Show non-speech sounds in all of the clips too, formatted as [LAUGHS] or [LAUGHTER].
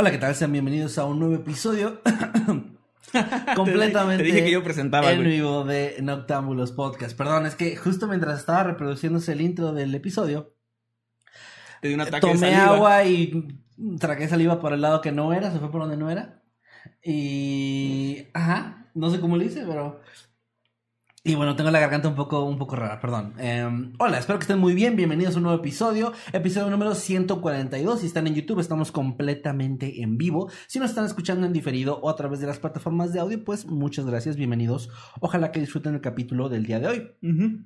Hola, ¿qué tal? Sean bienvenidos a un nuevo episodio [COUGHS] [LAUGHS] completamente Te dije que yo presentaba, en güey. vivo de Noctámbulos Podcast. Perdón, es que justo mientras estaba reproduciéndose el intro del episodio, Te di un ataque de tomé saliva. agua y tragué saliva por el lado que no era, se fue por donde no era. Y... Ajá, no sé cómo lo hice, pero... Y bueno, tengo la garganta un poco, un poco rara, perdón. Eh, hola, espero que estén muy bien. Bienvenidos a un nuevo episodio. Episodio número 142. Si están en YouTube, estamos completamente en vivo. Si nos están escuchando en diferido o a través de las plataformas de audio, pues muchas gracias, bienvenidos. Ojalá que disfruten el capítulo del día de hoy.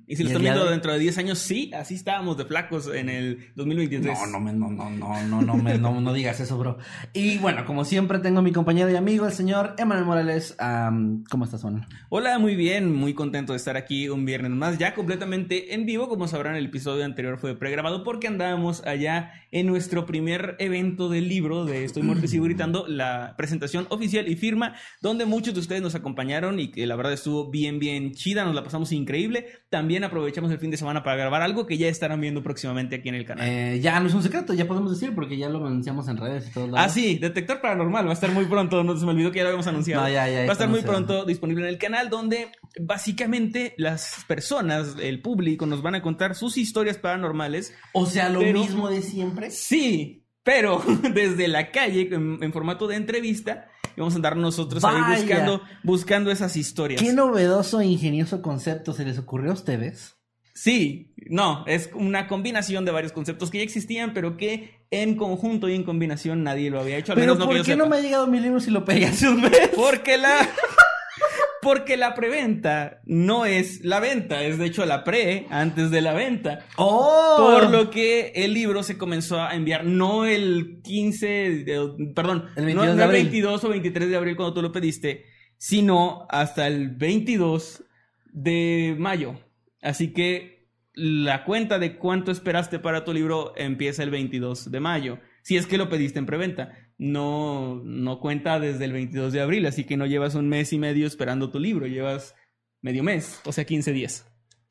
Y si lo están viendo de- dentro de 10 años, sí, así estábamos de flacos en el 2023. No, no, no, no, no, no, no, me- no, no digas eso, bro. Y bueno, como siempre, tengo a mi compañero y amigo, el señor Emanuel Morales. ¿Cómo estás, Juan? Hola, muy bien, muy contento de estar aquí un viernes más, ya completamente en vivo. Como sabrán, el episodio anterior fue pregrabado porque andábamos allá en nuestro primer evento del libro de Estoy Muerto y Sigo Gritando, la presentación oficial y firma, donde muchos de ustedes nos acompañaron y que la verdad estuvo bien, bien chida, nos la pasamos increíble. También aprovechamos el fin de semana para grabar algo que ya estarán viendo próximamente aquí en el canal. Eh, ya no es un secreto, ya podemos decir, porque ya lo anunciamos en redes y todo. Ah, sí, Detector Paranormal va a estar muy pronto, no se me olvidó que ya lo habíamos anunciado. No, ya, ya, va a estar muy pronto disponible en el canal donde básicamente las personas, el público, nos van a contar sus historias paranormales. O sea, lo Pero- mismo de siempre. Sí, pero [LAUGHS] desde la calle, en, en formato de entrevista, y vamos a andar nosotros ahí buscando, buscando esas historias. Qué novedoso e ingenioso concepto se les ocurrió a ustedes. Sí, no, es una combinación de varios conceptos que ya existían, pero que en conjunto y en combinación nadie lo había hecho. Al Pero no ¿por que yo qué no me ha llegado mi libro si lo pegué hace un mes? Porque la. [LAUGHS] Porque la preventa no es la venta, es de hecho la pre antes de la venta. ¡Oh! Por lo que el libro se comenzó a enviar no el 15, de- perdón, El 22 no, no el abril. 22 o 23 de abril cuando tú lo pediste, sino hasta el 22 de mayo. Así que la cuenta de cuánto esperaste para tu libro empieza el 22 de mayo. Si es que lo pediste en preventa. No, no cuenta desde el 22 de abril, así que no llevas un mes y medio esperando tu libro, llevas medio mes, o sea, 15 días.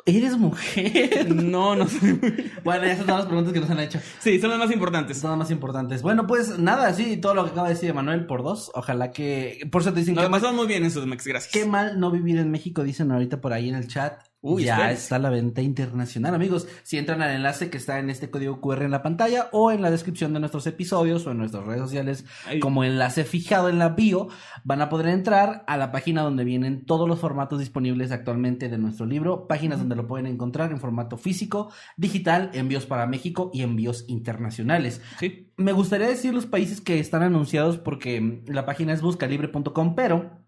¿Eres mujer? [LAUGHS] No, no sé. bueno, esas son las preguntas que nos han hecho. Sí, son las más importantes. Son las más importantes. Bueno, pues nada, sí, todo lo que acaba de decir Manuel por dos. Ojalá que. Por eso te dicen que. pasamos muy bien en Sodmex, gracias. Qué mal no vivir en México, dicen ahorita por ahí en el chat. Uy, ya está la venta internacional, amigos. Si entran al enlace que está en este código QR en la pantalla o en la descripción de nuestros episodios o en nuestras redes sociales, como enlace fijado en la bio, van a poder entrar a la página donde vienen todos los formatos disponibles actualmente de nuestro libro, páginas donde lo pueden encontrar en formato físico, digital, envíos para México y envíos internacionales. Sí. Me gustaría decir los países que están anunciados porque la página es buscalibre.com, pero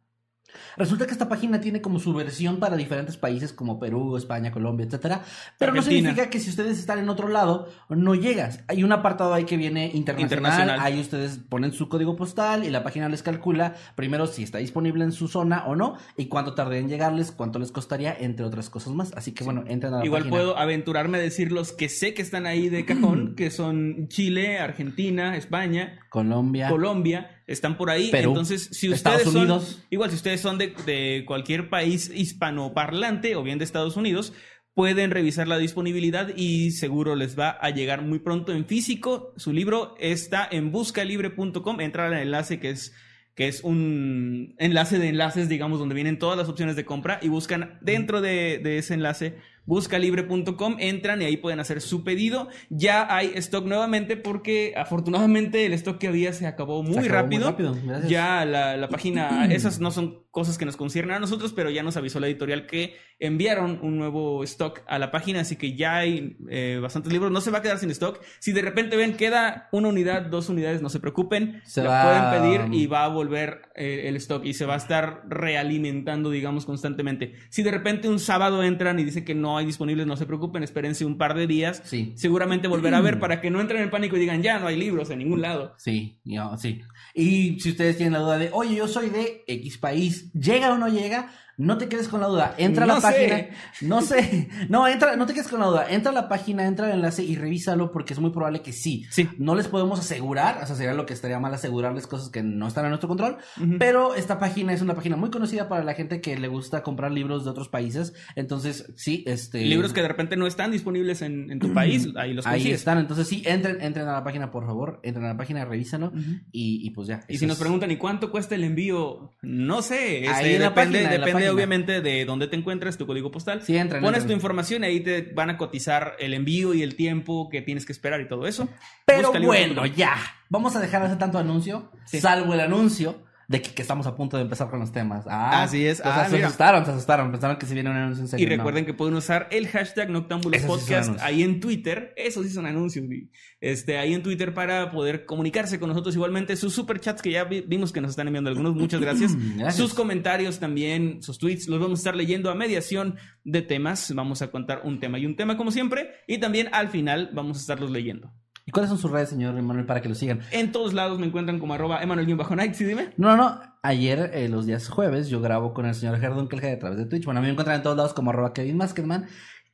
resulta que esta página tiene como su versión para diferentes países como Perú, España, Colombia, etcétera. Pero no significa que si ustedes están en otro lado no llegas. Hay un apartado ahí que viene internacional, Internacional. ahí ustedes ponen su código postal y la página les calcula primero si está disponible en su zona o no y cuánto tardaría en llegarles, cuánto les costaría, entre otras cosas más. Así que bueno, entren a la Igual página. puedo aventurarme a decir los que sé que están ahí de cajón, [CLEARS THROAT] que son Chile, Argentina, España, Colombia. Colombia, están por ahí. Perú, Entonces, si Estados ustedes son, Unidos. igual si ustedes son de, de cualquier país hispanoparlante o bien de Estados Unidos, pueden revisar la disponibilidad y seguro les va a llegar muy pronto en físico. Su libro está en buscalibre.com, entra al enlace que es que es un enlace de enlaces, digamos, donde vienen todas las opciones de compra y buscan dentro de, de ese enlace buscalibre.com, entran y ahí pueden hacer su pedido. Ya hay stock nuevamente porque afortunadamente el stock que había se acabó muy Se acabó muy rápido. rápido. Ya la, la página, [CLEARS THROAT] esas no son cosas que nos conciernen a nosotros, pero ya nos avisó la editorial que enviaron un nuevo stock a la página, así que ya hay eh, bastantes libros. No se va a quedar sin stock. Si de repente ven queda una unidad, dos unidades, no se preocupen. Se la va- pueden pedir y va a volver eh, el stock y se va a estar realimentando, digamos, constantemente. Si de repente un sábado entran y dice que no hay disponibles, no se preocupen, espérense un par de días. Sí. Seguramente volverá a ver [CLEARS THROAT] para que no entren en pánico y digan, ya no hay libros en ningún lado. Sí, yo, sí. Y si ustedes tienen la duda de, oye, yo soy de X país, ¿llega o no llega? No te quedes con la duda. Entra a la sé. página. No sé. No, entra, no te quedes con la duda. Entra a la página, entra al enlace y revísalo porque es muy probable que sí. Sí. No les podemos asegurar, o sea, sería lo que estaría mal asegurarles cosas que no están a nuestro control, pero esta página es una página muy conocida para la gente que le gusta comprar libros de otros países. Entonces, sí, este... Libros que de repente no están disponibles en, en tu [CLEARS THROAT] país, ahí los Ahí están, entonces sí, entren, entren a la página, por favor, entren a la página, revísenlo Ujú. y, y pues ya. Y si nos preguntan, ¿y cuánto cuesta el envío? No sé. este, Ahí en la depende página, depende obviamente de dónde te encuentres, tu código postal. Sí, entren, Pones tu información y ahí te van a cotizar el envío y el tiempo que tienes que esperar y todo eso. Pero bueno, ya. Vamos a dejar de hacer tanto anuncio, Sí. salvo el anuncio de que, que estamos a punto de empezar con los temas. Ah, Así es. Ah, se asustaron, se asustaron, pensaron que si viene un anuncio en serio. Y no. recuerden que pueden usar el hashtag Esos son Podcast ahí en Twitter. Esos sí son anuncios, güey. Este, ahí en Twitter para poder comunicarse con nosotros. Igualmente, sus superchats que ya vi- vimos que nos están enviando algunos. Muchas gracias. [CLEARS THROAT] Gracias. Sus comentarios también, sus tweets, los vamos a estar leyendo a mediación de temas. Vamos a contar un tema y un tema, como siempre. Y también al final vamos a estarlos leyendo. ¿Y cuáles son sus redes, señor Emanuel, para que lo sigan? En todos lados me encuentran como arroba Emanuel-Night, ¿sí dime? No, no, no. Ayer, eh, los días jueves, yo grabo con el señor Gerdunkelge a través de Twitch. Bueno, a mí me encuentran en todos lados como arroba Kevin Maskedman.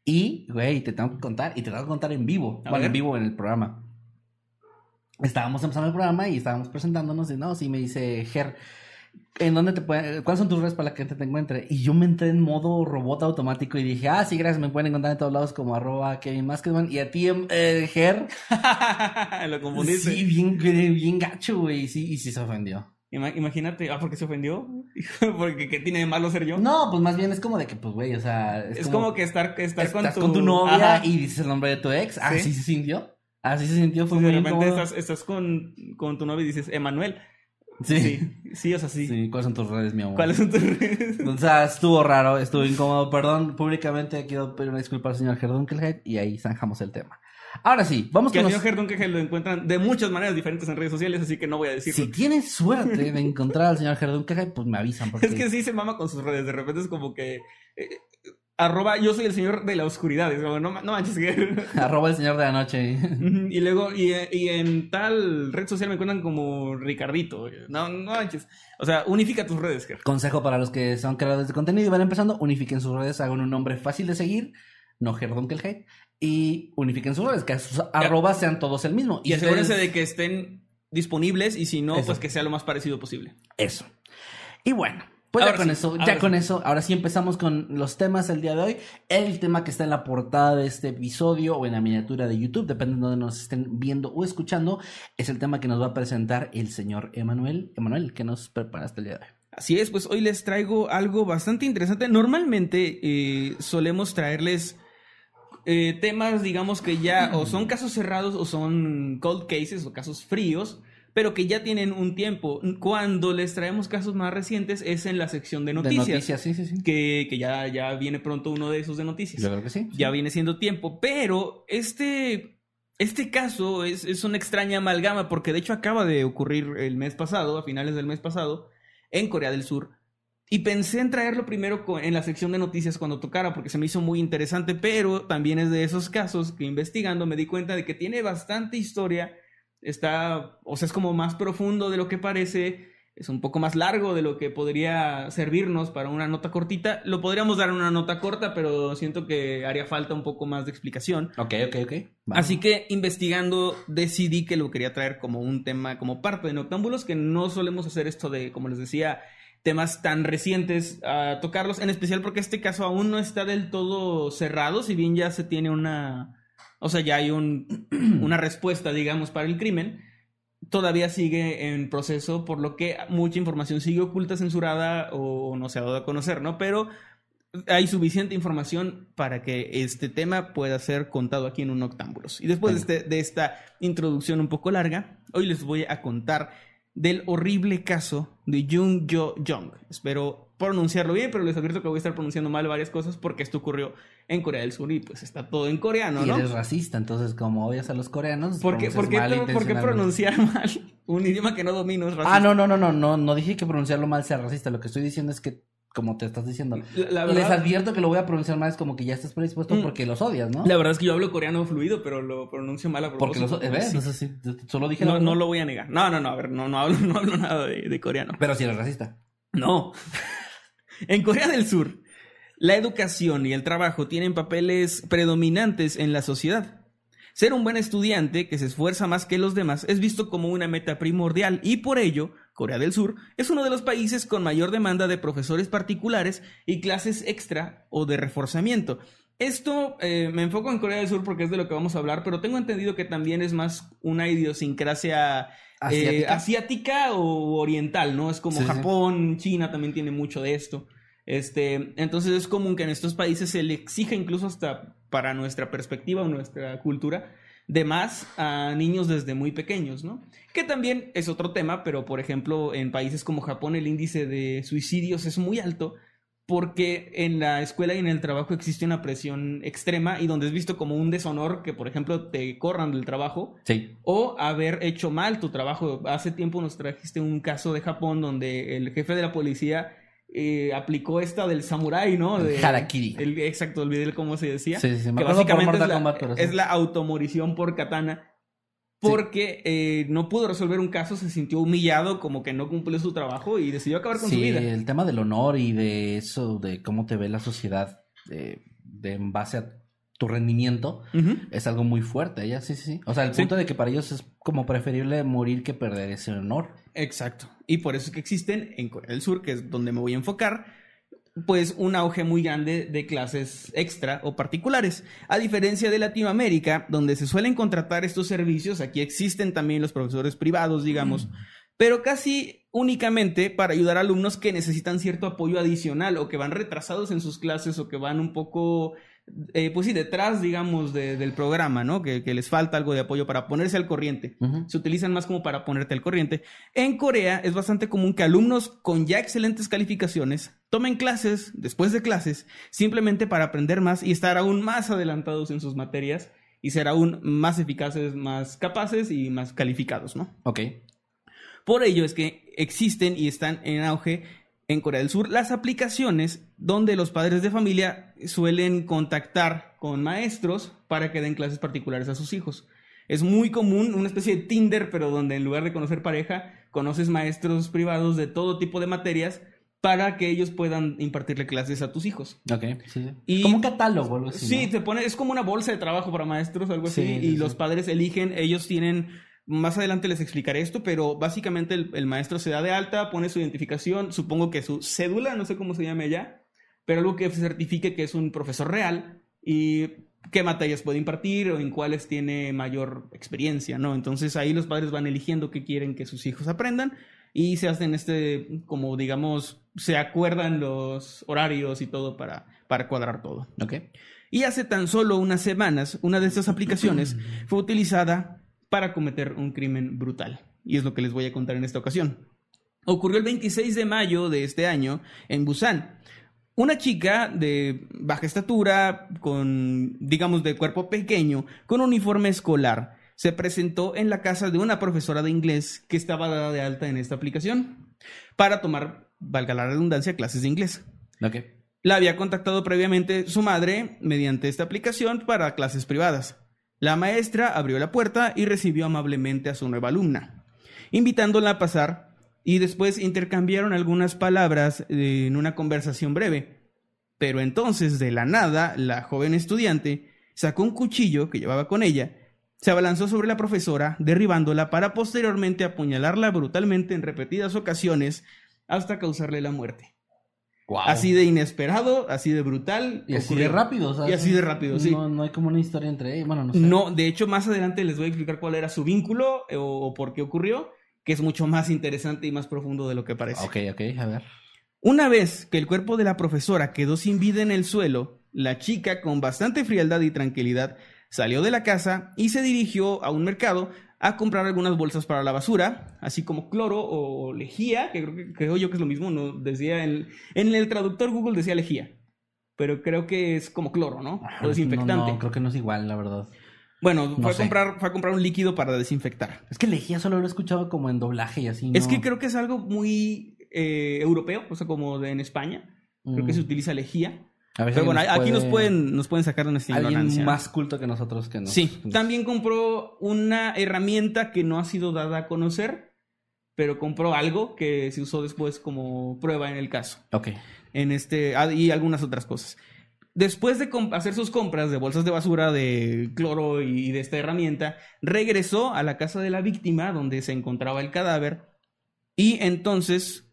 Y, güey, te tengo que contar, y te tengo que contar en vivo. Bueno, en vivo en el programa. Estábamos empezando el programa y estábamos presentándonos y no, sí me dice Ger, ¿en dónde te pueden, cuáles son tus redes para que te encuentre? Y yo me entré en modo robot automático y dije, ah, sí, gracias, me pueden encontrar en todos lados como arroba Kevin Maskedman. Y a ti, em, eh, Ger, [LAUGHS] Lo confundiste. sí, bien, bien gacho, güey, sí, y sí se ofendió. Ima- Imagínate, ah, porque se ofendió. [LAUGHS] porque ¿qué tiene de malo ser yo? No, pues más bien es como de que, pues, güey, o sea, Es, como, que estar, estar con, estás tu... con tu novia Ajá. y dices el nombre de tu ex. Así Sí. se sintió. Así se sintió, fue de muy repente incómodo. estás, estás con, con tu novia y dices, Emanuel. Sí. Sí, sí, o sea, sí. Sí, ¿cuáles son tus redes, mi amor? ¿Cuáles son tus redes? O sea, estuvo raro, estuvo incómodo. Perdón, públicamente quiero pedir una disculpa al señor Gerdunkelhead y ahí zanjamos el tema. Ahora sí, vamos Que con al los... señor Gerdon que lo encuentran de muchas maneras diferentes en redes sociales, así que no voy a decirlo. Si tienes suerte de encontrar al señor Gerdunkelhead, pues me avisan. Porque... Es que sí se mama con sus redes. De repente es como que. eh, arroba, yo soy el señor de la oscuridad. Como, no, no manches, que. [LAUGHS] Arroba el señor de la noche. Y luego, y, y en tal red social me encuentran como Ricardito. No, no manches. O sea, unifica tus redes, Ger. Consejo para los que son creadores de contenido y van empezando, unifiquen sus redes, hagan un nombre fácil de seguir, no Gerdunkelhead, y unifiquen sus redes, que sus arrobas sean todos el mismo. Y ustedes- asegúrense de que estén disponibles y si no, Eso. pues que sea lo más parecido posible. Eso. Y bueno, pues ya Ahora con sí, eso, ya sí. con eso, ahora sí empezamos con los temas del día de hoy. El tema que está en la portada de este episodio o en la miniatura de YouTube, depende de donde nos estén viendo o escuchando, es el tema que nos va a presentar el señor Emanuel. Emanuel, ¿qué nos preparaste el día de hoy? Así es, pues hoy les traigo algo bastante interesante. Normalmente eh, solemos traerles eh, temas, digamos que ya o son casos cerrados o son cold cases o casos fríos, pero que ya tienen un tiempo. Cuando les traemos casos más recientes es en la sección de noticias, De noticias, sí, sí, sí. Que, que ya, ya viene pronto uno de esos de noticias. Yo creo que sí. Ya viene siendo tiempo, pero este, este caso es, es una extraña amalgama porque de hecho acaba de ocurrir el mes pasado, a finales del mes pasado, en Corea del Sur. Y pensé en traerlo primero en la sección de noticias cuando tocara porque se me hizo muy interesante, pero también es de esos casos que investigando me di cuenta de que tiene bastante historia, está, o sea, es como más profundo de lo que parece, es un poco más largo de lo que podría servirnos para una nota cortita. Lo podríamos dar en una nota corta, pero siento que haría falta un poco más de explicación. Ok, ok, ok. Así que investigando decidí que lo quería traer como un tema, como parte de Noctámbulos, que no solemos hacer esto de, como les decía, temas tan recientes a tocarlos, en especial porque este caso aún no está del todo cerrado, si bien ya se tiene una, o sea, ya hay un, [CLEARS THROAT] una respuesta, digamos, para el crimen, todavía sigue en proceso, por lo que mucha información sigue oculta, censurada o no se ha dado a conocer, ¿no? Pero hay suficiente información para que este tema pueda ser contado aquí en un Octámbulos. Y después de, este- de esta introducción un poco larga, hoy les voy a contar del horrible caso de Jung Jo Jong. Espero pronunciarlo bien, pero les advierto que voy a estar pronunciando mal varias cosas porque esto ocurrió en Corea del Sur y pues está todo en coreano, y ¿no? eres racista, entonces como odias a los coreanos, ¿Por qué, pronuncias por qué- mal por qué intencionalmente. pronunciar [LAUGHS] mal un idioma que no domino es racista? Ah, no, no, no, no, no, no dije que pronunciarlo mal sea racista. Lo que estoy diciendo es que, como te estás diciendo, La, la les advierto que lo voy a pronunciar mal, es como que ya estás predispuesto Mm. porque los odias, ¿no? la verdad es que yo hablo coreano fluido, pero lo pronuncio mal a Porque propósito. los odias, ¿ves? Sí. Entonces, sí, solo dije No, lo voy a negar. No, no, no, a ver, no, no, hablo, [LAUGHS] no hablo nada de, de coreano. Pero si eres racista. No. [LAUGHS] en Corea del Sur, la educación y el trabajo tienen papeles predominantes en la sociedad. Ser un buen estudiante que se esfuerza más que los demás es visto como una meta primordial y por ello, Corea del Sur es uno de los países con mayor demanda de profesores particulares y clases extra o de reforzamiento. Esto eh, me enfoco en Corea del Sur porque es de lo que vamos a hablar, pero tengo entendido que también es más una idiosincrasia eh, Asiática. o oriental, ¿no? Es como Sí, sí. Japón, China también tiene mucho de esto. Este, entonces es común que en estos países se le exija incluso hasta para nuestra perspectiva o nuestra cultura de más a niños desde muy pequeños, ¿no? Que también es otro tema, pero por ejemplo en países como Japón el índice de suicidios es muy alto porque en la escuela y en el trabajo existe una presión extrema y donde es visto como un deshonor que por ejemplo te corran del trabajo Sí. o haber hecho mal tu trabajo. Hace tiempo nos trajiste un caso de Japón donde el jefe de la policía eh, aplicó esta del samurái, ¿no? De, harakiri. el- exacto, olvidé cómo se decía. Sí, sí, sí. Me que básicamente es la, Kombat, pero sí. es la automorición por katana. Porque eh, no pudo resolver un caso, se sintió humillado, como que no cumplió su trabajo y decidió acabar con su vida. el tema del honor y de eso, de cómo te ve la sociedad de, de en base a tu rendimiento, es algo muy fuerte. Ya, sí, sí, sí. O sea, el Sí. punto de que para ellos es como preferible morir que perder ese honor. Exacto. Y por eso es que existen en Corea del Sur, que es donde me voy a enfocar, pues un auge muy grande de clases extra o particulares. A diferencia de Latinoamérica, donde se suelen contratar estos servicios, aquí existen también los profesores privados, digamos, pero casi únicamente para ayudar a alumnos que necesitan cierto apoyo adicional o que van retrasados en sus clases o que van un poco, eh, pues sí, detrás, digamos, de- del programa, ¿no? Que, que les falta algo de apoyo para ponerse al corriente se utilizan más como para ponerte al corriente. En Corea es bastante común que alumnos con ya excelentes calificaciones tomen clases después de clases simplemente para aprender más y estar aún más adelantados en sus materias y ser aún más eficaces, más capaces y más calificados, ¿no? Ok. Por ello es que existen y están en auge en Corea del Sur las aplicaciones donde los padres de familia suelen contactar con maestros para que den clases particulares a sus hijos. Es muy común una especie de Tinder, pero donde en lugar de conocer pareja, conoces maestros privados de todo tipo de materias para que ellos puedan impartirle clases a tus hijos. Ok. Sí. Y- como un catálogo algo así. Sí, ¿no? te pone, es como una bolsa de trabajo para maestros, algo así, Sí, sí, y sí. los padres eligen, ellos tienen, más adelante les explicaré esto, pero básicamente el, maestro se da de alta, pone su identificación, supongo que su cédula, no sé cómo se llame allá, pero algo que certifique que es un profesor real y qué materias puede impartir o en cuáles tiene mayor experiencia, ¿no? Entonces ahí los padres van eligiendo qué quieren que sus hijos aprendan y se hacen este, como digamos, se acuerdan los horarios y todo para, para cuadrar todo. Ok. Y hace tan solo unas semanas, una de estas aplicaciones fue utilizada para cometer un crimen brutal. Y es lo que les voy a contar en esta ocasión. Ocurrió el 26 de mayo de este año en Busan. Una chica de baja estatura, con, digamos, de cuerpo pequeño, con uniforme escolar, se presentó en la casa de una profesora de inglés que estaba dada de alta en esta aplicación para tomar, valga la redundancia, clases de inglés. Ok. La había contactado previamente su madre mediante esta aplicación para clases privadas. La maestra abrió la puerta y recibió amablemente a su nueva alumna, invitándola a pasar y después intercambiaron algunas palabras eh, en una conversación breve. Pero entonces, de la nada, la joven estudiante sacó un cuchillo que llevaba con ella, se abalanzó sobre la profesora, derribándola para posteriormente apuñalarla brutalmente en repetidas ocasiones hasta causarle la muerte. Wow. Así de inesperado, así de brutal. Y así de rápido, o sea, Y así de rápido, sí. No, no hay como una historia entre ellos. Bueno, no sé. No, de hecho, más adelante les voy a explicar cuál era su vínculo eh, o, o por qué ocurrió, que es mucho más interesante y más profundo de lo que parece. Ok, ok, a ver. Una vez que el cuerpo de la profesora quedó sin vida en el suelo, la chica, con bastante frialdad y tranquilidad, salió de la casa y se dirigió a un mercado a comprar algunas bolsas para la basura, así como cloro o lejía, que creo, que, creo yo que es lo mismo, no decía en, en el traductor Google decía lejía, pero creo que es como cloro, ¿no? O desinfectante. No, no, creo que no es igual, la verdad. Bueno, No fue, a comprar, fue a comprar un líquido para desinfectar. Es que lejía solo lo he escuchado como en doblaje y así. Es que creo que es algo muy eh, europeo, o sea, como de en España. Creo que Mm. se utiliza lejía. A Pero bueno, alguien aquí nos puede- pueden, nos pueden sacar de nuestra Alguien ignorancia. más culto que nosotros que no. Sí, también compró una herramienta que no ha sido dada a conocer, pero compró algo que se usó después como prueba en el caso. Ok. En este, ah, y algunas otras cosas. Después de hacer sus compras de bolsas de basura, de cloro y de esta herramienta, regresó a la casa de la víctima donde se encontraba el cadáver y entonces...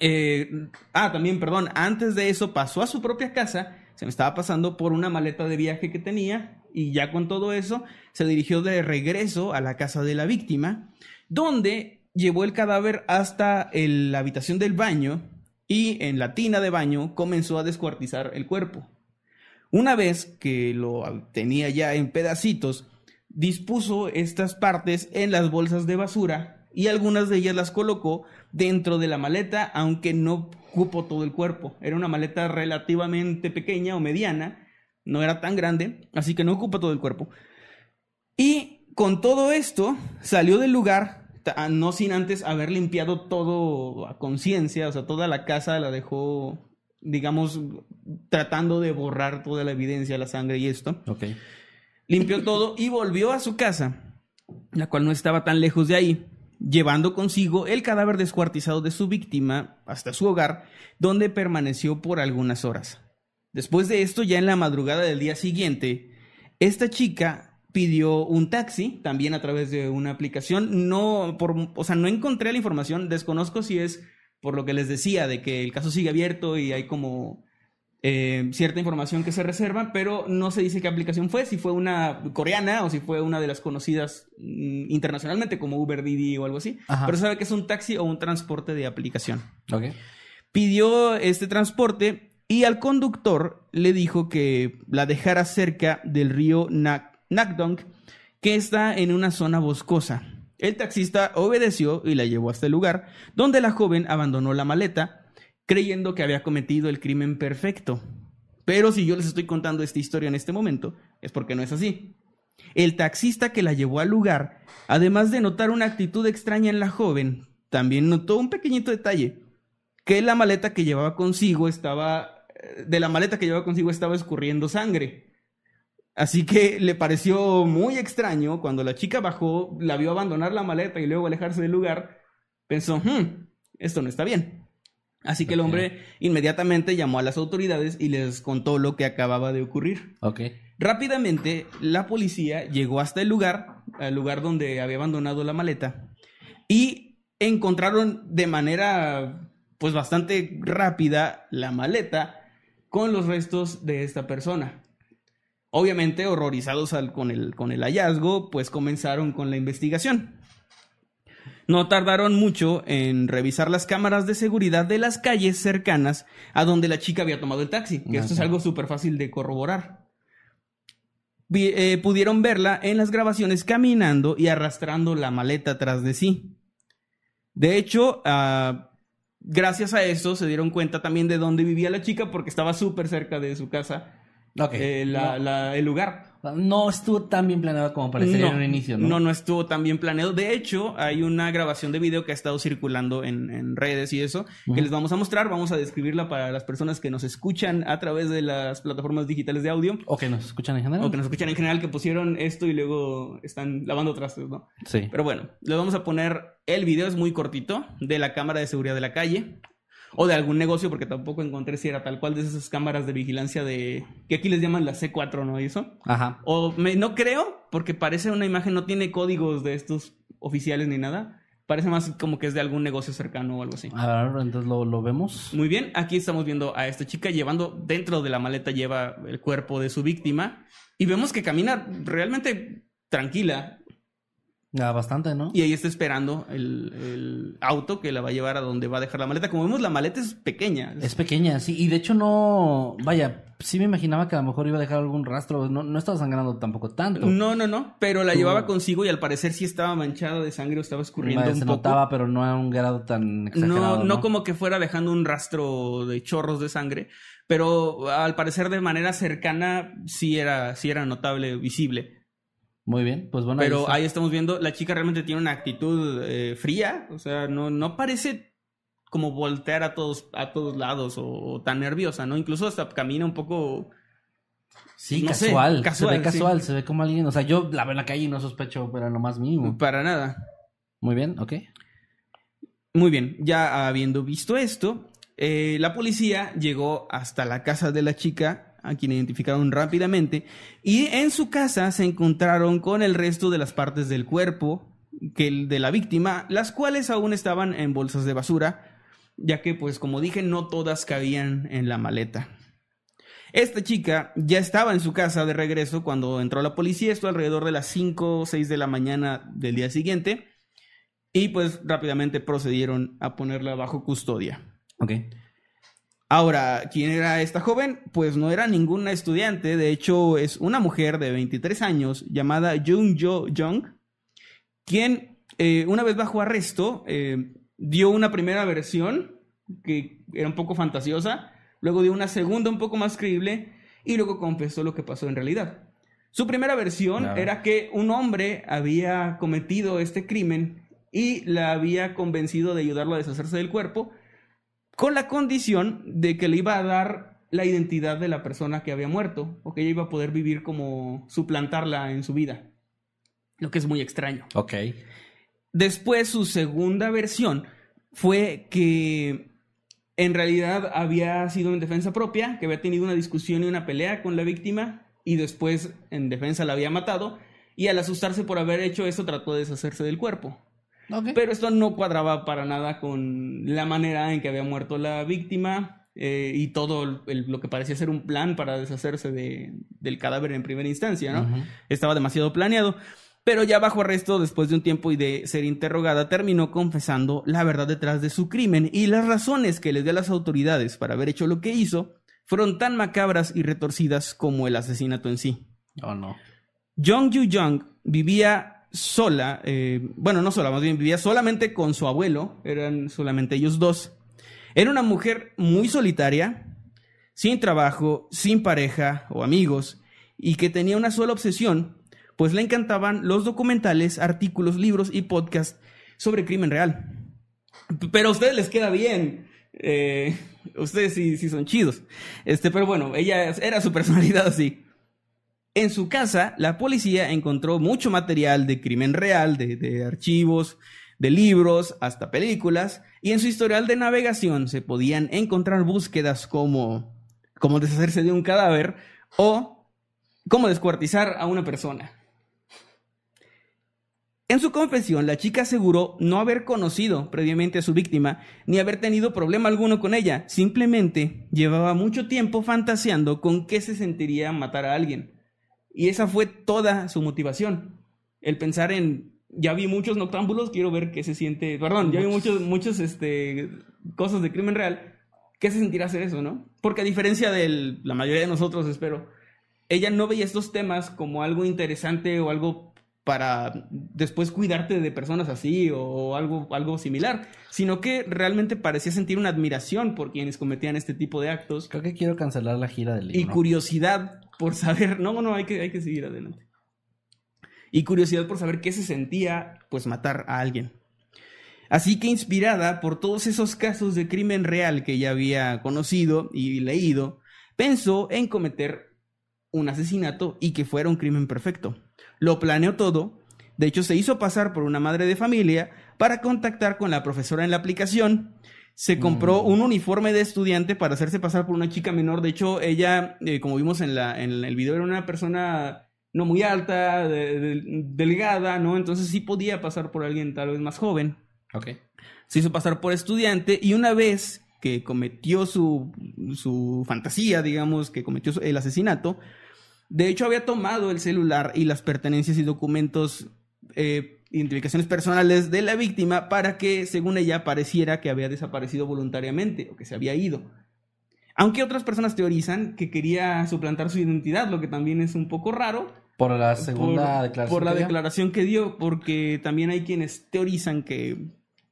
eh, ah, también, perdón, antes de eso pasó a su propia casa, se me estaba pasando por una maleta de viaje que tenía y ya con todo eso se dirigió de regreso a la casa de la víctima, donde llevó el cadáver hasta la habitación del baño y en la tina de baño comenzó a descuartizar el cuerpo. Una vez que lo tenía ya en pedacitos, dispuso estas partes en las bolsas de basura y algunas de ellas las colocó dentro de la maleta, aunque no cupo todo el cuerpo. Era una maleta relativamente pequeña o mediana, no era tan grande, así que no ocupa todo el cuerpo. Y con todo esto salió del lugar, ta- no sin antes haber limpiado todo a conciencia, o sea, toda la casa la dejó, digamos, tratando de borrar toda la evidencia, la sangre y esto. Ok. Limpió todo y volvió a su casa, la cual no estaba tan lejos de ahí, llevando consigo el cadáver descuartizado de su víctima hasta su hogar, donde permaneció por algunas horas. Después de esto, ya en la madrugada del día siguiente, esta chica pidió un taxi, también a través de una aplicación. No, por, o sea, no encontré la información, desconozco si es por lo que les decía, de que el caso sigue abierto y hay como eh, cierta información que se reserva, pero no se dice qué aplicación fue, si fue una coreana o si fue una de las conocidas mm, internacionalmente como Uber Didi o algo así. Ajá. Pero se sabe que es un taxi o un transporte de aplicación. Pidió este transporte y al conductor le dijo que la dejara cerca del río Nak Nakdong, que está en una zona boscosa. El taxista obedeció y la llevó hasta el lugar, donde la joven abandonó la maleta, creyendo que había cometido el crimen perfecto. Pero si yo les estoy contando esta historia en este momento, es porque no es así. El taxista que la llevó al lugar, además de notar una actitud extraña en la joven, también notó un pequeñito detalle, que la maleta que llevaba consigo estaba, eh, de la maleta que llevaba consigo estaba escurriendo sangre. Así que le pareció muy extraño cuando la chica bajó, la vio abandonar la maleta y luego alejarse del lugar, pensó, "Hmm, esto no está bien. Así que el hombre inmediatamente llamó a las autoridades y les contó lo que acababa de ocurrir. Ok. Rápidamente, la policía llegó hasta el lugar, al lugar donde había abandonado la maleta, y encontraron de manera, pues bastante rápida, la maleta con los restos de esta persona. Obviamente, horrorizados al- con, el, con el hallazgo, pues comenzaron con la investigación. No tardaron mucho en revisar las cámaras de seguridad de las calles cercanas a donde la chica había tomado el taxi, que esto es algo súper fácil de corroborar. Eh, pudieron verla en las grabaciones caminando y arrastrando la maleta tras de sí. De hecho, ah, gracias a eso se dieron cuenta también de dónde vivía la chica porque estaba súper cerca de su casa eh, la- la- el lugar. No, no estuvo tan bien planeado como parecería en un inicio, ¿no? No, no estuvo tan bien planeado. De hecho, hay una grabación de video que ha estado circulando en, en redes y eso, que les vamos a mostrar. Vamos a describirla para las personas que nos escuchan a través de las plataformas digitales de audio. O que nos escuchan en general. O que nos escuchan en general, que pusieron esto y luego están lavando trastes, ¿no? Sí. Pero bueno, les vamos a poner el video, es muy cortito, de la cámara de seguridad de la calle. O de algún negocio, porque tampoco encontré si era tal cual de esas cámaras de vigilancia de... que aquí les llaman la C4, ¿no? Y eso. Ajá. O me- no creo, porque parece una imagen, no tiene códigos de estos oficiales ni nada. Parece más como que es de algún negocio cercano o algo así. A ver, entonces lo, lo vemos. Muy bien, aquí estamos viendo a esta chica llevando, dentro de la maleta lleva el cuerpo de su víctima y vemos que camina realmente tranquila. Ah, bastante, ¿no? Y ahí está esperando el, el auto que la va a llevar a donde va a dejar la maleta. Como vemos, la maleta es pequeña. Es pequeña, sí. Y de hecho no... Vaya, sí me imaginaba que a lo mejor iba a dejar algún rastro. No, no estaba sangrando tampoco tanto. No, no, no. Pero la Tú- llevaba consigo y al parecer sí estaba manchada de sangre o estaba escurriendo Vaya, un se poco. notaba, pero no a un grado tan exagerado, No, ¿no? no como que fuera dejando un rastro de chorros de sangre, pero al parecer de manera cercana sí era, sí era notable, visible. Muy bien, pues bueno. Pero ahí estamos viendo, la chica realmente tiene una actitud eh, fría, o sea, no, no parece como voltear a todos, a todos lados o, o tan nerviosa, ¿no? Incluso hasta camina un poco... Sí, no sé, casual. casual, Se ve sí. casual, se ve como alguien. O sea, yo la veo en la calle y no sospecho, pero lo más mínimo. Para nada. Muy bien, ok. Muy bien, ya habiendo visto esto, eh, la policía llegó hasta la casa de la chica, a quien identificaron rápidamente, y en su casa se encontraron con el resto de las partes del cuerpo que de la víctima, las cuales aún estaban en bolsas de basura, ya que, pues como dije, no todas cabían en la maleta. Esta chica ya estaba en su casa de regreso cuando entró la policía, esto alrededor de las 5 o 6 de la mañana del día siguiente, y pues rápidamente procedieron a ponerla bajo custodia. Ok. Ahora, ¿quién era esta joven? Pues no era ninguna estudiante, de hecho es una mujer de 23 años llamada Jung Jo Jung, quien eh, una vez bajo arresto eh, dio una primera versión que era un poco fantasiosa, luego dio una segunda un poco más creíble y luego confesó lo que pasó en realidad. Su primera versión era que un hombre había cometido este crimen y la había convencido de ayudarlo a deshacerse del cuerpo, con la condición de que le iba a dar la identidad de la persona que había muerto, o que ella iba a poder vivir como suplantarla en su vida. Lo que es muy extraño. Ok. Después, su segunda versión fue que en realidad había sido en defensa propia, que había tenido una discusión y una pelea con la víctima, y después en defensa la había matado, y al asustarse por haber hecho eso trató de deshacerse del cuerpo. Pero esto no cuadraba para nada con la manera en que había muerto la víctima eh, y todo el- lo que parecía ser un plan para deshacerse de- del cadáver en primera instancia, ¿no? Estaba demasiado planeado. Pero ya bajo arresto, después de un tiempo y de ser interrogada, terminó confesando la verdad detrás de su crimen y las razones que les dio a las autoridades para haber hecho lo que hizo fueron tan macabras y retorcidas como el asesinato en sí. Oh, no. Jung Yu Jung vivía sola, eh, bueno, no sola, más bien vivía solamente con su abuelo, eran solamente ellos dos. Era una mujer muy solitaria, sin trabajo, sin pareja o amigos, y que tenía una sola obsesión, pues le encantaban los documentales, artículos, libros y podcasts sobre crimen real. Pero a ustedes les queda bien. eh, ustedes sí, sí son chidos. Este, pero bueno, ella era su personalidad [LAUGHS] así. En su casa, la policía encontró mucho material de crimen real, de, archivos, de libros, hasta películas, y en su historial de navegación se podían encontrar búsquedas como cómo deshacerse de un cadáver o cómo descuartizar a una persona. En su confesión, la chica aseguró no haber conocido previamente a su víctima ni haber tenido problema alguno con ella. Simplemente llevaba mucho tiempo fantaseando con qué se sentiría matar a alguien. Y esa fue toda su motivación. El pensar en, ya vi muchos noctámbulos, quiero ver qué se siente, perdón, ya vi muchos, muchos, este, cosas de crimen real, ¿qué se sentirá hacer eso, no? Porque a diferencia de la mayoría de nosotros, espero, ella no veía estos temas como algo interesante o algo para después cuidarte de personas así o algo, algo similar, sino que realmente parecía sentir una admiración por quienes cometían este tipo de actos Creo que quiero cancelar la gira del y libro. curiosidad por saber, no, no, hay que, hay que seguir adelante. Y curiosidad por saber qué se sentía, pues, matar a alguien. Así que inspirada por todos esos casos de crimen real que ya había conocido y leído, pensó en cometer un asesinato y que fuera un crimen perfecto. Lo planeó todo, de hecho se hizo pasar por una madre de familia para contactar con la profesora en la aplicación. Se compró Mm. un uniforme de estudiante para hacerse pasar por una chica menor. De hecho, ella, eh, como vimos en, la, en el video, era una persona no muy alta, de- de- delgada, ¿no? Entonces sí podía pasar por alguien tal vez más joven Ok. se hizo pasar por estudiante y una vez que cometió su, su fantasía, digamos, que cometió el asesinato, de hecho había tomado el celular y las pertenencias y documentos eh, identificaciones personales de la víctima para que, según ella, pareciera que había desaparecido voluntariamente o que se había ido. Aunque otras personas teorizan que quería suplantar su identidad, lo que también es un poco raro. Por la segunda por, declaración. Por la que declaración que dio, porque también hay quienes teorizan que,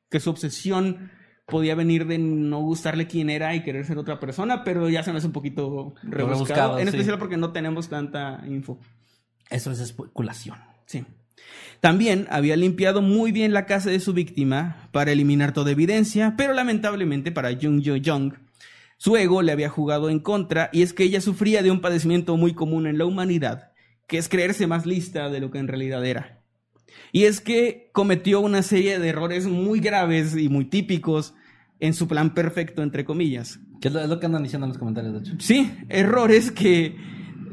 que su obsesión podía venir de no gustarle quién era y querer ser otra persona, pero ya se me hace un poquito rebuscado, Rebuscado, en sí. especial porque no tenemos tanta info. Eso es especulación. Sí. También había limpiado muy bien la casa de su víctima para eliminar toda evidencia, pero lamentablemente para Jung Jo Young, su ego le había jugado en contra y es que ella sufría de un padecimiento muy común en la humanidad, que es creerse más lista de lo que en realidad era. Y es que cometió una serie de errores muy graves y muy típicos en su plan perfecto, entre comillas. Que es lo, que andan diciendo en los comentarios, de hecho. Sí, errores que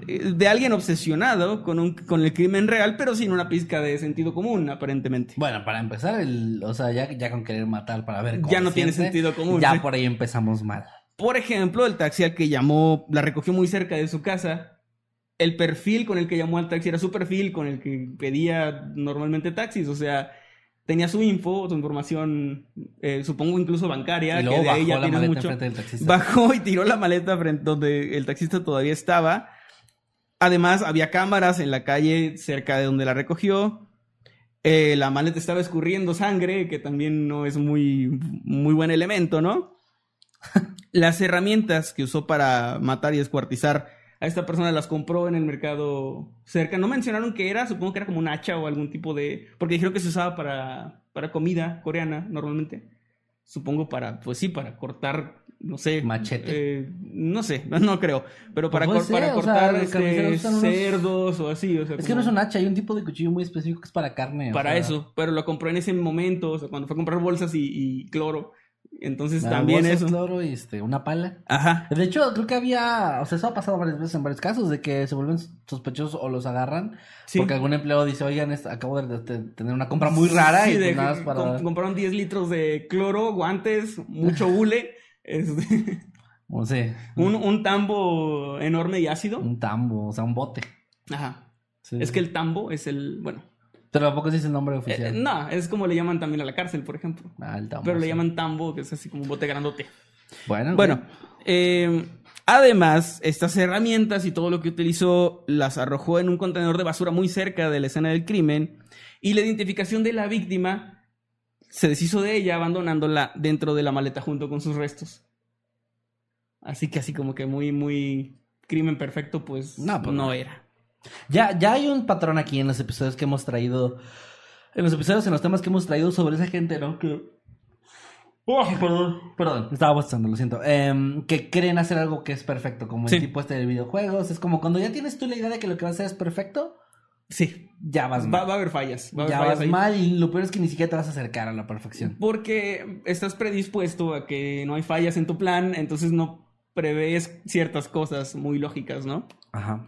de alguien obsesionado con, un, con el crimen real, pero sin una pizca de sentido común, aparentemente. Bueno, para empezar, el, o sea, ya, ya con querer matar para ver cómo Ya no tiene sentido común, Ya sí. por ahí empezamos mal. Por ejemplo, el taxi al que llamó, la recogió muy cerca de su casa. El perfil con el que llamó al taxi era su perfil con el que pedía normalmente taxis. O sea, tenía su info, su información, eh, supongo incluso bancaria, Y luego que de bajó ella la maleta mucho. del taxista. Bajó y tiró la maleta frente donde el taxista todavía estaba. Además, había cámaras en la calle cerca de donde la recogió. Eh, la maleta estaba escurriendo sangre, que también no es muy, muy buen elemento, ¿no? [LAUGHS] Las herramientas que usó para matar y descuartizar a esta persona las compró en el mercado cerca. No mencionaron qué era, supongo que era como un hacha o algún tipo de... Porque dijeron que se usaba para, para comida coreana normalmente. Supongo para, pues sí, para cortar, no sé. Machete. eh, no sé, [LAUGHS] no creo. Pero para, Pues cor- para ser, o sea, cortar este, unos- cerdos o así. O sea, Es que no es un hacha, hay un tipo de cuchillo muy específico que es para carne. o para sea, eso, pero lo compró en ese momento, o sea, cuando fue a comprar bolsas y, y cloro. Entonces también bolsas, eso. cloro y este, una pala. Ajá. De hecho, creo que había, o sea, eso ha pasado varias veces en varios casos, de que se vuelven sospechosos o los agarran Sí. porque algún empleado dice, oigan, acabo de, de tener una compra muy rara Sí, y de pues nada para... com- compraron 10 litros de cloro, guantes, mucho hule, [LAUGHS] este, [LAUGHS] O sea, un, un tambo enorme y ácido. un tambo, o sea, un bote. Ajá. Sí. Es que el tambo es el, bueno, Pero ¿a poco sí es el nombre eh, oficial? no, es como le llaman también a la cárcel, por ejemplo. Ah, el tambo, Pero le llaman tambo, que es así como un bote grandote. Bueno, Bueno, eh, además, estas herramientas y todo lo que utilizó las arrojó en un contenedor de basura muy cerca de la escena del crimen y la identificación de la víctima se deshizo de ella abandonándola dentro de la maleta junto con sus restos. Así que así como que muy, muy crimen perfecto, pues No, pues no. era. Ya, ya hay un patrón aquí en los episodios que hemos traído. En los episodios, en los temas que hemos traído sobre esa gente, ¿no? Que. Oh, perdón, perdón, estaba bostezando, lo siento. Em, que creen hacer algo que es perfecto, como Sí. el tipo este de videojuegos. Es como cuando ya tienes tú la idea de que lo que vas a hacer es perfecto, Sí, ya vas va, mal. va a haber fallas. Va a haber ya fallas vas ahí. mal y lo peor es que ni siquiera te vas a acercar a la perfección. Porque estás predispuesto a que no hay fallas en tu plan, entonces no prevés ciertas cosas muy lógicas, ¿no? Ajá.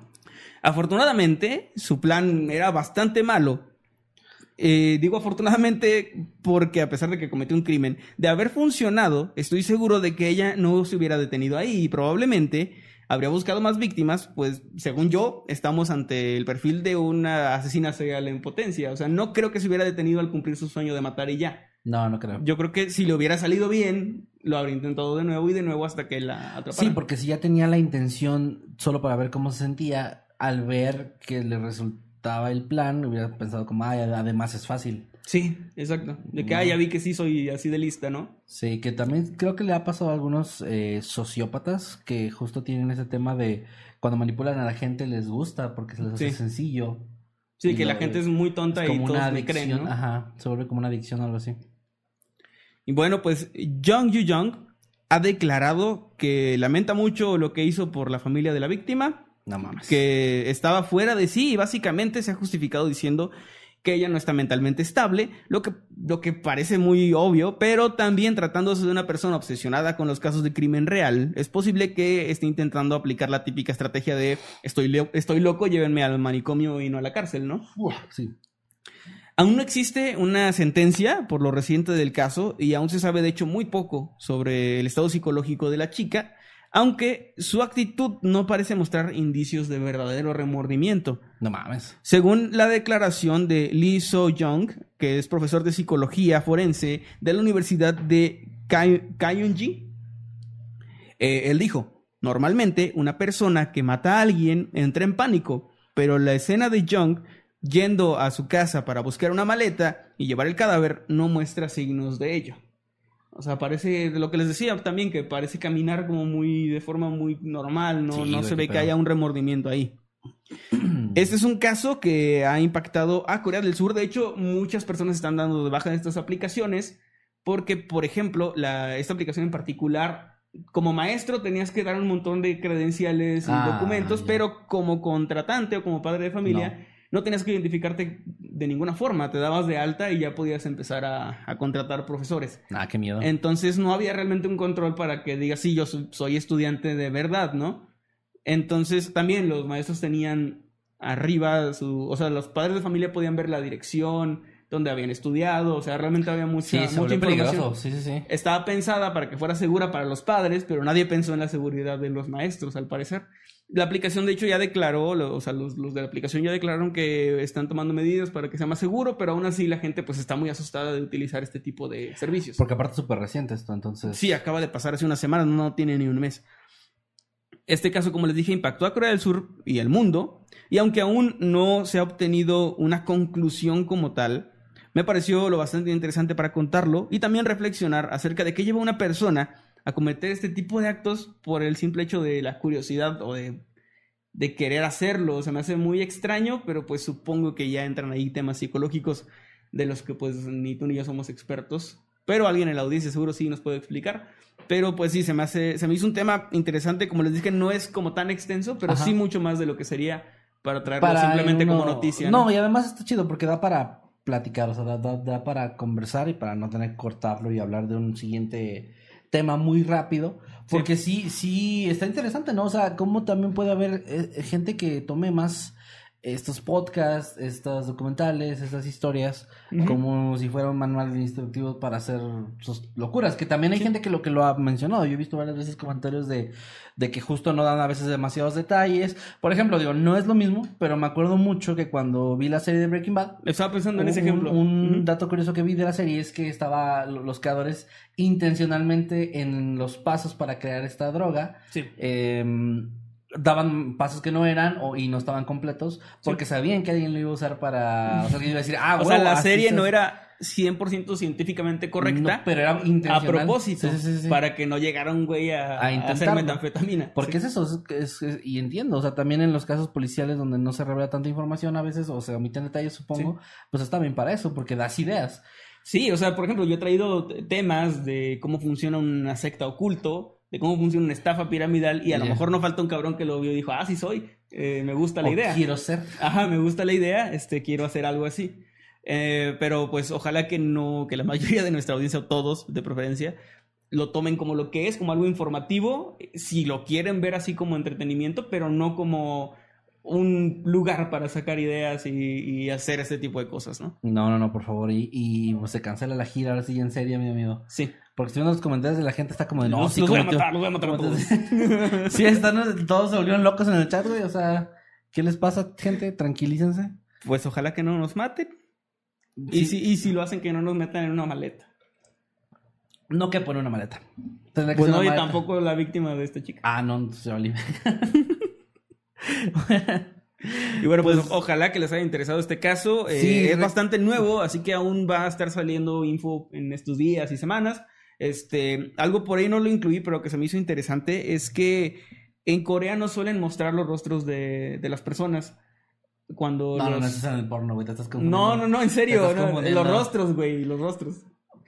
Afortunadamente, su plan era bastante malo. Eh, digo afortunadamente porque a pesar de que cometió un crimen, de haber funcionado, estoy seguro de que ella no se hubiera detenido ahí y probablemente habría buscado más víctimas, pues según yo, estamos ante el perfil de una asesina serial en potencia. O sea, no creo que se hubiera detenido al cumplir su sueño de matar y ya. No, no creo. Yo creo que si le hubiera salido bien, lo habría intentado de nuevo y de nuevo hasta que la atrapara. Sí, porque si ya tenía la intención solo para ver cómo se sentía, al ver que le resultaba el plan, hubiera pensado como, ay, además es fácil. Sí, exacto. De que, ah, ya vi que sí soy así de lista, ¿no? Sí, que también creo que le ha pasado a algunos eh, sociópatas que justo tienen ese tema de cuando manipulan a la gente les gusta porque se les hace Sí. sencillo. Sí, que la gente es muy tonta Es y todos una me creen, adicción, ¿no? ajá, se vuelve como una adicción o algo así. Y bueno, pues Jung Yu Jung ha declarado que lamenta mucho lo que hizo por la familia de la víctima, No mames. que estaba fuera de sí y básicamente se ha justificado diciendo que ella no está mentalmente estable, lo que, lo que parece muy obvio, pero también tratándose de una persona obsesionada con los casos de crimen real, es posible que esté intentando aplicar la típica estrategia de estoy, estoy loco, llévenme al manicomio y no a la cárcel, ¿no? Uf, sí. Aún no existe una sentencia por lo reciente del caso y aún se sabe de hecho muy poco sobre el estado psicológico de la chica, aunque su actitud no parece mostrar indicios de verdadero remordimiento. No mames. Según la declaración de Lee So-young, que es profesor de psicología forense de la Universidad de Kyunji, eh, él dijo, normalmente una persona que mata a alguien entra en pánico, pero la escena de Young yendo a su casa para buscar una maleta y llevar el cadáver no muestra signos de ello. O sea, parece de lo que les decía también, que parece caminar como muy, de forma muy normal, no, Sí, no se ve que haya un remordimiento ahí. [CLEARS THROAT] Este es un caso que ha impactado a Corea del Sur. De hecho, muchas personas están dando de baja de estas aplicaciones porque, por ejemplo, la, esta aplicación en particular, como maestro tenías que dar un montón de credenciales y Ah, documentos, ya. pero como contratante o como padre de familia, no. Tenías que identificarte de ninguna forma. Te dabas de alta y ya podías empezar a, a contratar profesores. Ah, qué miedo. Entonces no había realmente un control para que digas, sí, yo soy, soy estudiante de verdad, ¿no? Entonces también los maestros tenían arriba su, o sea, los padres de familia podían ver la dirección, donde habían estudiado, o sea, realmente había mucha, sí, mucha información. peligroso. Sí, sí, sí. Estaba pensada para que fuera segura para los padres, pero nadie pensó en la seguridad de los maestros, al parecer. La aplicación, de hecho, ya declaró, o sea, los, los de la aplicación ya declararon que están tomando medidas para que sea más seguro, pero aún así la gente pues está muy asustada de utilizar este tipo de servicios. Porque aparte es súper reciente esto, entonces. Sí, acaba de pasar hace unas semanas, no tiene ni un mes. Este caso, como les dije, impactó a Corea del Sur y el mundo, y aunque aún no se ha obtenido una conclusión como tal, me pareció lo bastante interesante para contarlo y también reflexionar acerca de qué lleva a una persona a cometer este tipo de actos por el simple hecho de la curiosidad o de, de querer hacerlo. Se me hace muy extraño, pero pues supongo que ya entran ahí temas psicológicos de los que pues ni tú ni yo somos expertos. Pero alguien en la audiencia seguro sí nos puede explicar. Pero pues sí, se me hace, se me hizo un tema interesante. Como les dije, no es como tan extenso, pero Ajá. sí mucho más de lo que sería para traerlo Para simplemente uno- como noticia. No, y además está chido porque da para platicar, o sea, da, da- da para conversar y para no tener que cortarlo y hablar de un siguiente tema muy rápido. Porque sí, sí, está interesante, ¿no? O sea, cómo también puede haber eh, gente que tome más estos podcasts, estos documentales, estas historias, como si fuera un manual instructivo para hacer sus locuras. Que también hay gente que lo que lo ha mencionado. Yo he visto varias veces comentarios de, de que justo no dan a veces demasiados detalles. Por ejemplo, digo, no es lo mismo, pero me acuerdo mucho que cuando vi la serie de Breaking Bad, Estaba pensando en ese un- ejemplo. Un dato curioso que vi de la serie es que estaba lo- los creadores intencionalmente en los pasos para crear esta droga. Sí. eh, daban pasos que no eran o, y no estaban completos porque sabían que alguien lo iba a usar para... O sea, que iba a decir, ah, o sea, la serie se no hace". era 100% científicamente correcta. No, pero era a intencional. propósito, Sí, sí, sí, sí. para que no llegara un güey a, A a hacer metanfetamina. Porque es eso, es- es- es- y entiendo, o sea, también en los casos policiales donde no se revela tanta información a veces, o se omiten detalles, supongo, pues está bien para eso, porque das ideas. Sí, o sea, por ejemplo, yo he traído temas de cómo funciona una secta oculto, de cómo funciona una estafa piramidal, y a lo mejor no falta un cabrón que lo vio y dijo, ah, sí soy, eh, me gusta la O idea. quiero ser. Ajá, me gusta la idea, este, quiero hacer algo así. Eh, pero pues ojalá que no, que la [LAUGHS] mayoría de nuestra audiencia, o todos de preferencia, lo tomen como lo que es, como algo informativo, si lo quieren ver así como entretenimiento, pero no como un lugar para sacar ideas y, y hacer este tipo de cosas, ¿no? No, no, no, por favor, y, y pues, se cancela la gira, ahora sí, en serio, mi amigo. Sí. Porque si uno los comentarios de la gente está como de, no, los, sí, los voy a matar, los voy a matar a todos. [LAUGHS] Sí, están, todos se volvieron locos en el chat, güey, o sea, ¿qué les pasa, gente? Tranquilícense. Pues ojalá que no nos maten. Y, si, y si lo hacen, que no nos metan en una maleta. No que poner una maleta. Tendría que Pues ser no, una y maleta. tampoco la víctima de esta chica. Ah, no, entonces vale. [LAUGHS] Y bueno, pues, ojalá que les haya interesado este caso. Eh, Sí, es re- bastante nuevo, así que aún va a estar saliendo info en estos días y semanas. Este, algo por ahí no lo incluí, pero que se me hizo interesante es que en Corea no suelen mostrar los rostros de, de las personas. Cuando No, no, los- no, eso es en el porno, güey, te estás confundiendo. no, no, no, en serio, no, los rostros, güey, los rostros.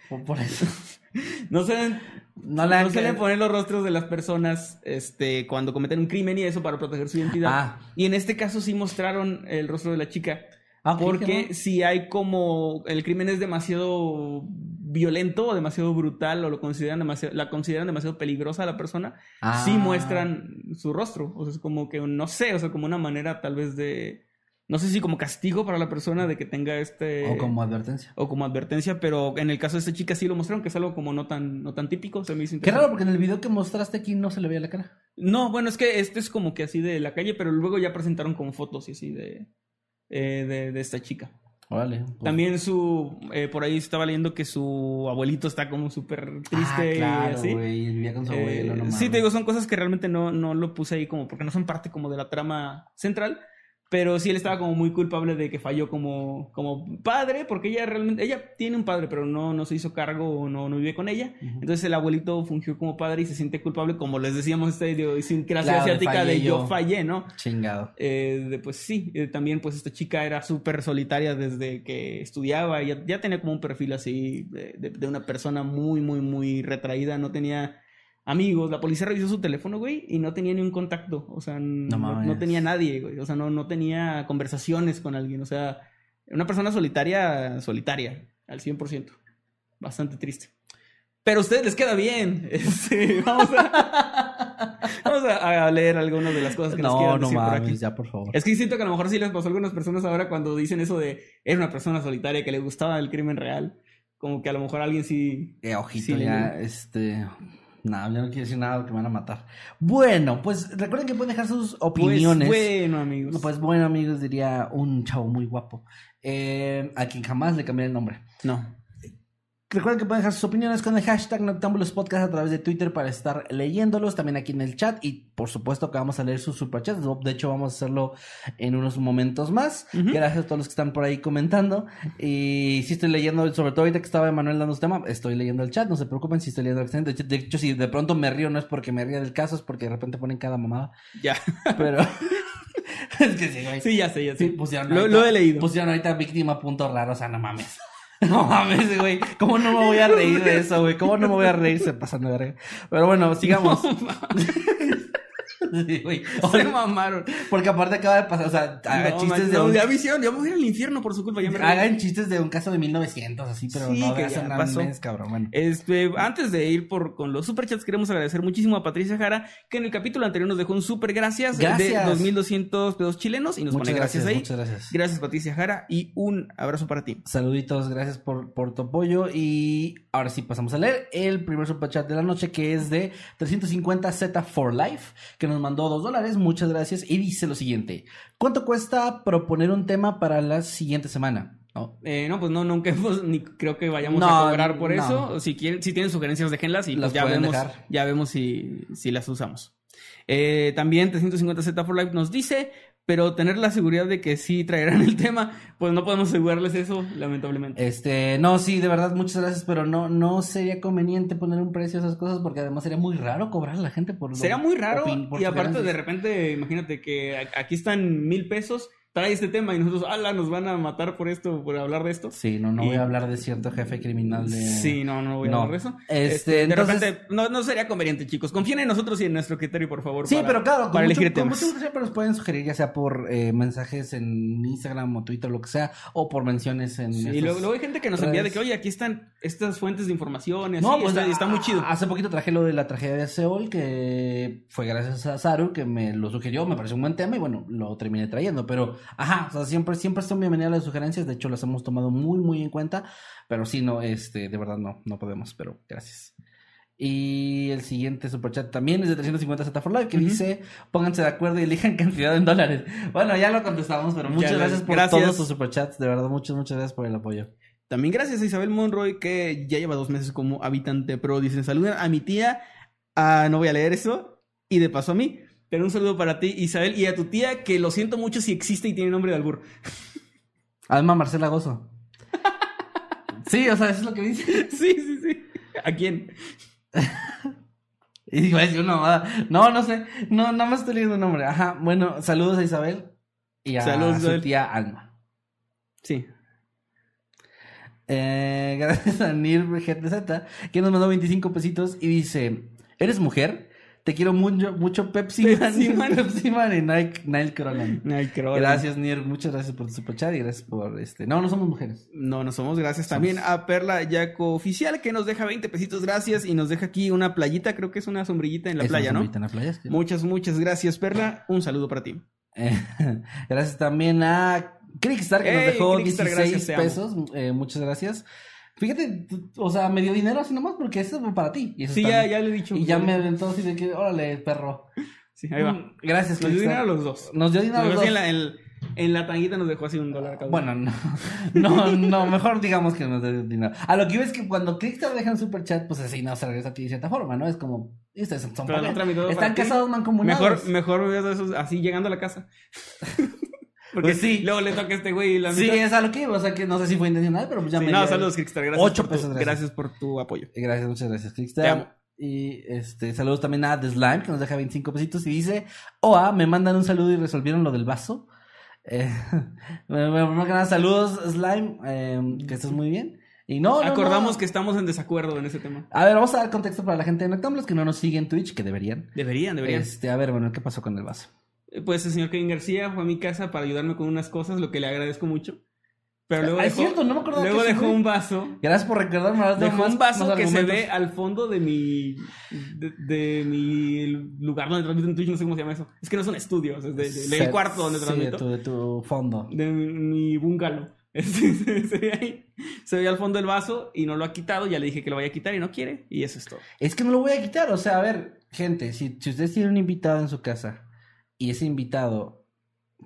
Por, por eso. [LAUGHS] No suelen, No le no suelen poner los rostros de las personas este, cuando cometen un crimen y eso para proteger su identidad. Ah. Y en este caso sí mostraron el rostro de la chica. Ah, Porque ¿no? si hay como el crimen es demasiado violento o demasiado brutal o lo consideran demasiado, la consideran demasiado peligrosa a la persona, Ah. sí muestran su rostro. O sea, es como que, no sé, o sea, como una manera tal vez de, no sé si como castigo para la persona de que tenga este... O como advertencia. o como advertencia, pero en el caso de esta chica sí lo mostraron, que es algo como no tan, no tan típico, se me hizo Qué raro, porque en el video que mostraste aquí no se le veía la cara. No, bueno, es que este es como que así de la calle, pero luego ya presentaron como fotos y así de, eh, de, de esta chica. Órale. pues- También su, eh, por ahí estaba leyendo que su abuelito está como súper triste Ah, y claro, así. güey. Vivía con su Eh, abuelo, no sí, te digo, son cosas que realmente no, no lo puse ahí como porque no son parte como de la trama central. Pero sí él estaba como muy culpable de que falló como, como padre, porque ella realmente, ella tiene un padre, pero no, no se hizo cargo o no, no vive con ella. Entonces el abuelito fungió como padre y se siente culpable, como les decíamos, esta idiosincrasia Claro, asiática de yo yo. fallé, ¿no? Chingado. Eh, de, pues sí, eh, también pues esta chica era súper solitaria desde que estudiaba, ya, ya tenía como un perfil así de, de- de una persona muy, muy, muy retraída, no tenía amigos, la policía revisó su teléfono, güey, y no tenía ni un contacto, o sea, no, tenía nadie, güey, o sea, no, no tenía conversaciones con alguien, o sea, una persona solitaria, solitaria, al 100%, bastante triste. Pero a ustedes les queda bien, [LAUGHS] este, vamos a, [LAUGHS] vamos a, a leer algunas de las cosas que nos No, quieran no decir por aquí. ya, por favor. Es que siento que a lo mejor sí les pasó a algunas personas ahora cuando dicen eso de era una persona solitaria que le gustaba el crimen real. Como que a lo mejor alguien sí. Eh, ojito, Sí, ya, este. No, ya no quiero decir nada que me van a matar. Bueno, pues recuerden que pueden dejar sus opiniones. Pues bueno, amigos. Pues bueno, amigos, diría un chavo muy guapo. eh, a quien jamás le cambié el nombre. no. Recuerden que pueden dejar sus opiniones con el hashtag Noctambulos Podcast a través de Twitter para estar leyéndolos también aquí en el chat y por supuesto que vamos a leer sus superchats. De hecho vamos a hacerlo en unos momentos más. Gracias a todos los que están por ahí comentando. Y si estoy leyendo, sobre todo ahorita que estaba Emanuel dando su tema, estoy leyendo el chat. No se preocupen si estoy leyendo el chat. De hecho, de hecho, si de pronto me río no es porque me ría del caso, es porque de repente ponen cada mamada. Ya. [LAUGHS] Pero [LAUGHS] es que sí, güey. Sí, ya sé, ya sé. Sí, pusieron lo, ahorita- lo he leído. Pusieron ahorita víctima punto raro, o sea, no mames. [LAUGHS] No mames, güey. ¿Cómo no me voy a reír de eso, güey? ¿Cómo no me voy a reír? Se pasan de verga. Pero bueno, sigamos. [LAUGHS] [LAUGHS] güey. Se mamaron. Porque aparte acaba de pasar, o sea, hagan No, chistes man, de no, un- ya ya voy a ir al infierno por su culpa. Ya me hagan chistes de un caso de 1900, así, pero Sí, no que de ya un pasó. mes, cabrón. Bueno. Este, antes de ir por con los superchats, queremos agradecer muchísimo a Patricia Jara, que en el capítulo anterior nos dejó un super gracias, de Gracias. 2200 pesos chilenos y nos Muchas pone gracias, gracias, ahí. muchas gracias. Gracias, Patricia Jara, y un abrazo para ti. Saluditos, gracias por, por tu apoyo. Y ahora sí pasamos a leer el primer superchat de la noche, que es de 350Z for Life, que nos mandó dos dólares. Muchas gracias. Y dice lo siguiente: ¿Cuánto cuesta proponer un tema para la siguiente semana? No. Eh, no, pues no, nunca hemos, ni creo que vayamos No, a cobrar por no. eso. Si quieren, si tienen sugerencias, déjenlas y Las pues ya vemos, dejar. ya vemos si, si las usamos. Eh, también 350Z for Life nos dice, pero tener la seguridad de que sí traerán el tema, pues no podemos asegurarles eso, lamentablemente. Este, no, sí, de verdad, muchas gracias, pero no, no sería conveniente poner un precio a esas cosas porque además sería muy raro cobrar a la gente por lo- Sería muy raro y aparte de repente, imagínate que aquí están mil pesos, trae este tema y nosotros, ala, nos van a matar por esto, por hablar de esto. Sí, no, no Y- voy a hablar de cierto jefe criminal de... Sí, no, no voy a No. hablar de eso. Este, de entonces- repente, no, no sería conveniente, chicos. Confíen en nosotros y en nuestro criterio, por favor. Sí, para- pero claro, con para mucho, elegir con temas. mucho gusto siempre nos pueden sugerir, ya sea por eh, mensajes en Instagram o Twitter, lo que sea, o por menciones en. Sí, y luego, luego hay gente que nos envía de que, oye, aquí están estas fuentes de información así, No, pues está, está muy chido. Hace poquito traje lo de la tragedia de Seúl, que fue gracias a Saru, que me lo sugirió, me pareció un buen tema y bueno, lo terminé trayendo. Pero, ajá, o sea, siempre, siempre son bienvenidas las sugerencias, de hecho las hemos tomado muy, muy en cuenta, pero sí, no, este, de verdad no, no podemos, pero gracias. Y el siguiente superchat también es de 350 Z for Life, que Ujú. dice, pónganse de acuerdo y elijan [LAUGHS] cantidad en dólares. Bueno, ya lo contestamos, pero muchas Ya, gracias por gracias. todos sus superchats, de verdad, muchas, muchas gracias por el apoyo. También gracias a Isabel Monroy, que ya lleva dos meses como habitante pro. Dicen, saludan a mi tía. Ah, no voy a leer eso. Y de paso a mí. Pero un saludo para ti, Isabel, y a tu tía, que lo siento mucho si existe y tiene nombre de albur. Alma Marcela Gozo. Sí, o sea, eso es lo que dice. [LAUGHS] sí, sí, sí. ¿A quién? [LAUGHS] Y a decir una mamada. No, no sé. No, no me estoy leyendo el nombre. Ajá. Bueno, saludos a Isabel y a Saludos, su Isabel. tía Alma. Sí. Eh, [LAUGHS] gracias a Nir GTZ, que nos mandó 25 pesitos y dice: ¿Eres mujer? Te quiero mucho, mucho Pepsi, Pepsi Man, [LAUGHS] Man. Pepsi Man y Nike, Nile Cronan. Creo. Gracias, Nir. Muchas gracias por tu superchat y gracias por este. No, no somos mujeres. No, no somos. Gracias también a Perla Yaco Oficial, que nos deja 20 pesitos. Gracias. Y nos deja aquí una playita. Creo que es una sombrillita en la Es una playa, ¿no? En la playa, sí. Muchas, muchas gracias, Perla. Un saludo para ti. Eh, [LAUGHS] gracias también a Crickstar que nos dejó Crickstar, 16 gracias, pesos. Eh, muchas gracias. Fíjate, o sea, me dio dinero así nomás porque eso es para ti. Y eso Sí, ya, ya le he dicho. Y ya me aventó así de que, órale, perro. Sí, ahí va. Mm, Gracias, Nos dio dinero a los dos. Nos dio dinero a los dos. En, la, en, en la tanguita nos dejó así un dólar cada uno. Bueno, no, [LAUGHS] no, no, mejor digamos que nos dio dinero. A lo que iba es que cuando Clickster deja un super chat, pues así no se regresa a ti de cierta forma, ¿no? Es como, y ustedes son Están ti. casados mancomunados. Mejor, mejor ves eso así llegando a la casa. [LAUGHS] Porque Pues sí. Luego le toca a este güey la Sí, mitad. es a lo que iba, o sea que no sé si fue intencional, pero pues ya Sí, me no, saludos, Kickstarter. Gracias Ocho por tu- gracias. gracias por tu apoyo. Gracias, muchas gracias, Clickster. Te amo. Y este, saludos también a The Slime, que nos deja 25 pesitos y dice, Oa, me mandan un saludo y resolvieron lo del vaso. [LAUGHS] Eh, bueno, bueno, primero que nada, saludos, Slime, eh, que estés muy bien. Y no, no, Acordamos no. que estamos en desacuerdo en ese tema. A ver, vamos a dar contexto para la gente de Noctambulos que no nos sigue en Twitch, que deberían. Deberían, deberían. Este, a ver, bueno, ¿qué pasó con el vaso? Pues el señor Kevin García fue a mi casa para ayudarme con unas cosas, lo que le agradezco mucho. Pero luego Ah, es dejó, cierto, no me acordaba luego que dejó un vaso. Gracias por recordarme. Dejó más- un vaso que se ve al fondo de mi de, de mi lugar donde transmito en Twitch, no sé cómo se llama eso. Es que no es un estudio, o sea, es de- de- cuarto donde sí, transmito. de tu, de tu fondo. de mi, mi bungalow. [LAUGHS] Este, se, se ve ahí, se ve al fondo del vaso y no lo ha quitado. Ya le dije que lo vaya a quitar y no quiere. Y eso es todo. Es que no lo voy a quitar. O sea, a ver, gente, si, si ustedes tienen un invitado en su casa y ese invitado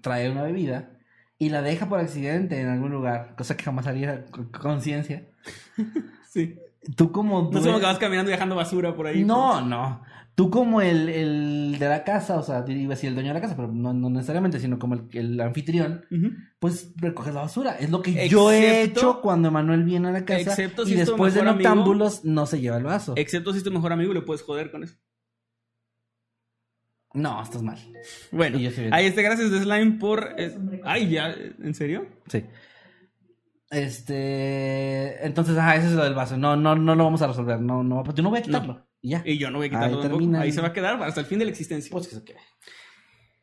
trae una bebida y la deja por accidente en algún lugar, cosa que jamás haría con conciencia, [LAUGHS] Sí. tú como... No due- cómo que vas caminando y dejando basura por ahí. No, no. Tú como el, el de la casa, o sea, iba a decir el dueño de la casa, pero no, no necesariamente, sino como el, el anfitrión, pues recoges la basura. Es lo que yo he hecho cuando Emanuel viene a la casa Excepto si y es después de amigo. noctámbulos no se lleva el vaso. Excepto si es tu mejor amigo y le puedes joder con eso. No, estás mal. Bueno, Y ahí está. Gracias de Slime por. Ay, ya. ¿En serio? Sí. Este, entonces, ajá, ese es lo del vaso. No, no, no lo vamos a resolver. No, no, yo no voy a quitarlo. Y ya. Y yo no voy a quitarlo Ahí termina Ahí el- se va a quedar hasta el fin de la existencia. Pues que se quede.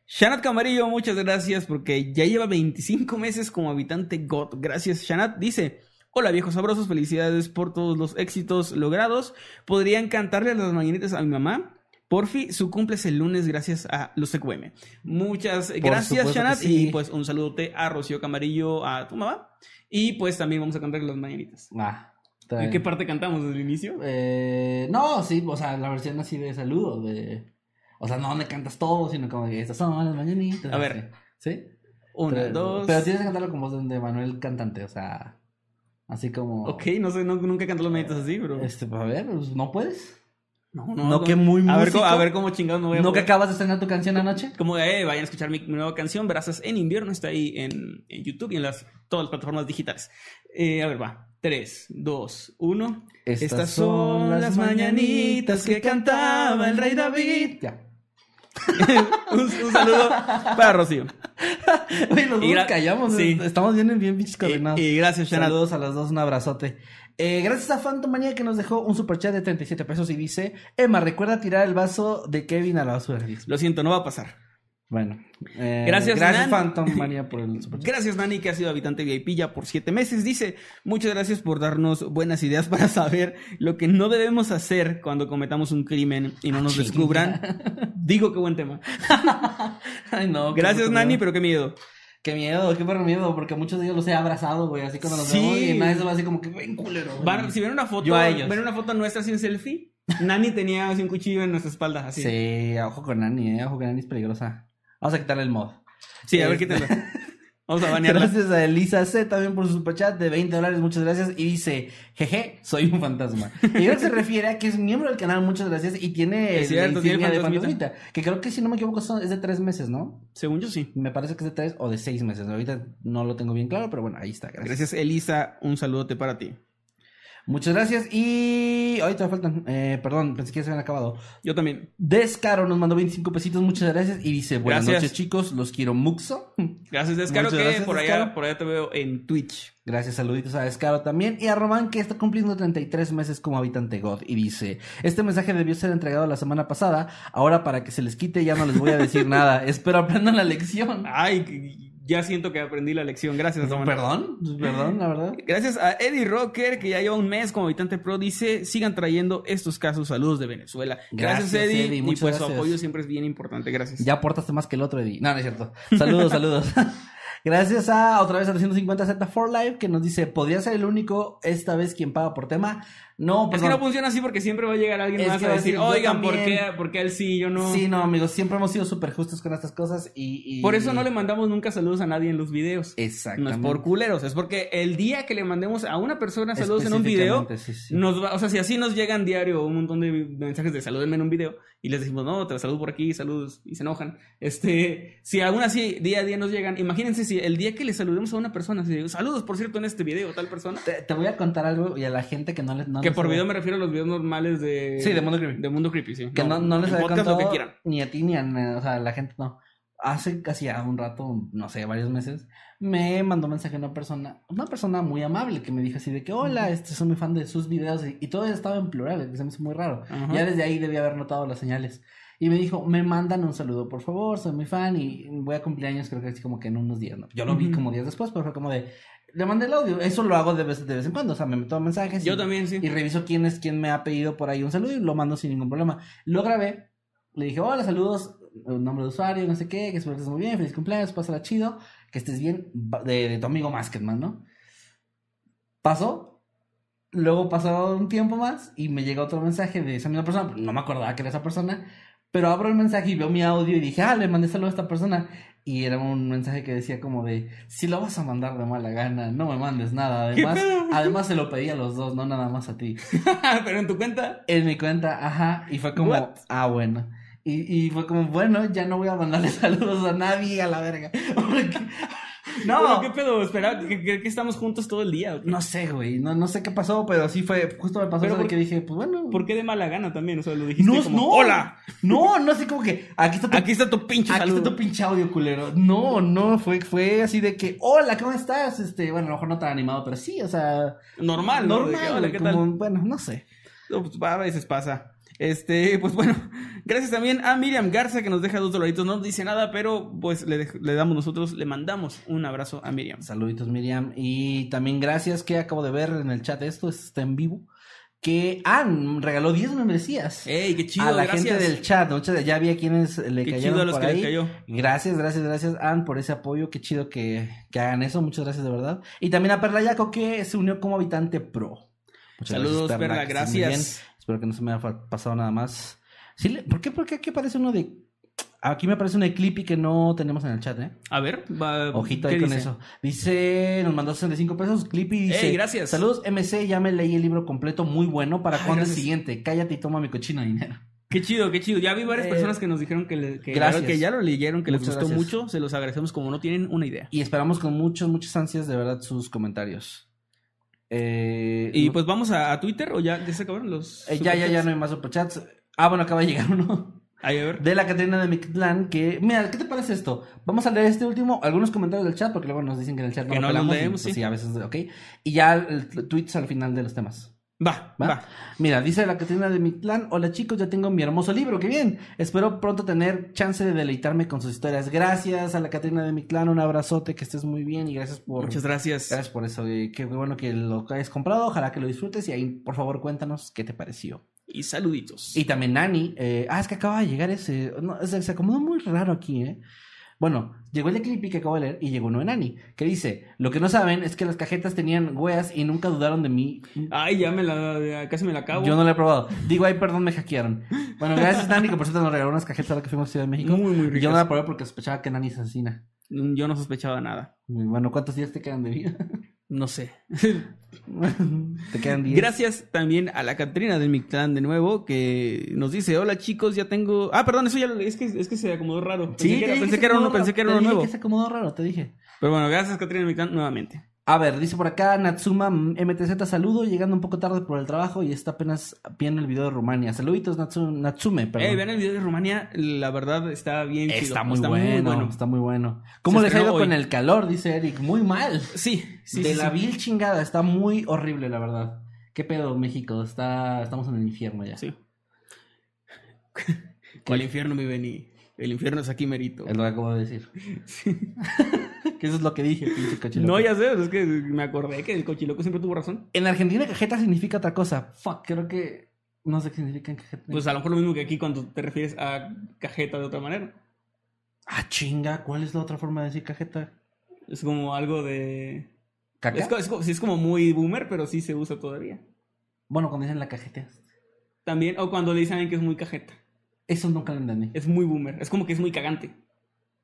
Shanat Camarillo, muchas gracias porque ya lleva 25 meses como habitante God. Gracias, Shanat. Dice: Hola viejos sabrosos, felicidades por todos los éxitos logrados. ¿Podrían cantarle las mañanitas a mi mamá? Porfi, su cumple es el lunes gracias a los EQM. Muchas gracias, supuesto que Shanat. sí. Y pues un saludote a Rocío Camarillo, a tu mamá. Y pues también vamos a cantarle las mañanitas. Ah, ¿En qué parte cantamos desde el inicio? Eh, no, sí, o sea, la versión así de saludo, de... O sea, no donde cantas todo, sino como que estas son las mañanitas. A ver. ¿Sí? Una, pero, dos. Pero tienes que cantarlo con voz de Manuel cantante, o sea... Así como... Ok, no sé, no- nunca canté las mañanitas así, pero. Este, a ver, pues, ¿no puedes? No, no, que muy a ver, músico. a ver cómo chingados no voy a ¿No que acabas de estrenar tu canción anoche? Como eh, vayan a escuchar mi, mi nueva canción, Brazas en invierno, está ahí en, en YouTube y en las, todas las plataformas digitales. Eh, a ver, va. 3, 2, 1. Estas, son las mañanitas que cantaba el rey David. Ya. [LAUGHS] un, un saludo para Rocío. [LAUGHS] Oye, los Y dos callamos. sí. Estamos bien, bien pinches Y, coordinados. y gracias, Shanat. Saludos a los dos, un abrazote. Eh, gracias a Phantom Manía que nos dejó un superchat de 37 pesos y dice: Emma, recuerda tirar el vaso de Kevin a la basura. Lo siento, no va a pasar. Bueno, eh, Gracias, gracias Nan. Phantom Manía por el superchat. Gracias, Nani, que ha sido habitante VIP ya por siete meses. Dice, muchas gracias por darnos buenas ideas para saber lo que no debemos hacer cuando cometamos un crimen y no nos chinga. descubran. Digo, qué buen tema. [LAUGHS] Ay, no. Gracias, Nani, pero qué miedo. Qué miedo, qué perro miedo, porque muchos de ellos los he abrazado, güey, así cuando los Sí. veo y nadie se va así como que, ven culero. güey". Van- si ven una foto, Yo a ellos. ven una foto nuestra sin selfie, Nani tenía así un cuchillo en nuestra espalda, así. Sí, ojo con Nani, eh, ojo con Nani es peligrosa. Vamos a quitarle el mod. Sí, a ver, Eh, quítalo. [LAUGHS] Vamos a banearla. Gracias a Elisa C también por su superchat de 20 dólares, muchas gracias. Y dice, jeje, soy un fantasma. Y creo que se refiere a que es miembro del canal, muchas gracias. Y tiene Es cierto, la tiene insignia de fantasmita. Que creo que si no me equivoco es de tres meses, ¿no? Según yo, sí. Me parece que es de tres o de seis meses. Ahorita no lo tengo bien claro, pero bueno, ahí está. Gracias. Gracias, Elisa. Un saludote para ti. Muchas gracias. Y ahorita faltan, eh, perdón, pensé que ya se habían acabado. Yo también. Descaro nos mandó 25 pesitos, muchas gracias. Y dice, buenas Gracias. noches chicos, los quiero muxo. Gracias, Descaro, Muchas que gracias, por, allá, por allá te veo en Twitch. Gracias, saluditos a Descaro también. Y a Román, que está cumpliendo 33 meses como habitante God. Y dice: Este mensaje debió ser entregado la semana pasada. Ahora, para que se les quite, ya no les voy a decir [LAUGHS] nada. Espero aprendan la lección. Ay, ya siento que aprendí la lección. Gracias, Román. Perdón, perdón, la verdad. Gracias a Eddie Rocker, que ya lleva un mes como habitante pro, dice, sigan trayendo estos casos. Saludos de Venezuela. Gracias, Gracias, Eddie. Eddie, y pues su apoyo siempre es bien importante. Gracias. Ya aportaste más que el otro, Eddie. No, no es cierto. Saludos, [LAUGHS] saludos. Gracias a otra vez a 350Z for Life que nos dice, podría ser el único esta vez quien paga por tema. No, Es que no funciona así porque siempre va a llegar alguien Es más a decir, oigan, ¿por también". qué, ¿por qué él sí y yo no? Sí, no, amigos, siempre hemos sido súper justos con estas cosas y, y- Por eso no le mandamos nunca saludos a nadie en los videos. No Exactamente. es por culeros, es porque el día que le mandemos a una persona saludos en un video, Específicamente, sí, sí. nos va, o sea, si así nos llegan diario un montón de mensajes de salúdenme en un video y les decimos, no, te saludo por aquí, saludos, y se enojan. Este, si aún así día a día nos llegan, imagínense si el día que le saludemos a una persona, si digo, saludos, por cierto, en este video, tal persona. Te, te voy a contar algo y a la gente que no les... No Que les por video me refiero a los videos normales de... Sí, de Mundo Creepy. De Mundo Creepy, sí. Que no, no les en había contado lo que quieran. ni a ti ni a... O sea, la gente no. Hace casi ya un rato, no sé, varios meses, me mandó mensaje una persona, una persona muy amable que me dijo así de que, hola, este, soy muy fan de sus videos y, y todo estaba en plural, que se me hizo muy raro. Ajá. Ya desde ahí debía haber notado las señales. Y me dijo, me mandan un saludo, por favor, soy muy fan y voy a cumpleaños, creo que así como que en unos días, ¿no? Yo lo vi como días después, pero fue como de, le mandé el audio. Eso lo hago de vez, de vez en cuando, o sea, me meto mensajes. Yo y- también, sí. y reviso quién es quien me ha pedido por ahí un saludo y lo mando sin ningún problema. Lo grabé, le dije, hola, saludos, el nombre de usuario, no sé qué, que espero que estés muy bien, feliz cumpleaños, pásala chido, que estés bien, de tu amigo Masketman, ¿no? Pasó, luego pasó un tiempo más y me llega otro mensaje de esa misma persona, no me acordaba que era esa persona, pero abro el mensaje y veo mi audio y dije, ah, le mandé saludo a esta persona. Y era un mensaje que decía como de, si lo vas a mandar de mala gana, no me mandes nada. Además, además se lo pedí a los dos, no nada más a ti. [LAUGHS] Pero en tu cuenta... En mi cuenta, ajá, y fue como, What? ah, bueno. Y, y fue como, bueno, ya no voy a mandarle [LAUGHS] saludos a nadie a la verga. [LAUGHS] Porque- [LAUGHS] No, ¿qué pedo? Espera, que, que- estamos juntos todo el día. no sé, güey, no, no sé qué pasó, pero sí fue, justo me pasó eso de que dije, pues bueno. ¿Por qué de mala gana también? O sea, lo dijiste No, como, no. ¡Hola! No, no así como que, aquí está tu, Aquí está tu pinche aquí saludo. está tu pinche audio, culero. No, no, fue, fue así de que, hola, ¿cómo estás? Este, bueno, a lo mejor no tan animado, pero sí, o sea, Normal, ¿no? Normal, que, Hola, ¿qué como, tal? bueno, no sé. No, pues, a veces pasa. Este, pues bueno, [LAUGHS] gracias también a Miriam Garza que nos deja dos dolaritos. No nos dice nada, pero pues le, le damos nosotros, le mandamos un abrazo a Miriam. Saluditos, Miriam. Y también gracias que acabo de ver en el chat esto, está en vivo, que Ann regaló 10 membresías. ¡Ey, qué chido! a la gracias. gente del chat, muchas- ya vi a quienes le Qué cayeron chido a los por que ahí. les cayó. Gracias, gracias, gracias, Ann, por ese apoyo. Qué chido que, que hagan eso. Muchas gracias, de verdad. Y también a Perla Yaco, que se unió como habitante pro. Muchas Saludos, Perla, muy bien. gracias. Espero que no se me haya pasado nada más. Sí, le- ¿Por qué? Porque aquí aparece uno de. Aquí me aparece un de Clippy que no tenemos en el chat, ¿eh? A ver, va, Ojito ¿qué ahí con dice? eso. Dice, nos mandó 65 pesos. Clippy dice: Ey, gracias. Saludos, MC. Ya me leí el libro completo. Muy bueno. ¿Para Ay, cuándo el gracias. siguiente? Cállate y toma mi cochino dinero. Qué chido, qué chido. Ya vi varias Eh, personas que nos dijeron que, le- que, ya lo leyeron, que les Muchas gustó gracias. mucho. Se los agradecemos como no tienen una idea. Y esperamos con muchos, muchas ansias de verdad sus comentarios. Eh, Y no- pues vamos a, a Twitter o ya, ya se acabaron los. eh, ya, ya, ya no hay más superchats. Ah, bueno, acaba de llegar [LAUGHS] uno. Ahí, a ver. De la Catrina de Mictlán, que... Mira, ¿qué te parece esto? Vamos a leer este último, algunos comentarios del chat, porque luego nos dicen que en el chat Que no, no lo leemos, pues, sí. a veces, ok. Y ya el tweets al final de los temas. Va, ¿Va? va. Mira, dice la Catrina de Mictlán, hola chicos, ya tengo mi hermoso libro, qué bien. Espero pronto tener chance de deleitarme con sus historias. Gracias a la Catrina de Mictlán, un abrazote, que estés muy bien y gracias por... Muchas gracias. Gracias por eso, eh, qué bueno que lo hayas comprado, ojalá que lo disfrutes y ahí por favor cuéntanos qué te pareció. Y saluditos. Y también Nani, eh, ah, es que acaba de llegar ese, no, se, se acomodó muy raro aquí, ¿eh? Bueno, llegó el de Clippy que acabo de leer y llegó uno de Nani, que dice, lo que no saben es que las cajetas tenían hueas y nunca dudaron de mí. Ay, ya me la, casi me la acabo. Yo no lo he probado. Digo, ay, perdón, me hackearon. Bueno, gracias Nani, que por cierto nos regaló unas cajetas a la que fuimos a Ciudad de México. Muy, muy Yo ricas. no la probé porque sospechaba que Nani es asesina. Yo no sospechaba nada. Bueno, ¿cuántos días te quedan de vida? No sé. [LAUGHS] te quedan 10. Gracias también a la Catrina del Mictlán de nuevo que nos dice, hola chicos, ya tengo... Ah, perdón, eso ya lo es que, es que se acomodó raro. Pensé Sí, que era, pensé que era uno, pensé que era Te uno dije nuevo. que se acomodó raro, te dije. Pero bueno, gracias Catrina del Mictlán nuevamente. A ver, dice por acá Natsuma MTZ, saludo, llegando un poco tarde por el trabajo y está apenas viendo el video de Rumania. Saluditos Natsu- Natsume, perdón. Eh, vean el video de Rumania, la verdad está bien chido. está, muy, bueno, está muy bueno. ¿Cómo Se les ha ido con el calor? Dice Eric. Muy mal. Sí, sí, de sí, la sí. vil chingada, está muy horrible, la verdad. ¿Qué pedo, México? Está, estamos en el infierno ya. Sí. [LAUGHS] ¿Cuál infierno mi vení? El infierno es aquí merito. Es lo que acabo de decir. [LAUGHS] [LAUGHS] que eso es lo que dije, pinche cochiloco. No, ya sé, es que me acordé que el cochiloco siempre tuvo razón. En Argentina cajeta significa otra cosa. Fuck, creo que no sé qué significa en cajeta. Pues a lo mejor lo mismo que aquí cuando te refieres a cajeta de otra manera. Ah, chinga, ¿cuál es la otra forma de decir cajeta? Es como algo de... ¿Caca? Es, es como muy boomer, pero sí se usa todavía. Bueno, cuando dicen la cajetea. También, o cuando le dicen que es muy cajeta. Eso nunca lo entendí. Es muy boomer. Es como que es muy cagante.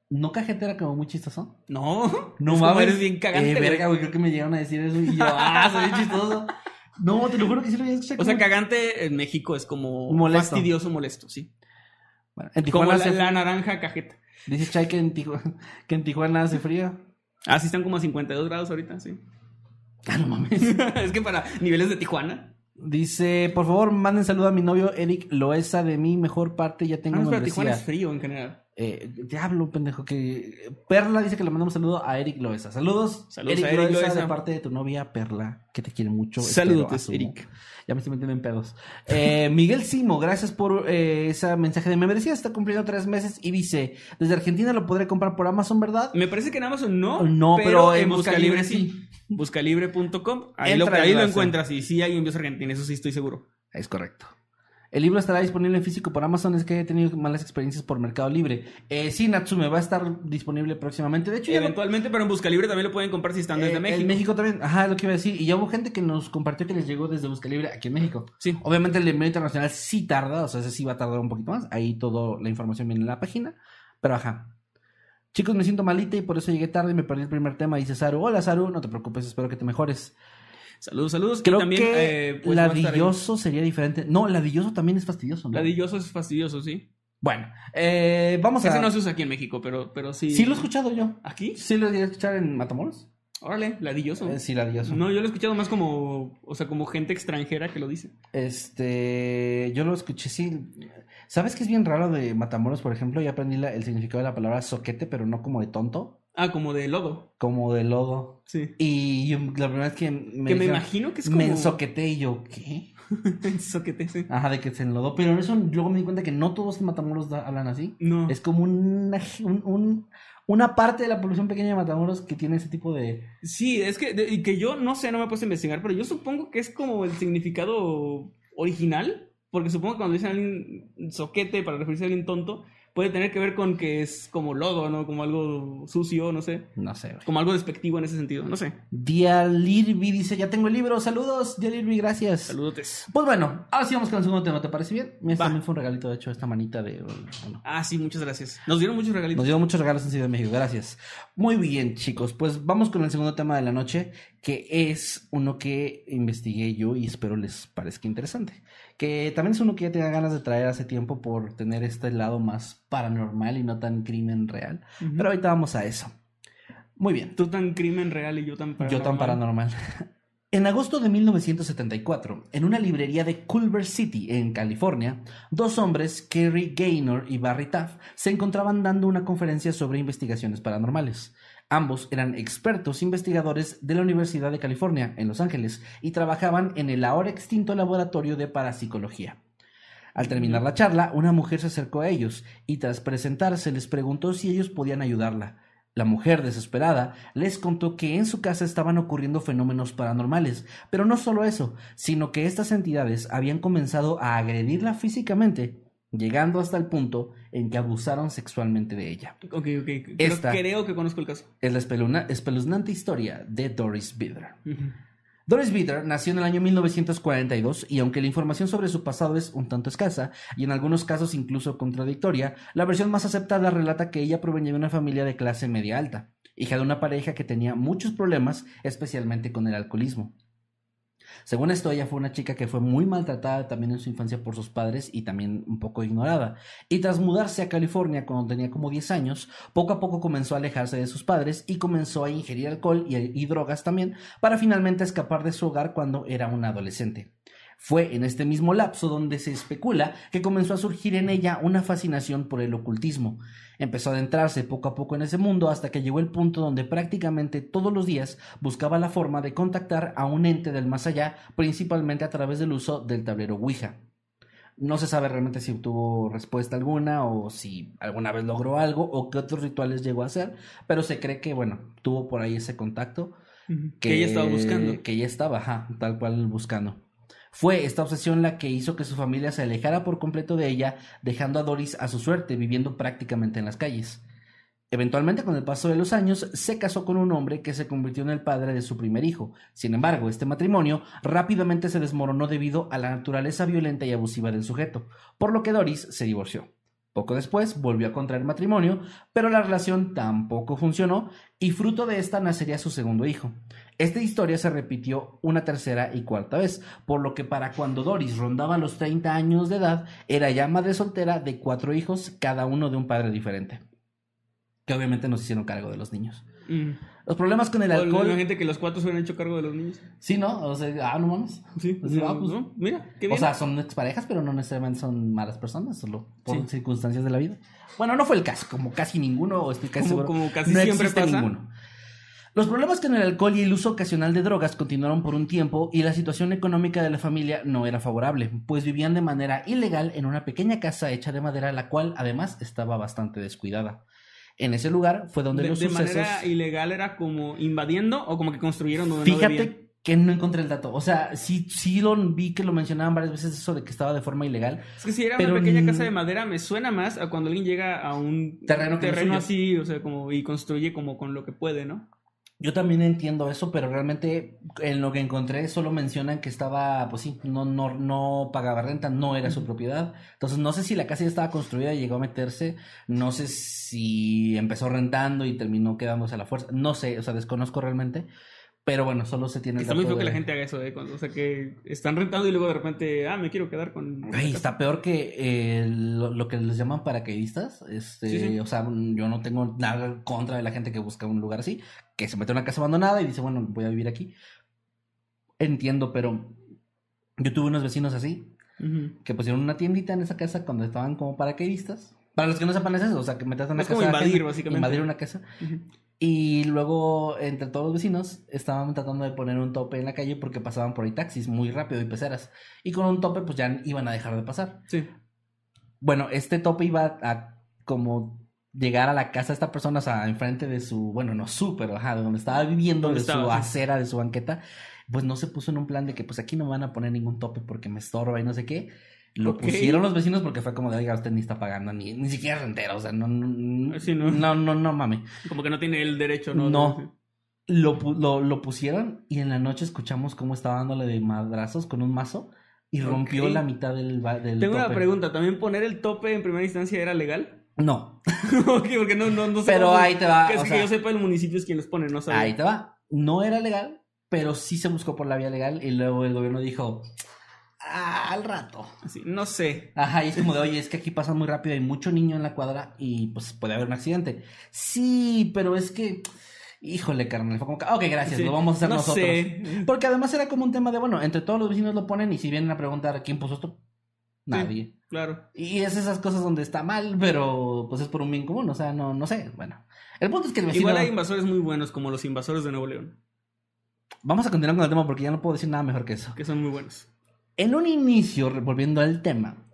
¿No cajeta era como muy chistoso? No. [LAUGHS] No es como mames. eres bien cagante. Eh, verga, güey, creo que me llegaron a decir eso y yo, [LAUGHS] ah, soy chistoso. No, te lo juro que sí lo había escuchado. O sea, como- cagante en México es como Molesto. fastidioso, molesto, sí. Bueno, en Como Tijuana la, hace- la naranja cajeta. Dice Chay que en, Tijuana, [LAUGHS] que en Tijuana hace frío. Ah, sí están como a 52 grados ahorita, sí. Ah, no mames. es que para niveles de Tijuana. Dice, por favor, manden saludo a mi novio Eric Loesa de mi mejor parte, ya tengo Ah, no, pero. Tijuana es frío en general. Eh, diablo, pendejo, que Perla dice que le mandamos saludo a Eric Loesa. Saludos, Saludos a Eric Loesa. de parte de tu novia Perla, que te quiere mucho. Saludos. Eric. Ya me estoy metiendo en pedos. Eh, [LAUGHS] Miguel Simo, gracias por eh, ese mensaje de membresía. Está cumpliendo tres meses y dice, desde Argentina lo podré comprar por Amazon, ¿verdad? Me parece que en Amazon no. No, pero en Buscalibre Buscalibre sí. Buscalibre.com. Ahí, lo, ahí lo encuentras. Y sí hay envíos argentinos, eso sí estoy seguro. Es correcto. El libro estará disponible en físico por Amazon. Es que he tenido malas experiencias por Mercado Libre. Eh, sí, Natsume va a estar disponible próximamente. De hecho, ya lo- Eventualmente, pero en Buscalibre también lo pueden comprar si están desde eh, México. En México también. Ajá, es lo que iba a decir. Y ya hubo gente que nos compartió que les llegó desde Buscalibre aquí en México. Sí. Obviamente el envío internacional sí tarda, o sea, ese sí va a tardar un poquito más. Ahí toda la información viene en la página. Pero ajá. Chicos, me siento malita y por eso llegué tarde y me perdí el primer tema. Dice Saru. Hola, Saru. No te preocupes, espero que te mejores. Saludos, saludos. Y Creo también, que eh, pues, sería diferente. No, ladilloso también es fastidioso. ¿no? Ladilloso es fastidioso, sí. Bueno, eh, vamos a... Ese no se usa aquí en México, pero, pero sí. Sí lo he escuchado yo. ¿Aquí? Sí lo a escuchar en Matamoros. Órale, ladilloso. Eh, sí, ladilloso. No, yo lo he escuchado más como, o sea, como gente extranjera que lo dice. Este, yo lo escuché, sí. ¿Sabes que es bien raro de Matamoros, por ejemplo? Ya aprendí la- el significado de la palabra soquete, pero no como de tonto, Ah, como de lodo. como de lodo. Sí. Y yo- la primera vez que me, que me dijeron, imagino que es como... me ensoqueté y yo, ¿qué? [LAUGHS] Soquete, sí. Ajá, de que se enlodó. Pero eso luego me di cuenta que no todos en Matamoros hablan así. No. Es como una, un- un- una parte de la población pequeña de Matamoros que tiene ese tipo de... Sí, es que, de- y que yo no sé, no me he puesto a investigar, pero yo supongo que es como el significado original, porque supongo que cuando dicen a alguien soquete para referirse a alguien tonto, puede tener que ver con que es como lodo, ¿no? Como algo sucio, no sé. No sé, güey. Como algo despectivo en ese sentido, no sé. Dialirvi dice, ya tengo el libro. Saludos, Dialirvi, gracias. Saludotes. Pues bueno, ahora sí vamos con el segundo tema, ¿te parece bien? Mira, Va. también fue un regalito, de hecho, esta manita de... bueno, Ah, sí, muchas gracias. Nos dieron muchos regalitos. nos dieron muchos regalos en Ciudad de México, gracias. Muy bien, chicos, pues vamos con el segundo tema de la noche, que es uno que investigué yo y espero les parezca interesante. Que también es uno que ya tenía ganas de traer hace tiempo por tener este lado más paranormal y no tan crimen real. Pero ahorita vamos a eso. Muy bien. Tú tan crimen real y yo tan paranormal. Yo tan paranormal. [LAUGHS] En agosto de 1974, en una librería de Culver City, en California, dos hombres, Kerry Gaynor y Barry Taff, se encontraban dando una conferencia sobre investigaciones paranormales. Ambos eran expertos investigadores de la Universidad de California, en Los Ángeles, y trabajaban en el ahora extinto laboratorio de parapsicología. Al terminar la charla, una mujer se acercó a ellos y tras presentarse les preguntó si ellos podían ayudarla. La mujer, desesperada, les contó que en su casa estaban ocurriendo fenómenos paranormales, pero no solo eso, sino que estas entidades habían comenzado a agredirla físicamente, llegando hasta el punto en que abusaron sexualmente de ella. Ok, ok. Creo, Esta. creo que conozco el caso. Es la espeluna- espeluznante historia de Doris Bitter. Ujú. Doris Bitter nació en el año 1942 y aunque la información sobre su pasado es un tanto escasa y en algunos casos incluso contradictoria, la versión más aceptada relata que ella provenía de una familia de clase media alta, hija de una pareja que tenía muchos problemas, especialmente con el alcoholismo. Según esto, ella fue una chica que fue muy maltratada también en su infancia por sus padres y también un poco ignorada. Y tras mudarse a California cuando tenía como 10 años, poco a poco comenzó a alejarse de sus padres y comenzó a ingerir alcohol y, y drogas también para finalmente escapar de su hogar cuando era una adolescente. Fue en este mismo lapso donde se especula que comenzó a surgir en ella una fascinación por el ocultismo. Empezó a adentrarse poco a poco en ese mundo hasta que llegó el punto donde prácticamente todos los días buscaba la forma de contactar a un ente del más allá, principalmente a través del uso del tablero Ouija. No se sabe realmente si obtuvo respuesta alguna o si alguna vez logró algo o qué otros rituales llegó a hacer, pero se cree que, bueno, tuvo por ahí ese contacto Ujú. Que ella estaba buscando. que ella estaba, ajá, tal cual buscando. Fue esta obsesión la que hizo que su familia se alejara por completo de ella, dejando a Doris a su suerte, viviendo prácticamente en las calles. Eventualmente, con el paso de los años, se casó con un hombre que se convirtió en el padre de su primer hijo. Sin embargo, este matrimonio rápidamente se desmoronó debido a la naturaleza violenta y abusiva del sujeto, por lo que Doris se divorció. Poco después volvió a contraer matrimonio, pero la relación tampoco funcionó y fruto de esta nacería su segundo hijo. Esta historia se repitió una tercera y cuarta vez, por lo que para cuando Doris rondaba los 30 años de edad, era ya madre soltera de cuatro hijos, cada uno de un padre diferente que obviamente nos hicieron cargo de los niños. Mm. Los problemas con el O alcohol. La gente que los cuatro se hubieran hecho cargo de los niños. Sí, ¿no? O sea, ah, no mames. Sí, Pues, ah, pues, ¿no? Mira, qué O bien. sea, son exparejas, pero no necesariamente son malas personas, solo por Sí. circunstancias de la vida. Bueno, no fue el caso, como casi ninguno, o estoy casi Como- seguro. como casi no siempre existe pasa. ninguno. Los problemas con el alcohol y el uso ocasional de drogas continuaron por un tiempo y la situación económica de la familia no era favorable, pues vivían de manera ilegal en una pequeña casa hecha de madera, la cual además estaba bastante descuidada. En ese lugar fue donde de, los de sucesos... manera ilegal era como invadiendo o como que construyeron donde no Fíjate debían? que no encontré el dato. O sea, sí, sí lo vi que lo mencionaban varias veces eso de que estaba de forma ilegal. Es que si era Pero una pequeña casa de madera, me suena más a cuando alguien llega a un Terreno no suyo. así, o sea, como y construye como con lo que puede, ¿no? Yo también entiendo eso, pero realmente en lo que encontré solo mencionan que estaba, pues sí, no, no, no pagaba renta, no era su propiedad. Entonces no sé si la casa ya estaba construida y llegó a meterse, no sé si empezó rentando y terminó quedándose a la fuerza, no sé, o sea, desconozco realmente, pero bueno, solo se tiene Está muy feo que la gente haga eso, ¿eh? Cuando- o sea, que están rentando y luego de repente, ah, me quiero quedar con... Güey, está peor que eh, lo, lo que les llaman paracaidistas. Este, Sí, sí. O sea, yo no tengo nada contra de la gente que busca un lugar así, que se mete una casa abandonada y dice, bueno, voy a vivir aquí. Entiendo, pero yo tuve unos vecinos así, que pusieron una tiendita en esa casa cuando estaban como paracaidistas. Para los que no sepan es eso, o sea, que metes a una Es casa. como invadir, ajena, básicamente. Invadir una casa. Y luego, entre todos los vecinos, estaban tratando de poner un tope en la calle porque pasaban por ahí taxis muy rápido y peceras. Y con un tope, pues ya iban a dejar de pasar. Sí. Bueno, este tope iba a como llegar a la casa de esta persona, o sea, enfrente de su, bueno, no su, pero ajá, de donde estaba viviendo, de su estaba, acera, de su banqueta, pues no se puso en un plan de que pues aquí no me van a poner ningún tope porque me estorba y no sé qué. Lo pusieron los vecinos porque fue como de, oiga, usted ni está pagando, ni, ni siquiera rentero, o sea, no, no, Sí, ¿no? no, no, no, mame. Como que no tiene el derecho, ¿no? No. Lo, lo, lo pusieron y en la noche escuchamos cómo estaba dándole de madrazos con un mazo y rompió la mitad del, del Tengo una pregunta, ¿también poner el tope en primera instancia era legal? No, [LAUGHS] Ok, porque no, no, no sé Pero cómo- ahí te va, Que, es o que sea- yo sepa, el municipio es quien los pone, no sabía. Ahí te va. No era legal, pero sí se buscó por la vía legal y luego el gobierno dijo, "Ah, al rato. No sé. Ajá, y es como de, oye, es que aquí pasa muy rápido, hay mucho niño en la cuadra y pues puede haber un accidente. Sí, pero es que, híjole, carnal, fue como, que, ok, gracias, Sí, lo vamos a hacer no nosotros. sé. Porque además era como un tema de, bueno, entre todos los vecinos lo ponen y si vienen a preguntar quién puso esto, nadie. Claro. Y es esas cosas donde está mal, pero pues es por un bien común, o sea, no, no sé, bueno. El punto es que el vecino... Igual hay invasores muy buenos, como los invasores de Nuevo León, Vamos a continuar con el tema porque ya no puedo decir nada mejor que eso. que son muy buenos. En un inicio, volviendo al tema,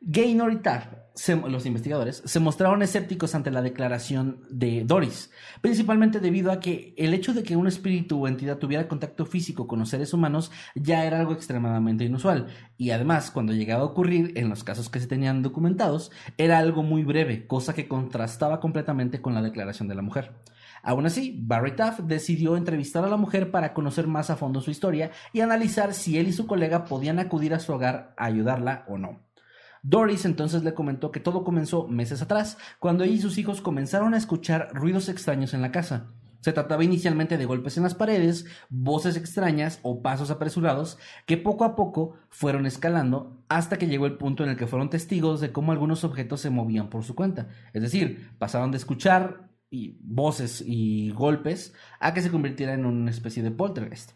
Gaynor y Taft, se- los investigadores, se mostraron escépticos ante la declaración de Doris, principalmente debido a que el hecho de que un espíritu o entidad tuviera contacto físico con los seres humanos ya era algo extremadamente inusual, y además, cuando llegaba a ocurrir, en los casos que se tenían documentados, era algo muy breve, cosa que contrastaba completamente con la declaración de la mujer. Aún así, Barry Taft decidió entrevistar a la mujer para conocer más a fondo su historia y analizar si él y su colega podían acudir a su hogar a ayudarla o no. Doris entonces le comentó que todo comenzó meses atrás, cuando ella y sus hijos comenzaron a escuchar ruidos extraños en la casa. Se trataba inicialmente de golpes en las paredes, voces extrañas o pasos apresurados que poco a poco fueron escalando hasta que llegó el punto en el que fueron testigos de cómo algunos objetos se movían por su cuenta. Es decir, pasaron de escuchar y voces y golpes a que se convirtiera en una especie de poltergeist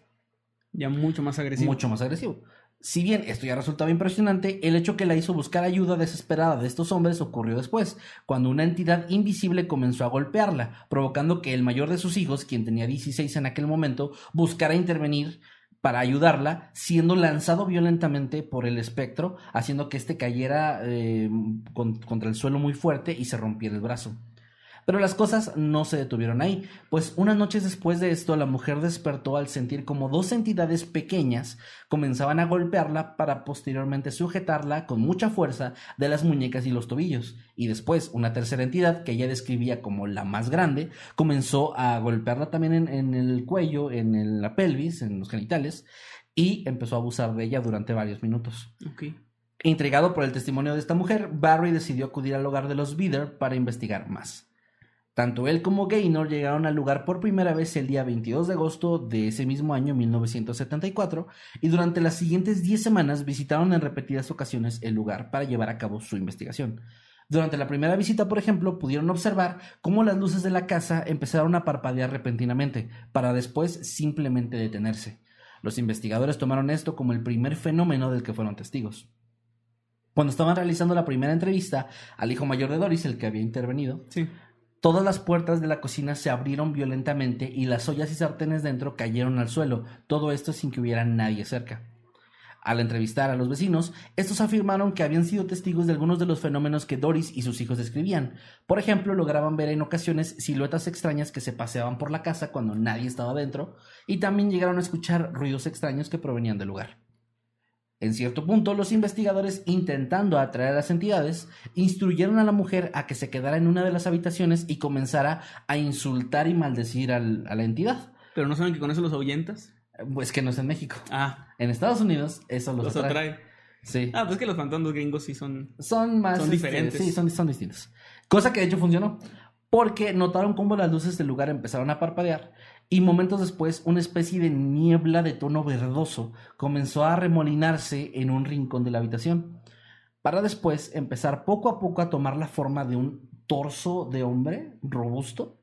Ya mucho más agresivo. mucho más agresivo. Si bien esto ya resultaba impresionante, el hecho que la hizo buscar ayuda desesperada de estos hombres ocurrió después, cuando una entidad invisible comenzó a golpearla, provocando que el mayor de sus hijos, quien tenía 16 en aquel momento, buscara intervenir para ayudarla, siendo lanzado violentamente por el espectro, haciendo que éste cayera eh, con- contra el suelo muy fuerte y se rompiera el brazo. Pero las cosas no se detuvieron ahí, pues unas noches después de esto la mujer despertó al sentir como dos entidades pequeñas comenzaban a golpearla para posteriormente sujetarla con mucha fuerza de las muñecas y los tobillos. Y después una tercera entidad que ella describía como la más grande comenzó a golpearla también en, en el cuello, en la pelvis, en los genitales y empezó a abusar de ella durante varios minutos. Intrigado por el testimonio de esta mujer, Barry decidió acudir al hogar de los Bieder para investigar más. Tanto él como Gaynor llegaron al lugar por primera vez el día 22 de agosto de ese mismo año 1974 y durante las siguientes 10 semanas visitaron en repetidas ocasiones el lugar para llevar a cabo su investigación. Durante la primera visita, por ejemplo, pudieron observar cómo las luces de la casa empezaron a parpadear repentinamente, para después simplemente detenerse. Los investigadores tomaron esto como el primer fenómeno del que fueron testigos. Cuando estaban realizando la primera entrevista al hijo mayor de Doris, el que había intervenido, todas las puertas de la cocina se abrieron violentamente y las ollas y sartenes dentro cayeron al suelo, todo esto sin que hubiera nadie cerca. Al entrevistar a los vecinos, estos afirmaron que habían sido testigos de algunos de los fenómenos que Doris y sus hijos describían. Por ejemplo, lograban ver en ocasiones siluetas extrañas que se paseaban por la casa cuando nadie estaba dentro, y también llegaron a escuchar ruidos extraños que provenían del lugar. En cierto punto, los investigadores, intentando atraer a las entidades, instruyeron a la mujer a que se quedara en una de las habitaciones y comenzara a insultar y maldecir a la entidad. ¿Pero no saben que con eso los ahuyentas? Pues que no es en México. Ah. En Estados Unidos eso los, atrae. Sí. Ah, pues que los fantasmas gringos sí son... Son más... Son este, diferentes. sí, son, son distintos. Cosa que de hecho funcionó. Porque notaron cómo las luces del lugar empezaron a parpadear y momentos después una especie de niebla de tono verdoso comenzó a remolinarse en un rincón de la habitación, para después empezar poco a poco a tomar la forma de un torso de hombre robusto,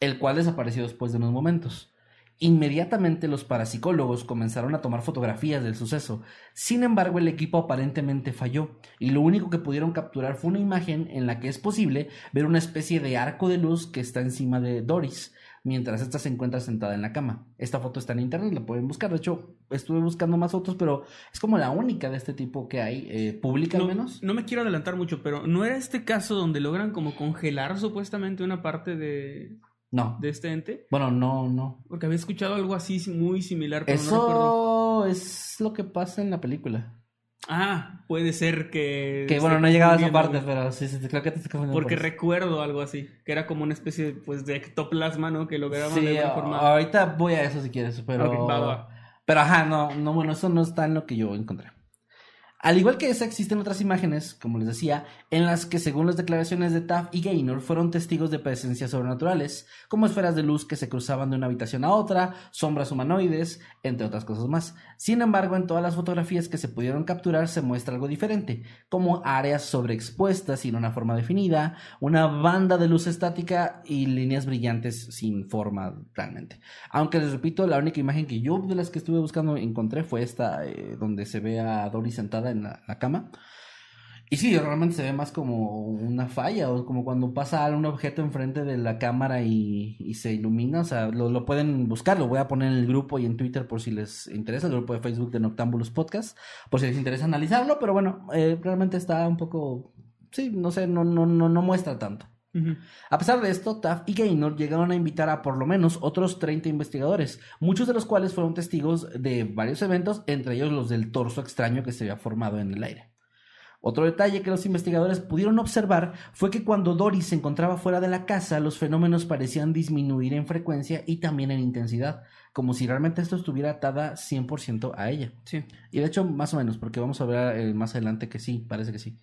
el cual desapareció después de unos momentos. Inmediatamente los parapsicólogos comenzaron a tomar fotografías del suceso. Sin embargo, el equipo aparentemente falló y lo único que pudieron capturar fue una imagen en la que es posible ver una especie de arco de luz que está encima de Doris, mientras ésta se encuentra sentada en la cama. Esta foto está en internet, la pueden buscar. De hecho, estuve buscando más fotos, pero es como la única de este tipo que hay, eh, pública al menos. No me quiero adelantar mucho, pero ¿no era este caso donde logran como congelar supuestamente una parte de, no. ¿De este ente? Bueno, no, no. Porque había escuchado algo así muy similar, pero Eso no recuerdo. es lo que pasa en la película. Ah, puede ser que. Que bueno, no llegaba a esa parte, pero sí, sí, creo que te estoy Porque recuerdo algo así, que era como una especie pues, de ectoplasma, ¿no? Que lograban sí, de Ahorita voy a eso si quieres, pero. Pero ajá, no, no, bueno, eso no está en lo que yo encontré. Al igual que esa, existen otras imágenes, como les decía, en las que, según las declaraciones de Taff y Gaynor, fueron testigos de presencias sobrenaturales, como esferas de luz que se cruzaban de una habitación a otra, sombras humanoides, entre otras cosas más. Sin embargo, en todas las fotografías que se pudieron capturar se muestra algo diferente, como áreas sobreexpuestas sin una forma definida, una banda de luz estática y líneas brillantes sin forma realmente. Aunque les repito, la única imagen que yo de las que estuve buscando encontré fue esta, eh, donde se ve a Dory sentada en la, cama. Y sí, realmente se ve más como una falla o como cuando pasa un objeto enfrente de la cámara y, se ilumina. O sea, lo, pueden buscar, lo voy a poner en el grupo y en Twitter por si les interesa, el grupo de Facebook de Noctámbulos Podcast, por si les interesa analizarlo. Pero bueno, eh, realmente está un poco, sí, no sé, no, no, no, no muestra tanto. A pesar de esto, Taff y Gaynor llegaron a invitar a por lo menos otros 30 investigadores, muchos de los cuales fueron testigos de varios eventos, entre ellos los del torso extraño que se había formado en el aire. Otro detalle que los investigadores pudieron observar fue que cuando Doris se encontraba fuera de la casa, los fenómenos parecían disminuir en frecuencia y también en intensidad, como si realmente esto estuviera atada 100% a ella. Sí. Y de hecho, más o menos, porque vamos a ver eh, más adelante que sí, parece que sí.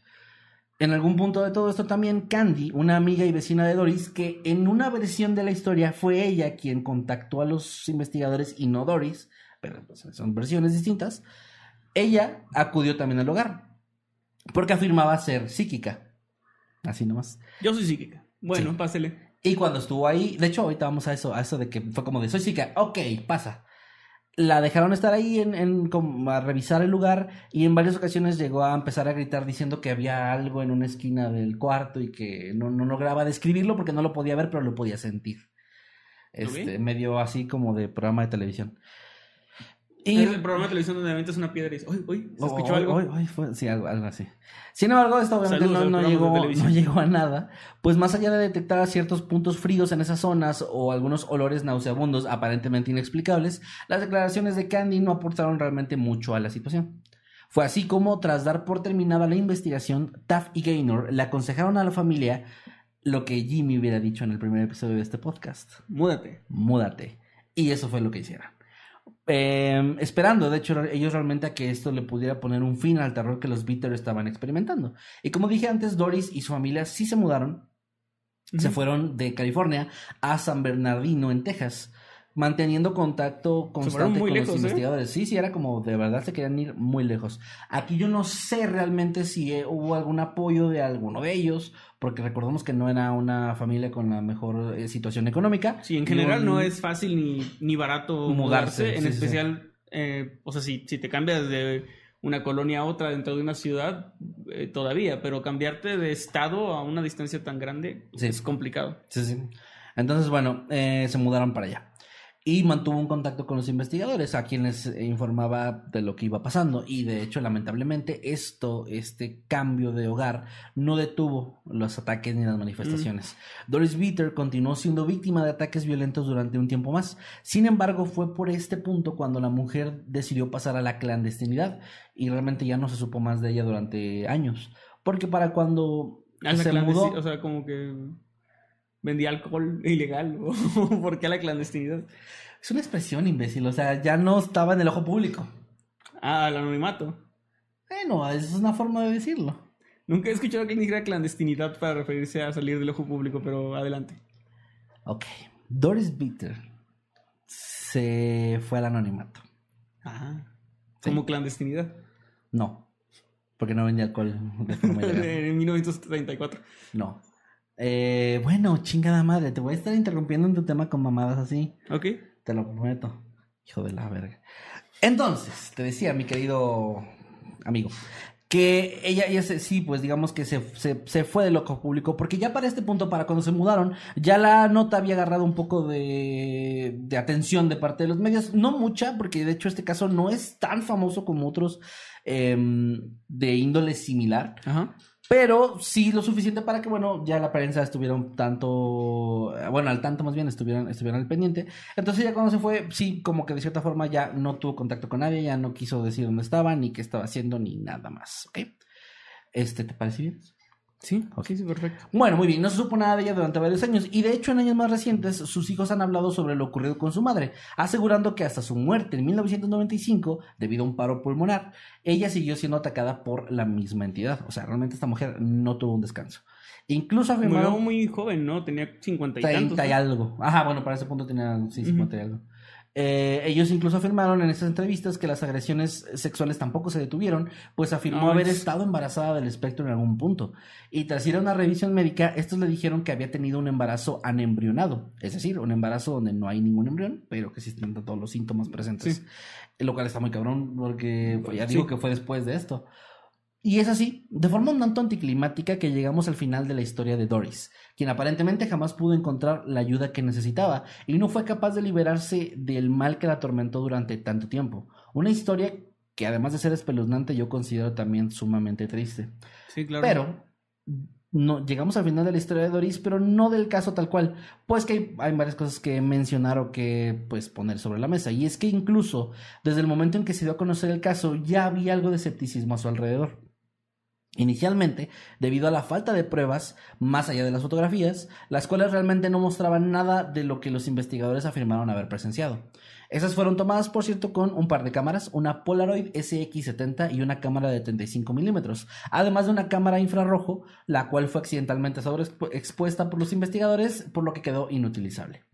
En algún punto de todo esto también Candy, una amiga y vecina de Doris, que en una versión de la historia fue ella quien contactó a los investigadores y no Doris, pero pues, son versiones distintas, ella acudió también al hogar, porque afirmaba ser psíquica. Así nomás. Yo soy psíquica. Bueno, pásele. Y cuando estuvo ahí, de hecho ahorita vamos a eso, a eso de que fue como de soy psíquica, ok, pasa la dejaron estar ahí en, en a revisar el lugar y en varias ocasiones llegó a empezar a gritar diciendo que había algo en una esquina del cuarto y que no, no lograba describirlo porque no lo podía ver pero lo podía sentir. Este, medio así como de programa de televisión. Y es el programa de televisión donde aventas una piedra y dices, uy, uy, ¿se escuchó Hoy- algo? fue- sí, algo, algo así. Sin embargo, esto obviamente Saludos no, no llegó, no llegó a nada, pues más allá de detectar ciertos puntos fríos en esas zonas o algunos olores nauseabundos aparentemente inexplicables, las declaraciones de Candy no aportaron realmente mucho a la situación. Fue así como, tras dar por terminada la investigación, Taff y Gaynor le aconsejaron a la familia lo que Jimmy hubiera dicho en el primer episodio de este podcast Múdate. múdate. Y eso fue lo que hicieron. Eh, esperando, de hecho, ellos realmente a que esto le pudiera poner un fin al terror que los Bitter estaban experimentando. Y como dije antes, Doris y su familia sí se mudaron. Se fueron de California a San Bernardino, en Texas, manteniendo contacto constante con lejos, los ¿eh? investigadores. Sí, sí, era como de verdad se querían ir muy lejos. Aquí yo no sé realmente si eh, hubo algún apoyo de alguno de ellos, porque recordemos que no era una familia con la mejor eh, situación económica. Sí, en general un- no es fácil ni, ni barato Mudarse, mudarse, en sí, sí, sí. especial, eh, o sea, si, si te cambias de una colonia a otra dentro de una ciudad, eh, todavía, pero cambiarte de estado a una distancia tan grande Sí. es complicado. Sí, sí. Entonces, bueno, eh, se mudaron para allá. Y mantuvo un contacto con los investigadores, a quienes informaba de lo que iba pasando. Y de hecho, lamentablemente, esto, este cambio de hogar, no detuvo los ataques ni las manifestaciones. Doris Bitter continuó siendo víctima de ataques violentos durante un tiempo más. Sin embargo, fue por este punto cuando la mujer decidió pasar a la clandestinidad. Y realmente ya no se supo más de ella durante años. Porque para cuando se mudó... O sea, como que vendía alcohol [LAUGHS] ilegal. ¿o [LAUGHS] ¿Por qué la clandestinidad? Es una expresión, imbécil. O sea, ya no estaba en el ojo público. Ah, el anonimato. Bueno, es una forma de decirlo. Nunca he escuchado que dijera clandestinidad para referirse a salir del ojo público, pero adelante. Ok. Doris Bitter se fue al anonimato. Ah, Sí. como clandestinidad. No. Porque no vendía alcohol [LAUGHS] en 1934. No. Eh, bueno, chingada madre. Te voy a estar interrumpiendo en tu tema con mamadas así. Ok. Te lo prometo. Hijo de la verga. Entonces, te decía, mi querido amigo, que ella, ella se- sí, pues digamos que se, se, se fue del ojo público, porque ya para este punto, para cuando se mudaron, ya la nota había agarrado un poco de, de atención de parte de los medios. No mucha, porque de hecho este caso no es tan famoso como otros em, de índole similar. Ajá. Pero sí lo suficiente para que, bueno, ya la prensa estuviera un tanto, eh, bueno, al tanto más bien, estuvieran, estuvieran al pendiente. Entonces ya cuando se fue, sí, como que de cierta forma ya no tuvo contacto con nadie, ya no quiso decir dónde estaba, ni qué estaba haciendo, ni nada más, ¿ok? Este, ¿te parece bien? Sí, Ok. sí, sí, perfecto. Bueno, muy bien, no se supo nada de ella durante varios años y de hecho en años más recientes sus hijos han hablado sobre lo ocurrido con su madre, asegurando que hasta su muerte en 1995, debido a un paro pulmonar, ella siguió siendo atacada por la misma entidad. O sea, realmente esta mujer no tuvo un descanso. Incluso Murió afirmaron muy joven, ¿no? Tenía 50 y tantos. 30 y algo. Ajá, bueno, para ese punto tenía sí, Ujú. 50 y algo. Eh, ellos incluso afirmaron en estas entrevistas que las agresiones sexuales tampoco se detuvieron, pues afirmó haber estado embarazada del espectro en algún punto. Y tras ir a una revisión médica, estos le dijeron que había tenido un embarazo anembrionado, es decir, un embarazo donde no hay ningún embrión, pero que sí están todos los síntomas presentes. Sí. Lo cual está muy cabrón, porque pues, ya Sí. digo que fue después de esto. Y es así, de forma un tanto anticlimática, que llegamos al final de la historia de Doris, quien aparentemente jamás pudo encontrar la ayuda que necesitaba y no fue capaz de liberarse del mal que la atormentó durante tanto tiempo. Una historia que además de ser espeluznante yo considero también sumamente triste. Sí, claro. Pero no, llegamos al final de la historia de Doris, pero no del caso tal cual. Pues que hay, hay varias cosas que mencionar o que pues poner sobre la mesa. Y es que incluso desde el momento en que se dio a conocer el caso, ya había algo de escepticismo a su alrededor. Inicialmente, debido a la falta de pruebas, más allá de las fotografías, las cuales realmente no mostraban nada de lo que los investigadores afirmaron haber presenciado. Esas fueron tomadas, por cierto, con un par de cámaras, una Polaroid SX70 y una cámara de 35 milímetros, además de una cámara infrarrojo, la cual fue accidentalmente sobreexpuesta por los investigadores, por lo que quedó inutilizable.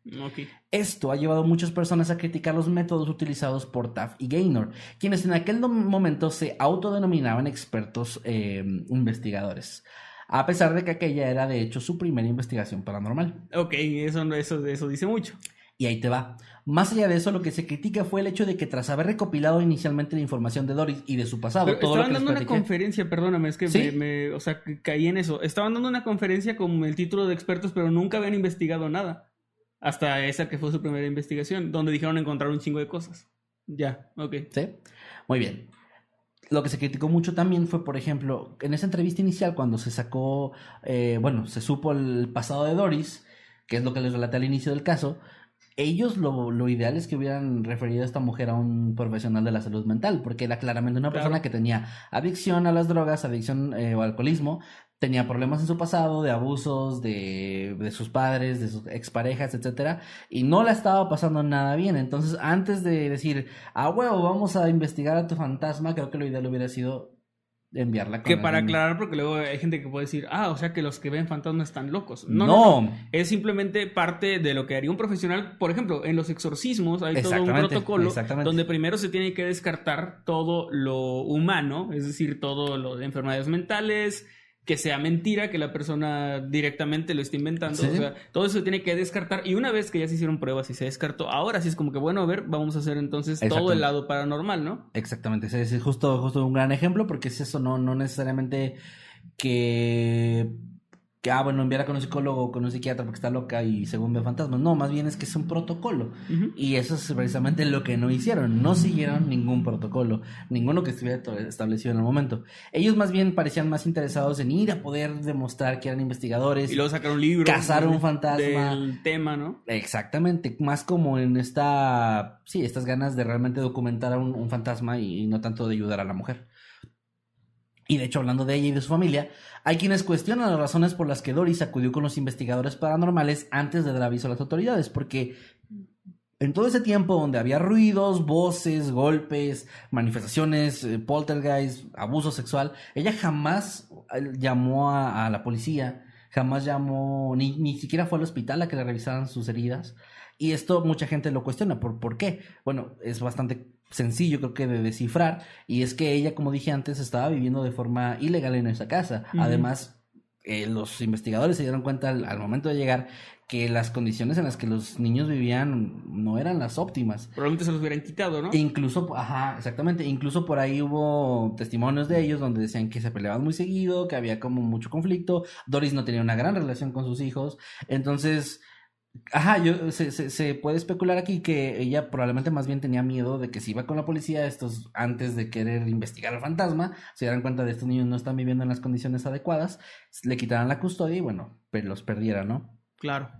Esto ha llevado a muchas personas a criticar los métodos utilizados por Taft y Gaynor, quienes en aquel momento se autodenominaban expertos eh, investigadores, a pesar de que aquella era de hecho su primera investigación paranormal. Ok, eso, eso, eso dice mucho. Y ahí te va. Más allá de eso, lo que se critica fue el hecho de que tras haber recopilado inicialmente la información de Doris y de su pasado, Pero todo lo estaban que dando una conferencia, perdóname, es que ¿Sí? me, me- o sea, caí en eso. Estaban dando una conferencia con el título de expertos, pero nunca habían investigado nada. Hasta esa que fue su primera investigación, donde dijeron encontrar un chingo de cosas. Ya, ok. ¿Sí? Muy bien. Lo que se criticó mucho también fue, por ejemplo, en esa entrevista inicial, cuando se sacó, eh, bueno, se supo el pasado de Doris, que es lo que les relaté al inicio del caso, ellos lo, lo ideal es que hubieran referido a esta mujer a un profesional de la salud mental, porque era claramente una Claro. persona que tenía adicción a las drogas, adicción eh, o alcoholismo, tenía problemas en su pasado de abusos de, de sus padres, de sus exparejas, etcétera, y no la estaba pasando nada bien. Entonces, antes de decir, ah, huevo, vamos a investigar a tu fantasma, creo que lo ideal hubiera sido enviarla con Que para aclarar, porque luego hay gente que puede decir, ah, o sea que los que ven fantasmas están locos. No, No, no, no. Es simplemente parte de lo que haría un profesional. Por ejemplo, en los exorcismos hay todo un protocolo donde primero se tiene que descartar todo lo humano, es decir, todo lo de enfermedades mentales, que sea mentira, que la persona directamente lo esté inventando. Sí. O sea, todo eso se tiene que descartar. Y una vez que ya se hicieron pruebas y se descartó, ahora sí es como que, bueno, a ver, vamos a hacer entonces todo el lado paranormal, ¿no? Exactamente, es justo, justo un gran ejemplo porque es eso, no, no necesariamente que, que, ah, bueno, enviar con un psicólogo o con un psiquiatra porque está loca y según ve fantasmas, no, más bien es que es un protocolo y eso es precisamente lo que no hicieron, no siguieron ningún protocolo, ninguno que estuviera establecido en el momento. Ellos más bien parecían más interesados en ir a poder demostrar que eran investigadores. Y luego sacar un libro. Cazar un fantasma. Del tema, ¿no? Exactamente, más como en esta, sí, estas ganas de realmente documentar a un, un fantasma y, y no tanto de ayudar a la mujer. Y de hecho, hablando de ella y de su familia, hay quienes cuestionan las razones por las que Doris acudió con los investigadores paranormales antes de dar aviso a las autoridades, porque en todo ese tiempo donde había ruidos, voces, golpes, manifestaciones, eh, poltergeist, abuso sexual, ella jamás eh, llamó a, a la policía, jamás llamó, ni, ni siquiera fue al hospital a que le revisaran sus heridas. Y esto mucha gente lo cuestiona. ¿Por, ¿Por qué? Bueno, es bastante sencillo creo que de descifrar. Y es que ella, como dije antes, estaba viviendo de forma ilegal en esa casa. Además, eh, los investigadores se dieron cuenta al, al momento de llegar que las condiciones en las que los niños vivían no eran las óptimas. Probablemente se los hubieran quitado, ¿no? E incluso, ajá, exactamente, incluso por ahí hubo testimonios de ellos donde decían que se peleaban muy seguido, que había como mucho conflicto, Doris no tenía una gran relación con sus hijos, entonces, ajá, yo, se, se, se puede especular aquí que ella probablemente más bien tenía miedo de que si iba con la policía, estos, antes de querer investigar al fantasma, se dieran cuenta de estos niños no están viviendo en las condiciones adecuadas, le quitaran la custodia y bueno, pues los perdiera, ¿no? Claro.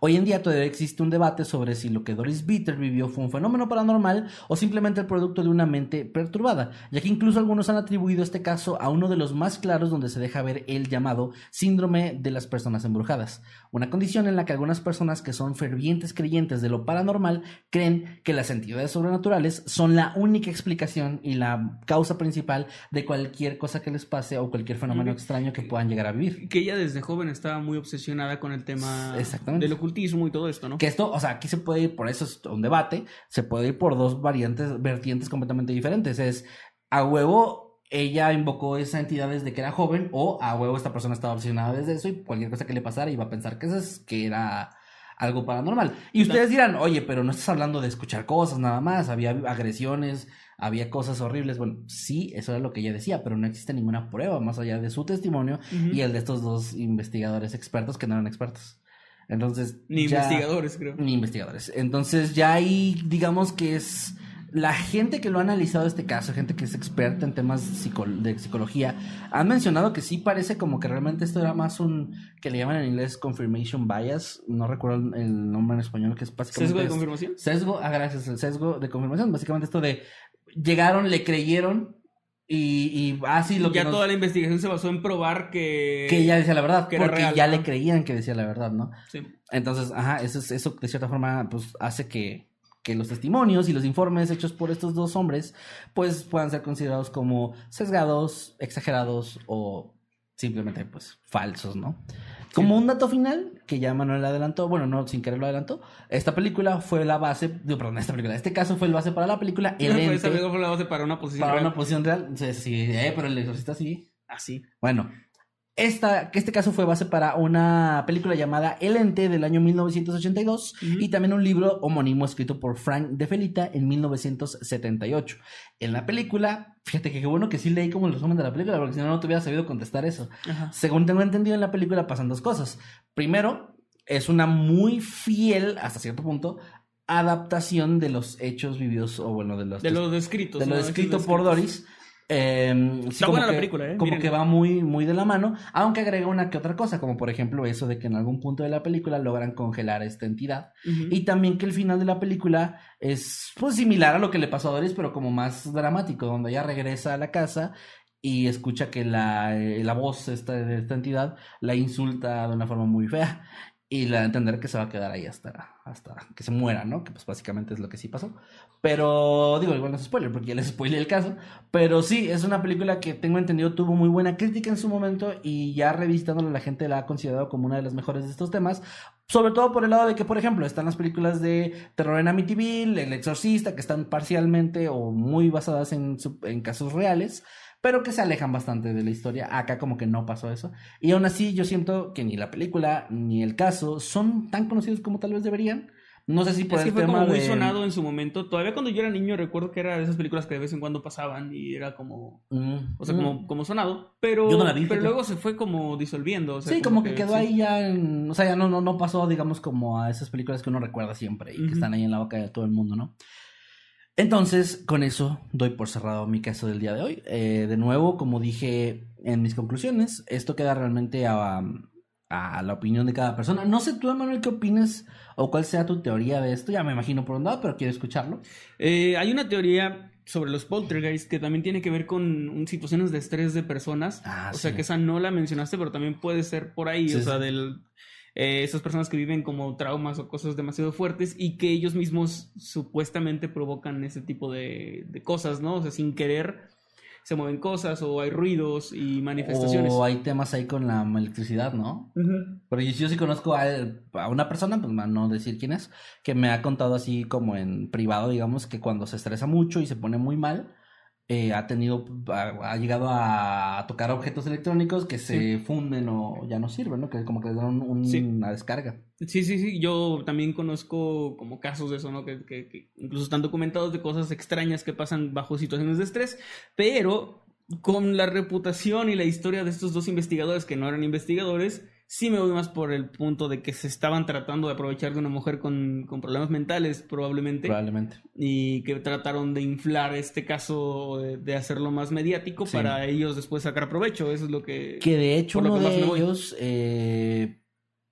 Hoy en día todavía existe un debate sobre si lo que Doris Bitter vivió fue un fenómeno paranormal o simplemente el producto de una mente perturbada, ya que incluso algunos han atribuido este caso a uno de los más claros donde se deja ver el llamado síndrome de las personas embrujadas, una condición en la que algunas personas que son fervientes creyentes de lo paranormal creen que las entidades sobrenaturales son la única explicación y la causa principal de cualquier cosa que les pase o cualquier fenómeno extraño que puedan llegar a vivir. Que ella desde joven estaba muy obsesionada con el tema Exactamente. Del ocultismo y todo esto, ¿no? Que esto, o sea, aquí se puede ir, por eso es un debate, se puede ir por dos variantes, vertientes completamente diferentes. Es a huevo, ella invocó esa entidad desde que era joven, o a huevo esta persona estaba obsesionada desde eso y cualquier cosa que le pasara iba a pensar que eso es, que era algo paranormal. Y ustedes dirán, oye, pero no estás hablando de escuchar cosas nada más, había agresiones, había cosas horribles. Bueno, sí, eso era lo que ella decía, pero no existe ninguna prueba más allá de su testimonio y el de estos dos investigadores expertos que no eran expertos. Entonces, Ni ya- investigadores, creo. ni investigadores. Entonces ya ahí digamos que es la gente que lo ha analizado este caso, gente que es experta en temas psico- de psicología, han mencionado que sí parece como que realmente esto era más un que le llaman en inglés confirmation bias, no recuerdo el nombre en español que es básicamente ¿Sesgo de es- confirmación? Sesgo, ah, gracias, el sesgo de confirmación, básicamente esto de llegaron, le creyeron y, y así lo que ya nos- toda la investigación se basó en probar que... que ella decía la verdad, que porque real, ya ¿no? le creían que decía la verdad, ¿no? Sí. Entonces, ajá, eso, es- eso de cierta forma pues hace que, que los testimonios y los informes hechos por estos dos hombres pues puedan ser considerados como sesgados, exagerados o simplemente pues falsos, ¿no? Como un dato final, que ya Manuel adelantó, bueno, no sin querer lo adelantó, esta película fue la base, digo, perdón, esta película, este caso fue el base para la película El Ente, fue la base para una posición para real. una posición real, sí, sí, eh, pero el exorcista sí, Así. bueno, esta, este caso fue base para una película llamada El Ente del año 1982 Ujú. y también un libro homónimo escrito por Frank de Felita en 1978. En la película, fíjate que qué bueno que sí leí como el resumen de la película, porque si no, no te hubiera sabido contestar eso. Ajá. Según tengo entendido en la película pasan dos cosas. Primero, es una muy fiel, hasta cierto punto, adaptación de los hechos vividos, o bueno, de los... De lo descrito. de lo descrito por Doris. Eh, sí, Está como buena la que- película, ¿eh? Como Miren. que va muy, muy de la mano, aunque agrega una que otra cosa, como por ejemplo eso de que en algún punto de la película logran congelar esta entidad. Y también que el final de la película es pues similar a lo que le pasó a Doris, pero como más dramático, donde ella regresa a la casa y escucha que la, eh, la voz esta, de esta entidad la insulta de una forma muy fea. Y la entender que se va a quedar ahí hasta, hasta que se muera, ¿no? Que pues básicamente es lo que sí pasó. Pero digo, igual no es spoiler, porque ya les spoilé el caso. Pero sí, es una película que tengo entendido tuvo muy buena crítica en su momento y ya revisitándola la gente la ha considerado como una de las mejores de estos temas. Sobre todo por el lado de que, por ejemplo, están las películas de terror en Amityville, El Exorcista, que están parcialmente o muy basadas en, en casos reales, pero que se alejan bastante de la historia. Acá como que no pasó eso. Y aún así yo siento que ni la película ni el caso son tan conocidos como tal vez deberían. No sé si por Es que el fue tema como muy de- sonado en su momento. Todavía cuando yo era niño recuerdo que era de esas películas que de vez en cuando pasaban y era como... Mm, O sea, mm. como, como sonado. Pero, Yo no la vi, pero luego se fue como disolviendo. o sea, sí, como que, quedó sí. ahí ya, en- o sea, ya no, no, no pasó, digamos, como a esas películas que uno recuerda siempre y que están ahí en la boca de todo el mundo, ¿no? Entonces, con eso doy por cerrado mi caso del día de hoy. Eh, de nuevo, como dije en mis conclusiones, esto queda realmente a, a la opinión de cada persona. No sé tú, Emanuel, qué opines o cuál sea tu teoría de esto. Ya me imagino por dónde va, pero quiero escucharlo. Eh, hay una teoría sobre los poltergeist que también tiene que ver con un- situaciones de estrés de personas. Ah, o sea, que esa no la mencionaste, pero también puede ser por ahí. Sí, o sea, sí. del, eh, esas personas que viven como traumas o cosas demasiado fuertes y que ellos mismos supuestamente provocan ese tipo de, de cosas, ¿no? O sea, sin querer se mueven cosas o hay ruidos y manifestaciones. O hay temas ahí con la electricidad, ¿no? Pero yo, yo sí conozco a, a una persona, pues no decir quién es, que me ha contado así como en privado, digamos, que cuando se estresa mucho y se pone muy mal, eh, ha tenido, ha, ha llegado a tocar objetos electrónicos que se funden o ya no sirven, ¿no? Que como que le dan un- Sí. una descarga. Sí, sí, sí, yo también conozco como casos de eso, ¿no? Que, que- que incluso están documentados de cosas extrañas que pasan bajo situaciones de estrés, pero con la reputación y la historia de estos dos investigadores que no eran investigadores, sí me voy más por el punto de que se estaban tratando de aprovechar de una mujer con, con problemas mentales, probablemente, Probablemente. y que trataron de inflar este caso, de, de hacerlo más mediático Sí. para ellos después sacar provecho, eso es lo que... Que de hecho uno de ellos eh,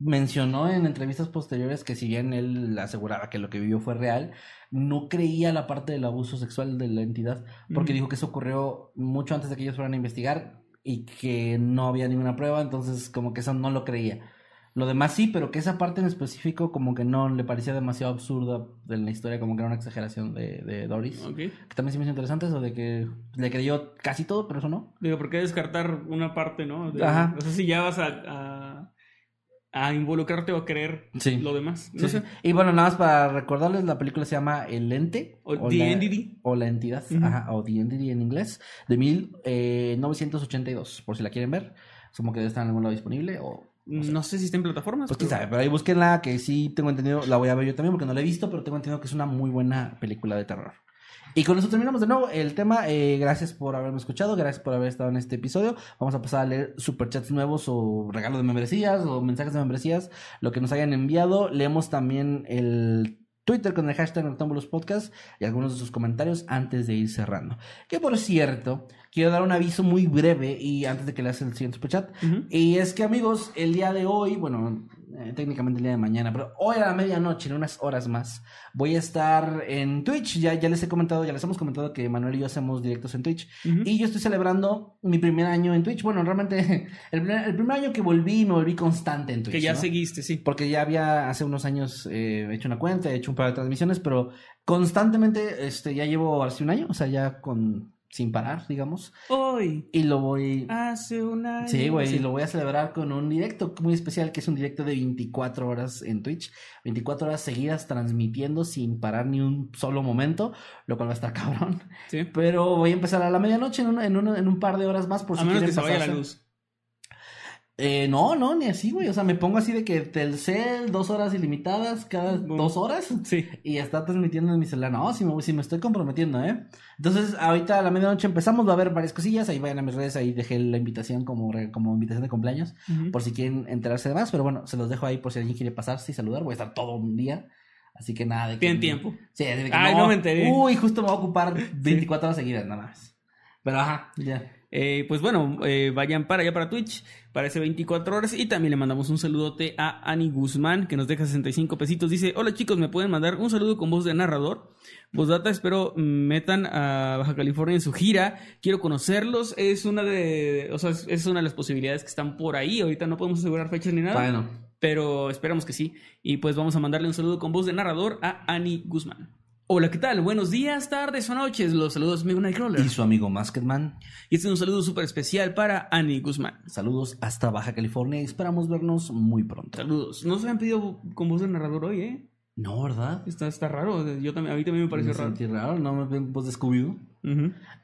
mencionó en entrevistas posteriores que si bien él aseguraba que lo que vivió fue real, no creía la parte del abuso sexual de la entidad, porque dijo que eso ocurrió mucho antes de que ellos fueran a investigar y que no había ninguna prueba, entonces como que eso no lo creía. Lo demás sí, pero que esa parte en específico como que no le parecía demasiado absurda de la historia, como que era una exageración de, de Doris. Ok. Que también se me hizo interesante eso de que le creyó casi todo, pero eso no. Digo, ¿por qué descartar una parte, no? De- Ajá. No sé si ya vas a, a, a involucrarte o a creer Sí. lo demás. No Sí, sé. sí. Y bueno, nada más para recordarles, la película se llama El Ente. O The la, Entity. O La Entidad, Ujú. ajá, o The Entity en inglés, de 1982, por si la quieren ver. Supongo que debe estar en algún lado disponible o... No sé si está en plataformas. Pues quién pero- sabe, pero ahí búsquenla, que sí tengo entendido, la voy a ver yo también porque no la he visto, pero tengo entendido que es una muy buena película de terror. Y con eso terminamos de nuevo el tema. Eh, gracias por haberme escuchado, gracias por haber estado en este episodio. Vamos a pasar a leer superchats nuevos o regalos de membresías o mensajes de membresías, lo que nos hayan enviado. Leemos también el Twitter con el hashtag Noctámbulos Podcast y algunos de sus comentarios antes de ir cerrando. Que por cierto, quiero dar un aviso muy breve y antes de que leas el siguiente superchat. Ujú. Y es que amigos, el día de hoy, bueno, eh, técnicamente el día de mañana, pero hoy a la medianoche, en unas horas más, voy a estar en Twitch. Ya, ya les he comentado, ya les hemos comentado que Manuel y yo hacemos directos en Twitch. Y yo estoy celebrando mi primer año en Twitch. Bueno, realmente [LAUGHS] el primer, el primer año que volví, me volví constante en Twitch. Que ya ¿no? seguiste, sí. Porque ya había hace unos años eh, hecho una cuenta, he hecho un par de transmisiones, pero constantemente este, ya llevo hace un año, o sea, ya con sin parar, digamos. Hoy, Y lo voy hace un año. Sí, güey, Sí. y lo voy a celebrar con un directo muy especial que es un directo de 24 horas en Twitch, 24 horas seguidas transmitiendo sin parar ni un solo momento, lo cual va a estar [LAUGHS] cabrón. Sí. Pero voy a empezar a la medianoche en, una- en, una- en un par de horas más por A si menos que quieren se vaya la pasarse. luz. Eh, no, no, ni así, güey. O sea, me pongo así de que Telcel, dos horas ilimitadas cada Bueno. dos horas. Sí. Y está transmitiendo en mi celular. No, si me, si me estoy comprometiendo, ¿eh? Entonces, ahorita a la medianoche empezamos. Va a haber varias cosillas. Ahí vayan a mis redes. Ahí dejé la invitación como, como invitación de cumpleaños. Ujú. Por si quieren enterarse de más. Pero bueno, se los dejo ahí por si alguien quiere pasarse y saludar. Voy a estar todo un día Así que nada de que. Tienen tiempo. Sí, de que Ay, no me enteré. Uy, justo me voy a ocupar 24 horas seguidas, nada más. Pero ajá, ya. Eh, pues bueno, eh, vayan para allá para Twitch, para ese 24 horas. Y también le mandamos un saludote a Ani Guzmán, que nos deja 65 pesitos. Dice: Hola chicos, ¿me pueden mandar un saludo con voz de narrador? Voz data, espero metan a Baja California en su gira. Quiero conocerlos. Es una de. O sea, es- es una de las posibilidades que están por ahí. Ahorita no podemos asegurar fechas ni nada. Bueno, Pero esperamos que sí. Y pues vamos a mandarle un saludo con voz de narrador a Ani Guzmán. Hola, ¿qué tal? Buenos días, tardes o noches. Los saludos, amigo Nightcrawler. y su amigo Masketman. Y este es un saludo súper especial para Ani Guzmán. Saludos hasta Baja California y esperamos vernos muy pronto. Saludos. No se han pedido con voz de narrador hoy, ¿eh? No, ¿verdad? Está, está raro. Yo también, a mí también me pareció Me raro. sentí raro, no me voz de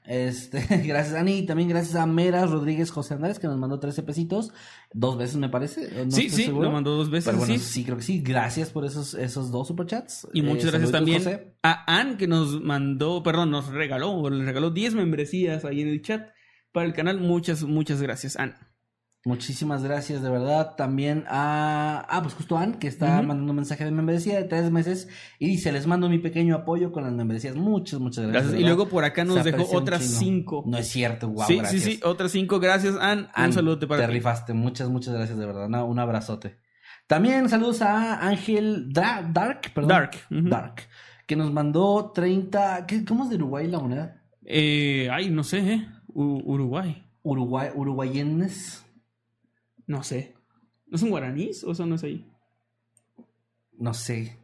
Este, [LAUGHS] gracias Ani, y también gracias a Meras Rodríguez José Andrés que nos mandó 13 pesitos, dos veces me parece. no sí, sí, seguro. lo mandó dos veces. Pero bueno, sí. sí. creo que sí. Gracias por esos, esos dos superchats. Y Eh, muchas gracias saluditos, también José. a Ann que nos mandó, perdón, nos regaló, o le regaló 10 membresías ahí en el chat para el canal. Muchas, muchas gracias, Ann. Muchísimas gracias, de verdad. También a. Ah, pues justo Ann, que está mandando un mensaje de membresía de tres meses. Y dice: Les mando mi pequeño apoyo con las membresías. Muchas, muchas gracias. Gracias. Y luego por acá nos dejó otras chingo. 5. No es cierto, wow, sí, gracias. sí, sí, otras 5. Gracias, Ann. Ann, un saludo para Te rifaste. Muchas, muchas gracias, de verdad. Una- un abrazote. También saludos a Ángel Dra- Dark, perdón. Dark. Dark. Que nos mandó 30. ¿qué- ¿Cómo es de Uruguay la moneda? Eh, ay, no sé, ¿eh? U- Uruguay. Uruguay, uruguayenes. No sé. ¿No son guaraníes o eso no es ahí? No sé.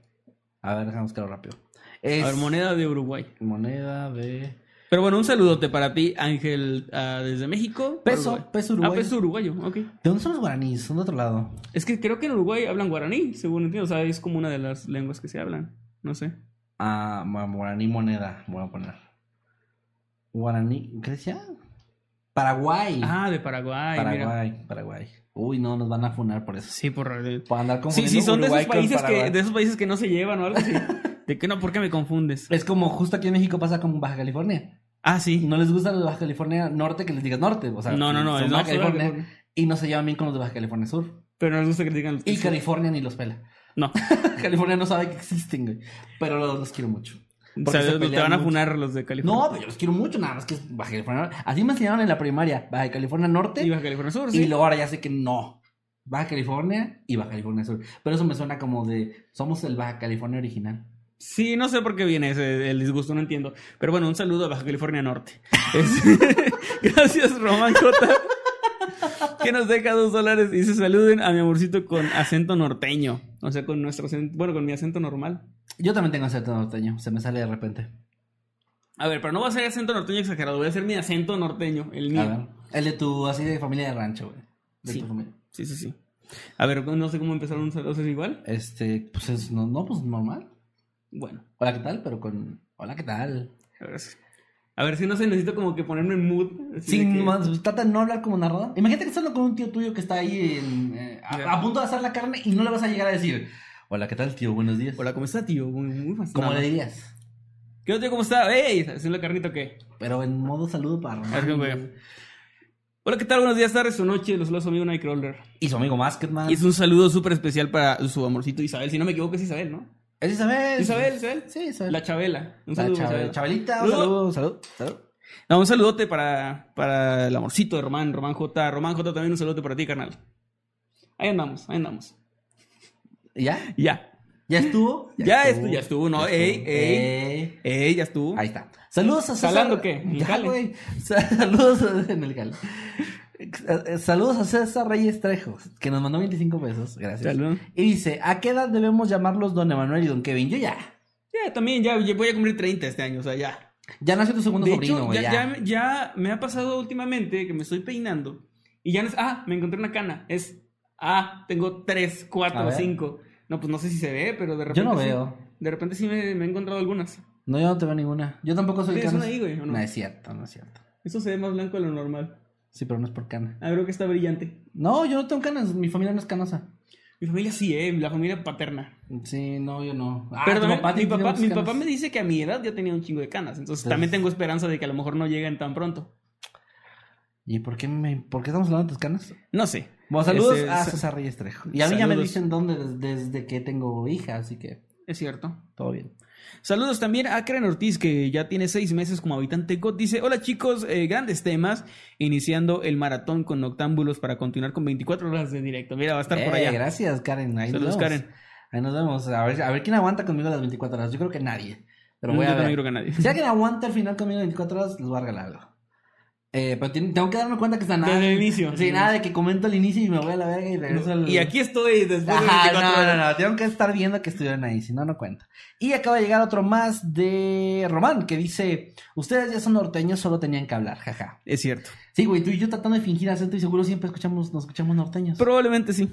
A ver, déjame buscarlo rápido. A ver, moneda de Uruguay. moneda de. Pero bueno, un saludote para ti, Ángel, ah, desde México. Peso, Uruguay. peso Ah, uruguayo. peso uruguayo, ok. ¿De dónde son los guaraníes? Son de otro lado. Es que creo que en Uruguay hablan guaraní, según entiendo. O sea, es como una de las lenguas que se hablan. No sé. Ah, guaraní moneda. Voy a poner. Guaraní. ¿Qué decía? Paraguay. Ah, de Paraguay, mira. Paraguay, Paraguay. Uy, no, nos van a funar por eso. Sí, por... Por andar Sí, confundiendo sí, son de esos, países que, de esos países que no se llevan o algo así. [LAUGHS] ¿De qué no? ¿Por qué me confundes? Es como justo aquí en México pasa con Baja California. Ah, sí. No les gusta los de Baja California Norte que les digas norte. O sea, No, no, no, son es Baja no, California, California. y no se llevan bien con los de Baja California Sur. Pero nos gusta que digan... Y California ni los pela. No. [LAUGHS] California no sabe que existen, güey. Pero los, los quiero mucho. O sea, se te van a funar los de California. No, pero yo los quiero mucho, nada más que es Baja California Norte. Así me enseñaron en la primaria, Baja California Norte. Y Baja California Sur, Y luego ahora ya sé que no. Baja California y Baja California Sur. Pero eso me suena como de. Somos el Baja California original. Sí, no sé por qué viene ese, el disgusto, no entiendo. Pero bueno, un saludo a Baja California Norte. [LAUGHS] Es- [LAUGHS] Gracias, Román J. Que nos deja dos dólares y se saluden a mi amorcito con acento norteño. O sea, con nuestro acento, bueno, con mi acento normal. Yo también tengo acento norteño. Se me sale de repente. A ver, pero no va a ser acento norteño exagerado, voy a hacer mi acento norteño, el mío. A ver. El de tu, así de familia de rancho, güey. De Sí. tu familia. Sí, sí, sí. A ver, no sé cómo empezar un saludo, ¿es igual? Este, pues es, no, no, pues normal. Bueno, Hola, ¿qué tal? Pero con. Hola, ¿qué tal? a ver, si- a ver si no sé, necesito como que ponerme en mood. Sin que- más, trata de no hablar como narrador. Imagínate que estás con un tío tuyo que está ahí en, eh, a, a punto de hacer la carne y no le vas a llegar a decir, hola, ¿qué tal, tío? Buenos días. Hola, ¿cómo está, tío? Muy, muy fácil. ¿Cómo le dirías? ¿Qué onda, tío? ¿Cómo está? ¡Ey! ¿Haciendo la carnita o qué? Pero en modo saludo para Román. Hola, ¿qué tal? Buenos días, tardes o noches. Los saludos a su amigo Nightcrawler. Y su amigo Masketman. Y es un saludo súper especial para su amorcito Isabel. Si no me equivoco, es Isabel, ¿no? Es Isabel. Isabel, Isabel. Sí, Isabel. La Chabela. Un La saludo, Chabel- Chabela. Chabelita, un Saludo. saludo, salud, salud. No, un saludote para, para el amorcito de Román, Román J. Román J también un saludote para ti, carnal. Ahí andamos, ahí andamos. ¿Y ¿Ya? Ya. ¿Ya estuvo? Ya estu- ya estuvo, ¿no? Ya Ey, estuvo. ey. Ey. Ey, ya estuvo. Ahí está. Saludos a César. ¿Jalando qué? ¿En el Ya, güey. Sa- [LAUGHS] Saludos a- en el jale. Eh, Saludos a César Reyes Trejo, que nos mandó 25 pesos. Gracias. Salud. Y dice, ¿a qué edad debemos llamarlos Don Emanuel y Don Kevin? Yo ya. Ya, también, ya, voy a cumplir 30 este año, o sea, ya. Ya nació tu segundo De sobrino, hecho, güey. ya, Ya, ya, ya me ha pasado últimamente que me estoy peinando y ya no es, ah, me encontré una cana. Es, ah, tengo 3, A 4, ver. 5. No, pues no sé si se ve, pero de repente. Yo no sí. veo. De repente sí me, me he encontrado algunas. No, yo no te veo ninguna. Yo tampoco soy ¿Tienes canas. una ahí, güey, o no? No es cierto, no es cierto. Eso se ve más blanco de lo normal. Sí, pero no es por cana. Ah, creo que está brillante. No, yo no tengo canas. Mi familia no es canosa. Mi familia sí, eh, la familia paterna. Sí, no, yo no. Ah, pero tu también, papá mi, papá, mi papá me dice que a mi edad ya tenía un chingo de canas. Entonces Entonces- también tengo esperanza de que a lo mejor no lleguen tan pronto. ¿Y por qué, me, por qué estamos hablando de tus canas? No sé. Bueno, saludos Este, a sa- César Reyes Trejo. Y a mí ya me dicen dónde des- desde, que tengo hija, así que... Es cierto. Todo bien. Saludos también a Karen Ortiz, que ya tiene seis meses como habitante GOT. Dice, hola chicos, eh, grandes temas, iniciando el maratón con Noctámbulos para continuar con 24 horas de directo. Mira, va a estar por Eh, allá. Gracias, Karen. Ahí Saludos, nos vemos. Karen. Ahí nos vemos. A ver, a ver quién aguanta conmigo las 24 horas. Yo creo que nadie. Pero voy Yo a ver. creo que nadie. Si alguien aguanta al final conmigo 24 horas, les voy a regalar algo. Eh, pero tengo que darme cuenta que está nada. Desde el inicio. Sí, nada de que comento al inicio y me voy a la verga y regreso al. Y aquí estoy después de Ajá, 24 no, no, no, tengo que estar viendo que estuvieron ahí, si no, no cuenta. Y acaba de llegar otro más de Román, que dice, ustedes ya son norteños, solo tenían que hablar, jaja. Es cierto. Sí, güey, tú y yo tratando de fingir acento y seguro siempre escuchamos, nos escuchamos norteños. Probablemente sí.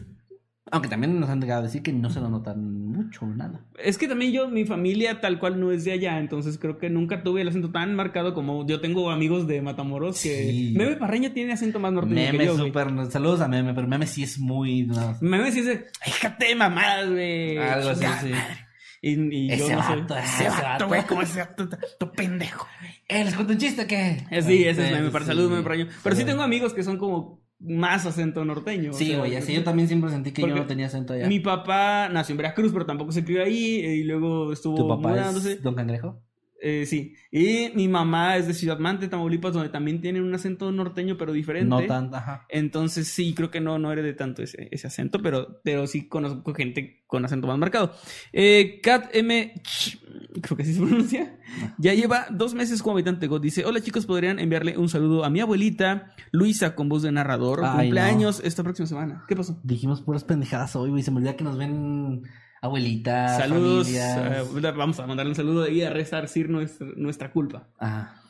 Aunque también nos han llegado a decir que no se lo notan mucho nada. Es que también yo, mi familia tal cual no es de allá, entonces creo que nunca tuve el acento tan marcado como yo tengo amigos de Matamoros que... Sí. Meme Parreño tiene acento más norteño que Meme yo, güey. súper, saludos a Meme, pero Meme sí es muy... no, Meme sí déjate de mamadas, güey. algo así, sí. madre". Y, y yo Ese no vato, ese ese vato, vato. güey, como ese vato, tu pendejo. Eh, ¿les cuento un chiste qué? Eh, Sí, ese es meme para sí. salud, meme para yo. Pero Sí. tengo amigos que son como más acento norteño. o Sí, sea, güey, así yo también siempre sentí que yo no tenía acento allá. Mi papá nació en Veracruz, pero tampoco se crió ahí y luego estuvo ¿Tu papá mudándose. es Don Cangrejo? Eh, sí. Y mi mamá es de Ciudad Mante, Tamaulipas, donde también tienen un acento norteño, pero diferente. No tan, ajá. Entonces sí, creo que no, no heredé tanto ese, ese acento, pero, pero sí conozco gente con acento más marcado. Eh, Kat M. Ch- [LAUGHS] Creo que así se pronuncia. Ya lleva dos meses como habitante God. Dice, hola chicos, podrían enviarle un saludo a mi abuelita, Luisa, con voz de narrador. Ay, Cumpleaños esta próxima semana. ¿Qué pasó? Dijimos puras pendejadas hoy, güey. Se me olvida que nos ven abuelitas, Saludos. familias. eh, vamos a mandarle un saludo y a resarcir nuestra, nuestra culpa. Ajá.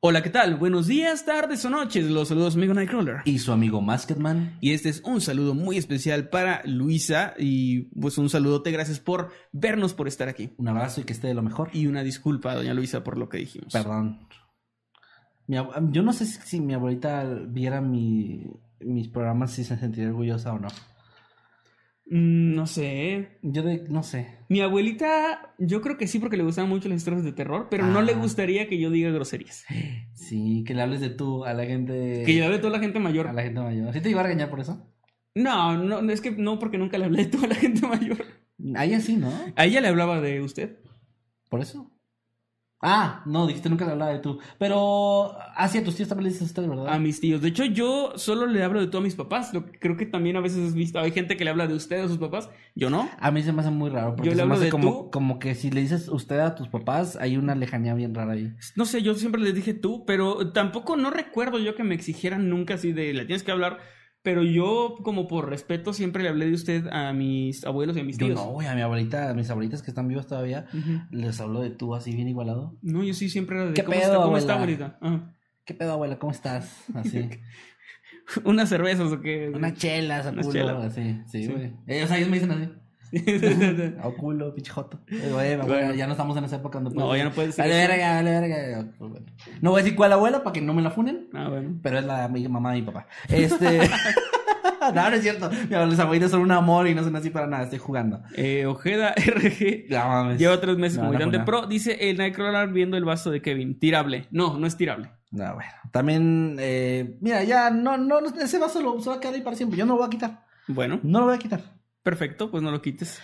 Hola, ¿qué tal? Buenos días, tardes o noches. Los saludos, amigo Nightcrawler. Y su amigo Masketman. Y este es un saludo muy especial para Luisa. Y pues un saludote, gracias por vernos, por estar aquí. Un abrazo y que esté de lo mejor. Y una disculpa, doña Luisa, por lo que dijimos. Perdón. Mi yo no sé si, si mi abuelita viera mi, mis programas, si se sentiría orgullosa o no. Mm, no sé. Yo de, no sé. Mi abuelita, yo creo que sí, porque le gustaban mucho las historias de terror, pero no Ah. le gustaría que yo diga groserías. Sí, que le hables de tú a la gente. Que yo hable de toda la gente mayor. A la gente mayor. ¿Sí te iba a regañar por eso? No, no, no, es que no, porque nunca le hablé de toda la [LAUGHS] gente mayor. A ella sí, ¿no? A ella le hablaba de usted. Por eso. Ah, no, dijiste nunca le hablaba de tú. Pero, ah, sí, a tus tíos también le dices usted, ¿verdad? A mis tíos. De hecho, yo solo le hablo de todo a mis papás. Lo que creo que también a veces has visto. Hay gente que le habla de usted a sus papás. Yo no. A mí se me hace muy raro. Porque Yo le se me hablo hace de como, tú. como que si le dices usted a tus papás, hay una lejanía bien rara ahí. No sé, yo siempre les dije tú, pero tampoco no recuerdo yo que me exigieran nunca así de le tienes que hablar. Pero yo, como por respeto, siempre le hablé de usted a mis abuelos y a mis Yo tíos. no, güey, a mi abuelita, a mis abuelitas que están vivas todavía, les hablo de tú así bien igualado. No, yo sí siempre era de ¿Qué ¿cómo, pedo, está, ¿cómo está, abuela? abuelita? Ajá. ¿Qué pedo, abuela? ¿Cómo estás? Así. [LAUGHS] Unas cervezas o qué. Una chela, a así. Sí, Sí. güey. Ellos, ellos me dicen así. [LAUGHS] Culo. Eh, güey, abuela, Bueno. ya no estamos en esa época donde No, puedes- ya no puedes decir Vale, eso. verga, vale, verga. Pues. No voy a decir cuál abuela para que no me la funen. Ah, bueno. Pero es la mamá y mi papá. Este. [LAUGHS] no, no es cierto. Los abuelitos son un amor y no son así para nada. Estoy jugando. Eh, Ojeda [LAUGHS] RG. No mames. Lleva tres meses Me como funar. pro. Dice el Nightcrawler viendo el vaso de Kevin. Tirable. No, no es tirable. No, bueno. También, eh, mira, ya no, no, no, ese vaso lo, se va a quedar ahí para siempre. Yo no lo voy a quitar. Bueno, No lo voy a quitar. Perfecto, pues no lo quites.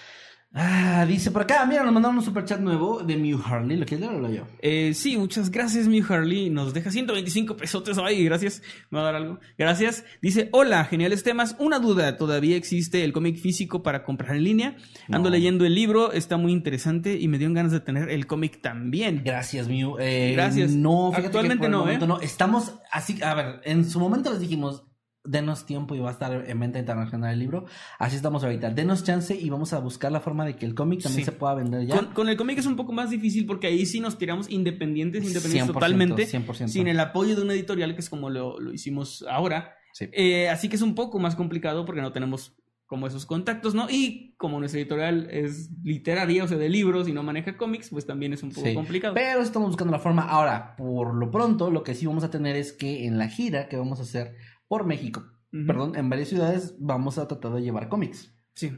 Ah, dice por acá, mira, nos mandaron un superchat nuevo de Mew Harley. ¿Lo quieres leer o lo yo? Eh, sí, muchas gracias, mi Harley. Nos deja 125 pesotes. Ay, gracias. Me va a dar algo. Gracias. Dice, hola, geniales temas. Una duda, ¿todavía existe el cómic físico para comprar en línea? Ando No. leyendo el libro, está muy interesante y me dieron ganas de tener el cómic también. Gracias, Mew. Eh, Gracias. No, fíjate Actualmente que por el no, momento ¿eh? no. Estamos así, a ver, en su momento les dijimos, denos tiempo y va a estar en venta internacional el libro. Así estamos ahorita. Denos chance y vamos a buscar la forma de que el cómic también Sí. se pueda vender ya. Con, con el cómic es un poco más difícil porque ahí sí nos tiramos independientes, independientes 100%, totalmente, 100%. sin el apoyo de una editorial, que es como lo, lo hicimos ahora. Sí. Eh, así que es un poco más complicado porque no tenemos como esos contactos, ¿no? Y como nuestra editorial es literaria, o sea, de libros y no maneja cómics, pues también es un poco Sí. complicado. Pero estamos buscando la forma. Ahora, por lo pronto, lo que sí vamos a tener es que en la gira que vamos a hacer por México, perdón, en varias ciudades, vamos a tratar de llevar cómics. Sí.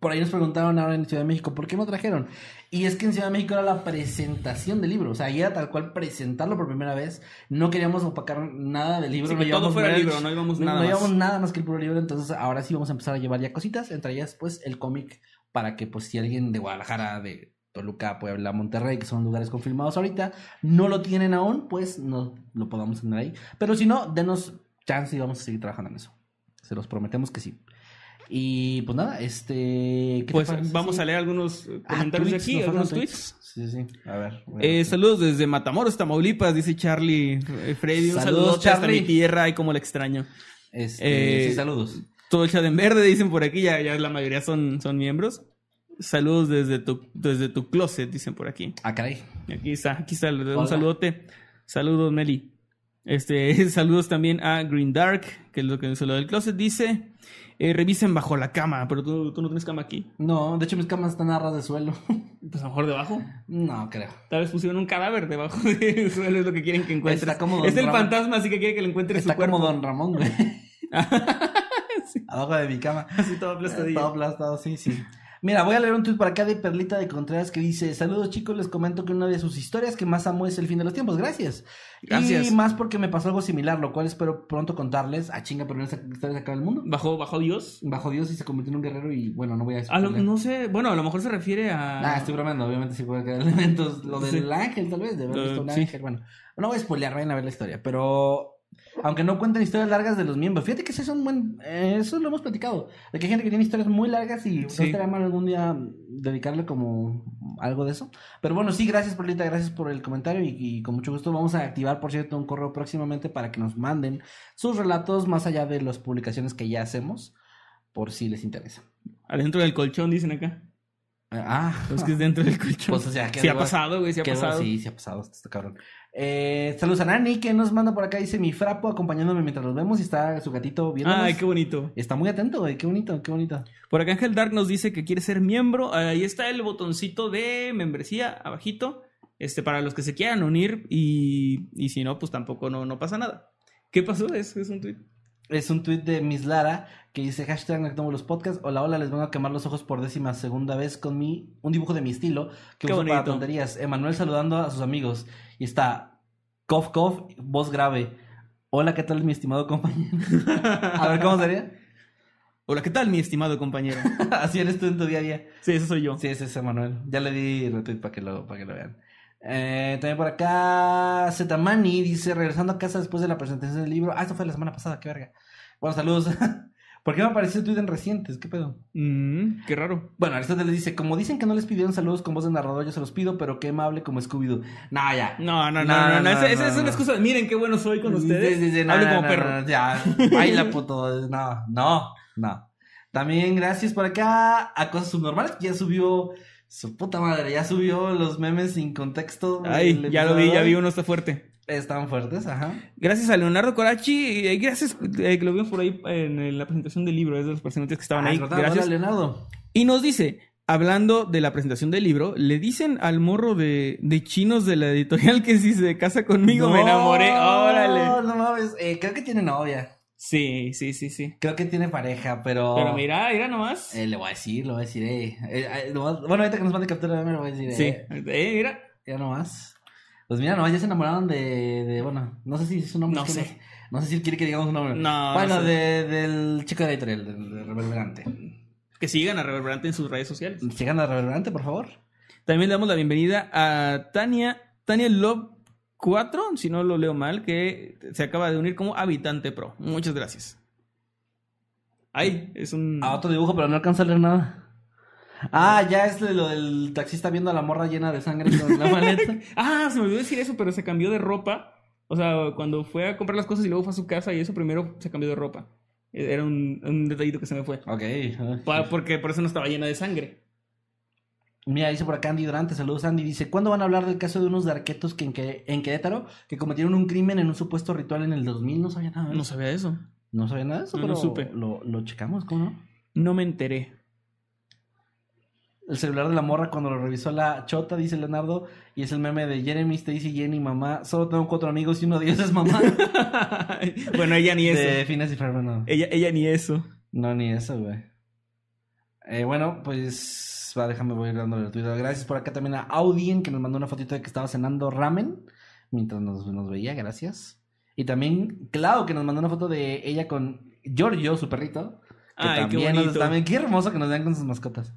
Por ahí nos preguntaron ahora en Ciudad de México, ¿por qué no trajeron? Y es que en Ciudad de México era la presentación del libro, o sea, ahí era tal cual presentarlo por primera vez. No queríamos opacar nada del libro. Sí, no que todo fuera libro, no íbamos no, nada no más. llevamos nada más que el puro libro, entonces ahora sí vamos a empezar a llevar ya cositas, entre ellas pues el cómic para que pues si alguien de Guadalajara, de Toluca, Puebla, Monterrey, que son lugares confirmados ahorita, no lo tienen aún, pues no lo podamos tener ahí. Pero si no, denos chance y vamos a seguir trabajando en eso. Se los prometemos que sí. Y pues nada, este. ¿qué te Pues vamos Sí. a leer algunos Ah, comentarios de aquí, algunos tweets. Sí, sí. A ver. Eh, saludos desde Matamoros, Tamaulipas, dice Charlie eh, Freddy. Un Saludos, saludo hasta Charlie. mi tierra y como la extraño. Este, eh, sí, saludos. Todo el chat en verde, dicen por aquí, ya, ya la mayoría son, son miembros. Saludos desde tu, desde tu closet, dicen por aquí. Ah, caray. Aquí está, aquí está, un Hola. saludote. Saludos, Meli. Este, [LAUGHS] saludos también a Green Dark, que es lo que se lo del closet dice. Eh, revisen bajo la cama, pero tú, tú no tienes cama aquí. No, de hecho mis camas están a ras de suelo. [LAUGHS] Pues a lo mejor debajo. no, creo. Tal vez pusieron un cadáver debajo del [LAUGHS] suelo, es lo que quieren que encuentres. Está como Don es el Ramón. fantasma, así que quiere que le encuentres Está su cuerpo. como Don Ramón, güey. Abajo de mi cama. Así todo aplastadillo. Todo aplastado, sí, sí. Mira, voy a leer un tweet por acá de Perlita de Contreras que dice: Saludos chicos, les comento que una de sus historias que más amo es el fin de los tiempos. Gracias. Gracias. Y más porque me pasó algo similar, lo cual espero pronto contarles. A chinga, pero historia se acaba el mundo. Bajo, bajo Dios. Bajo Dios y se convirtió en un guerrero y bueno, no voy a A lo- spoilear. no sé, bueno, a lo mejor se refiere a. Ah, estoy bromeando, obviamente sí puede quedar elementos. Lo del Sí. ángel, tal vez, de haber Eh, visto un sí. ángel. Bueno, no voy a spoilear, vayan a ver la historia, pero. Aunque no cuenten historias largas de los miembros. Fíjate que eso es un buen. eh, eso lo hemos platicado. De que hay gente que tiene historias muy largas y Sí. no estaría mal algún día dedicarle como algo de eso. Pero bueno, sí, gracias, Perlita, gracias por el comentario y, y con mucho gusto vamos a activar, por cierto, un correo próximamente para que nos manden sus relatos más allá de las publicaciones que ya hacemos, por si les interesa. Adentro del colchón, dicen acá. Ah, Es que es dentro del colchón. [LAUGHS] Pues, o sea, que sí ha pasado, güey, sí ha pasado. sí ha pasado, está cabrón. Eh, saludos a Nani, que nos manda por acá, dice mi frapo acompañándome mientras los vemos y está su gatito viéndonos. Ay, qué bonito. Está muy atento, güey, qué bonito, qué bonito. Por acá Ángel Dark nos dice que quiere ser miembro. Ahí está el botoncito de membresía abajito. Este, para los que se quieran unir. Y, y si no, pues tampoco no, no pasa nada. ¿Qué pasó? Es, es un tweet. Es un tweet de Miss Lara que dice hashtag Nectomo los podcasts. Hola, hola, les vengo a quemar los ojos por décima segunda vez con mi, un dibujo de mi estilo que Qué uso para bonito. tonterías. Emanuel saludando a sus amigos. Y está cough cough, voz grave. Hola, ¿qué tal mi estimado compañero? [LAUGHS] a ver, ¿cómo sería? Hola, ¿qué tal, mi estimado compañero? [LAUGHS] Así eres tú en tu día a día. Sí, ese soy yo. Sí, ese es Emanuel. Ya le di retweet para que lo, para que lo vean. Eh, también por acá, Zetamani dice, regresando a casa después de la presentación del libro. Ah, esto fue la semana pasada, qué verga. Bueno, saludos. [LAUGHS] ¿Por qué me apareció tweet en recientes? ¿Qué pedo? Mm, qué raro. Bueno, Aristóteles dice, como dicen que no les pidieron saludos con voz de narrador, yo se los pido, pero que amable como Scooby-Doo. No, ya. No, no, no, No, no, no. no, Esa, es una excusa. Miren qué bueno soy con ustedes. Sí, sí, sí, no, Hablen no, como perro. ya, baila puto. No, no, no. También gracias por acá a Cosas Subnormales, que ya subió su puta madre, ya subió los memes sin contexto. Ay, ya lo vi, ya vi, uno está fuerte. Están fuertes, ajá. Gracias a Leonardo Corachi, eh, gracias, eh, que lo vimos por ahí en, en la presentación del libro, es de los personajes que estaban Ah, ahí. verdad, Gracias. hola, Leonardo. Y nos dice, hablando de la presentación del libro, le dicen al morro de, de chinos de la editorial que si se casa conmigo me No, enamoré. Órale. No mames, eh, creo que tiene novia. Sí, sí, sí, sí. Creo que tiene pareja, pero. Pero mira, mira nomás. Eh, le voy a decir, le voy a decir, eh. Eh, lo bueno, ahorita que nos mande captura meme, le voy a decir, sí. Eh, mira. Ya nomás. Pues mira, nomás ya se enamoraron de, de bueno, no sé si es un nombre. No sé. No, sé si él quiere que digamos un nombre. No, Bueno, no sé. de, del chico de editorial, del, del Reverberante. Que sigan a Reverberante en sus redes sociales. Llegan a Reverberante, por favor. También le damos la bienvenida a Tania, Tania Love 4, si no lo leo mal, que se acaba de unir como habitante pro. Muchas gracias. Ay, es un... A otro dibujo, pero no alcanza a leer nada. Ah, ya es lo del taxista viendo a la morra llena de sangre con la maleta. [LAUGHS] Ah, se me olvidó decir eso, pero se cambió de ropa. O sea, cuando fue a comprar las cosas y luego fue a su casa y eso primero se cambió de ropa. Era un, un detallito que se me fue. ok. Pa- Porque por eso no estaba llena de sangre. Mira, dice por acá Andy Durante, saludos Andy, dice, ¿cuándo van a hablar del caso de unos darquetos que en, que, en Querétaro que cometieron un crimen en un supuesto ritual en el 2000? No sabía nada. No sabía eso. No sabía nada de eso, No, no pero supe. Lo, lo checamos, ¿cómo no? No me enteré. El celular de la morra cuando lo revisó la chota, dice Leonardo, y es el meme de Jeremy, dice Jenny, mamá, solo tengo cuatro amigos y uno de ellos es mamá. [LAUGHS] bueno, ella ni eso. de Phineas y Ferb, no. Ella, ella ni eso. No, ni eso, güey. Eh, bueno, pues, va, déjame, voy dándole el Twitter. Gracias por acá también a Audien, que nos mandó una fotito de que estaba cenando ramen mientras nos, nos veía, gracias. Y también Clau, que nos mandó una foto de ella con Giorgio, su perrito. Que Ay, qué también nos- también, qué hermoso que nos vean con sus mascotas.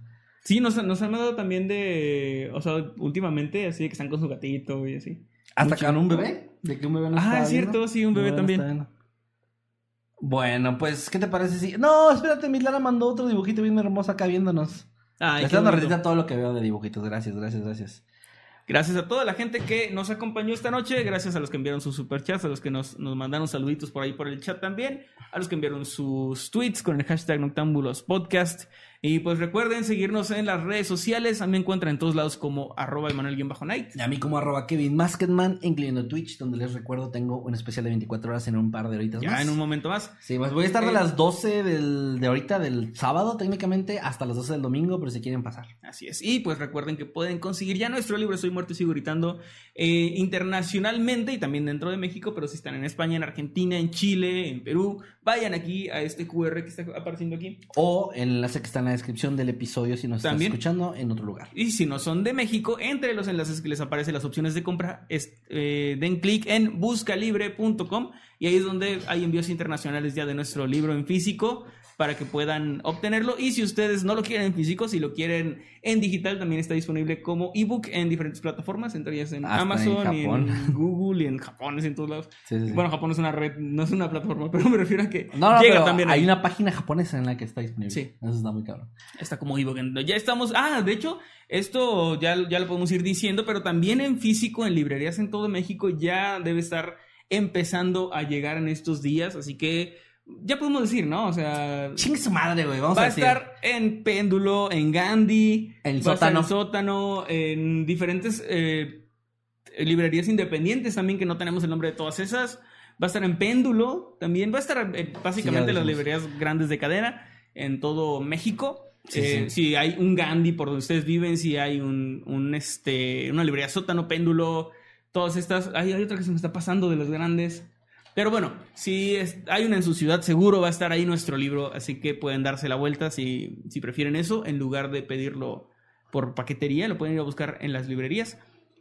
Sí, nos, nos han dado también de. O sea, últimamente, así de que están con su gatito y así. ¿Hasta con un bebé? ¿De que un bebé no Ah, es cierto, viendo? sí, un bebé no también. Bueno, pues, ¿qué te parece si...? No, espérate, mi Lara mandó otro dibujito bien hermoso acá viéndonos. Ay, Le dando todo lo que veo de dibujitos. Gracias, gracias, gracias. Gracias a toda la gente que nos acompañó esta noche, gracias a los que enviaron sus superchats, a los que nos, nos mandaron saluditos por ahí por el chat también, a los que enviaron sus tweets con el hashtag Noctámbulos Podcast. Y pues recuerden seguirnos en las redes sociales, a mí me encuentran en todos lados como arroba Emanuel-Night. Y a mí como arroba Kevin Masketman, incluyendo Twitch, donde les recuerdo tengo un especial de 24 horas en un par de horitas Ya más. en un momento más. Sí, pues voy a estar de Eh, las 12 del, de ahorita del sábado técnicamente hasta las 12 del domingo, pero si quieren pasar. Así es. Y pues recuerden que pueden conseguir ya nuestro libro Soy Muerto y Sigo Gritando eh, internacionalmente y también dentro de México, pero si están en España, en Argentina, en Chile, en Perú, vayan aquí a este QR que está apareciendo aquí. O el enlace que está en la descripción del episodio si nos estás escuchando en otro lugar. Y si no son de México, entre los enlaces que les aparecen las opciones de compra, es, eh, den clic en buscalibre.com y ahí es donde hay envíos internacionales ya de nuestro libro en físico para que puedan obtenerlo. Y si ustedes no lo quieren en físico, si lo quieren en digital, también está disponible como ebook en diferentes plataformas, entre ellas en Hasta en Amazon, y en Japón. [LAUGHS] Google y en Japón, es en todos lados. Sí, sí, sí. Bueno, Japón es una red, no es una plataforma, [LAUGHS] pero me refiero a que No, no, llega también hay ahí. una página japonesa en la que está disponible. Sí. Eso está muy cabrón. Está como ebook. Ya estamos. Ah, de hecho, esto ya, ya lo podemos ir diciendo, pero también en físico, en librerías en todo México, ya debe estar empezando a llegar en estos días. Así que ya podemos decir, ¿no? O sea, Chingue su madre, güey. Vamos va a decir. estar en Péndulo, en Gandhi, El va a estar sótano. en sótano, en diferentes eh, librerías independientes también, que no tenemos el nombre de todas esas. Va a estar en Péndulo también. Va a estar eh, básicamente Sí, las librerías grandes de cadena en todo México. Sí, Eh, sí. Si hay un Gandhi por donde ustedes viven, si hay un, un, este, una librería sótano, péndulo, todas estas. Hay, hay otra que se me está pasando de los grandes. Pero bueno, si es- hay una en su ciudad, seguro va a estar ahí nuestro libro, así que pueden darse la vuelta si, si prefieren eso, en lugar de pedirlo por paquetería, lo pueden ir a buscar en las librerías.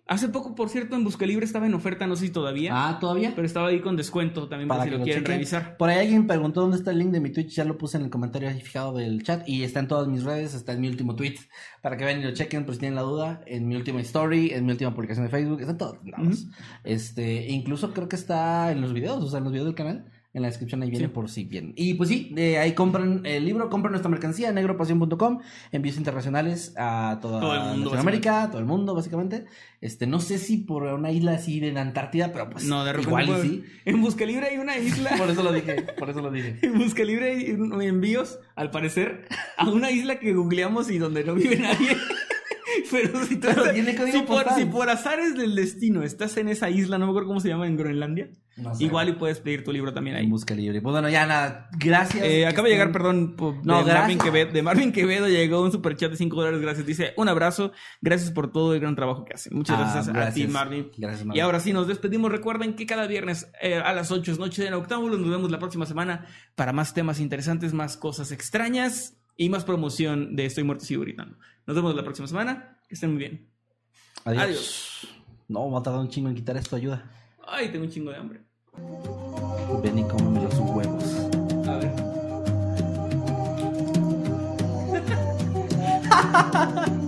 Hace poco, por cierto, en Buscalibre estaba en oferta, no sé si todavía, Ah, ¿todavía? pero estaba ahí con descuento también por Para si lo lo quieren chequen. revisar. Por ahí alguien preguntó dónde está el link de mi Twitch. Ya lo puse en el comentario ahí fijado del chat. Y está en todas mis redes. Está en mi último tweet. Para que vean y lo chequen, por si tienen la duda. En mi última story, en mi última publicación de Facebook. Está en todos lados. Ujú. Este, incluso creo que está en los videos. O sea, en los videos del canal. En la descripción ahí viene Sí. por si bien. Y pues sí, ahí compran el libro, compran nuestra mercancía, negropasión.com, envíos internacionales a toda Todo el mundo, Latinoamérica, a todo el mundo, básicamente. Este, no sé si por una isla así de la Antártida, pero pues No, de igual sí. En Buscalibre hay una isla. [LAUGHS] Por eso lo dije, por eso lo dije. En Buscalibre hay un- envíos, al parecer, a una isla que googleamos y donde no vive nadie. [LAUGHS] Pero si, tú Pero estás- si, por, si por azares del destino estás en esa isla, no me acuerdo cómo se llama, en Groenlandia, No sé. igual y puedes pedir tu libro también ahí. En busca libre. Pues bueno, ya nada. Gracias. Eh, acaba de llegar, perdón, de, No, Marvin. Quevedo, de Marvin Quevedo llegó un superchat de 5 dólares, gracias. Dice, un abrazo, gracias por todo el gran trabajo que hacen. Muchas Ah, gracias, a ti, gracias. Marvin. Gracias, Y Marvin. ahora sí, nos despedimos. Recuerden que cada viernes eh, a las 8 es Noche de Noctámbulos. Nos vemos la próxima semana para más temas interesantes, más cosas extrañas y más promoción de Estoy Muerto y Sigo Gritando. Nos vemos la próxima semana. Que estén muy bien. Adiós. Adiós. No, va a tardar un chingo en quitar esto, ayuda. Ay, tengo un chingo de hambre. Ven y cómeme los huevos. A ver. [LAUGHS]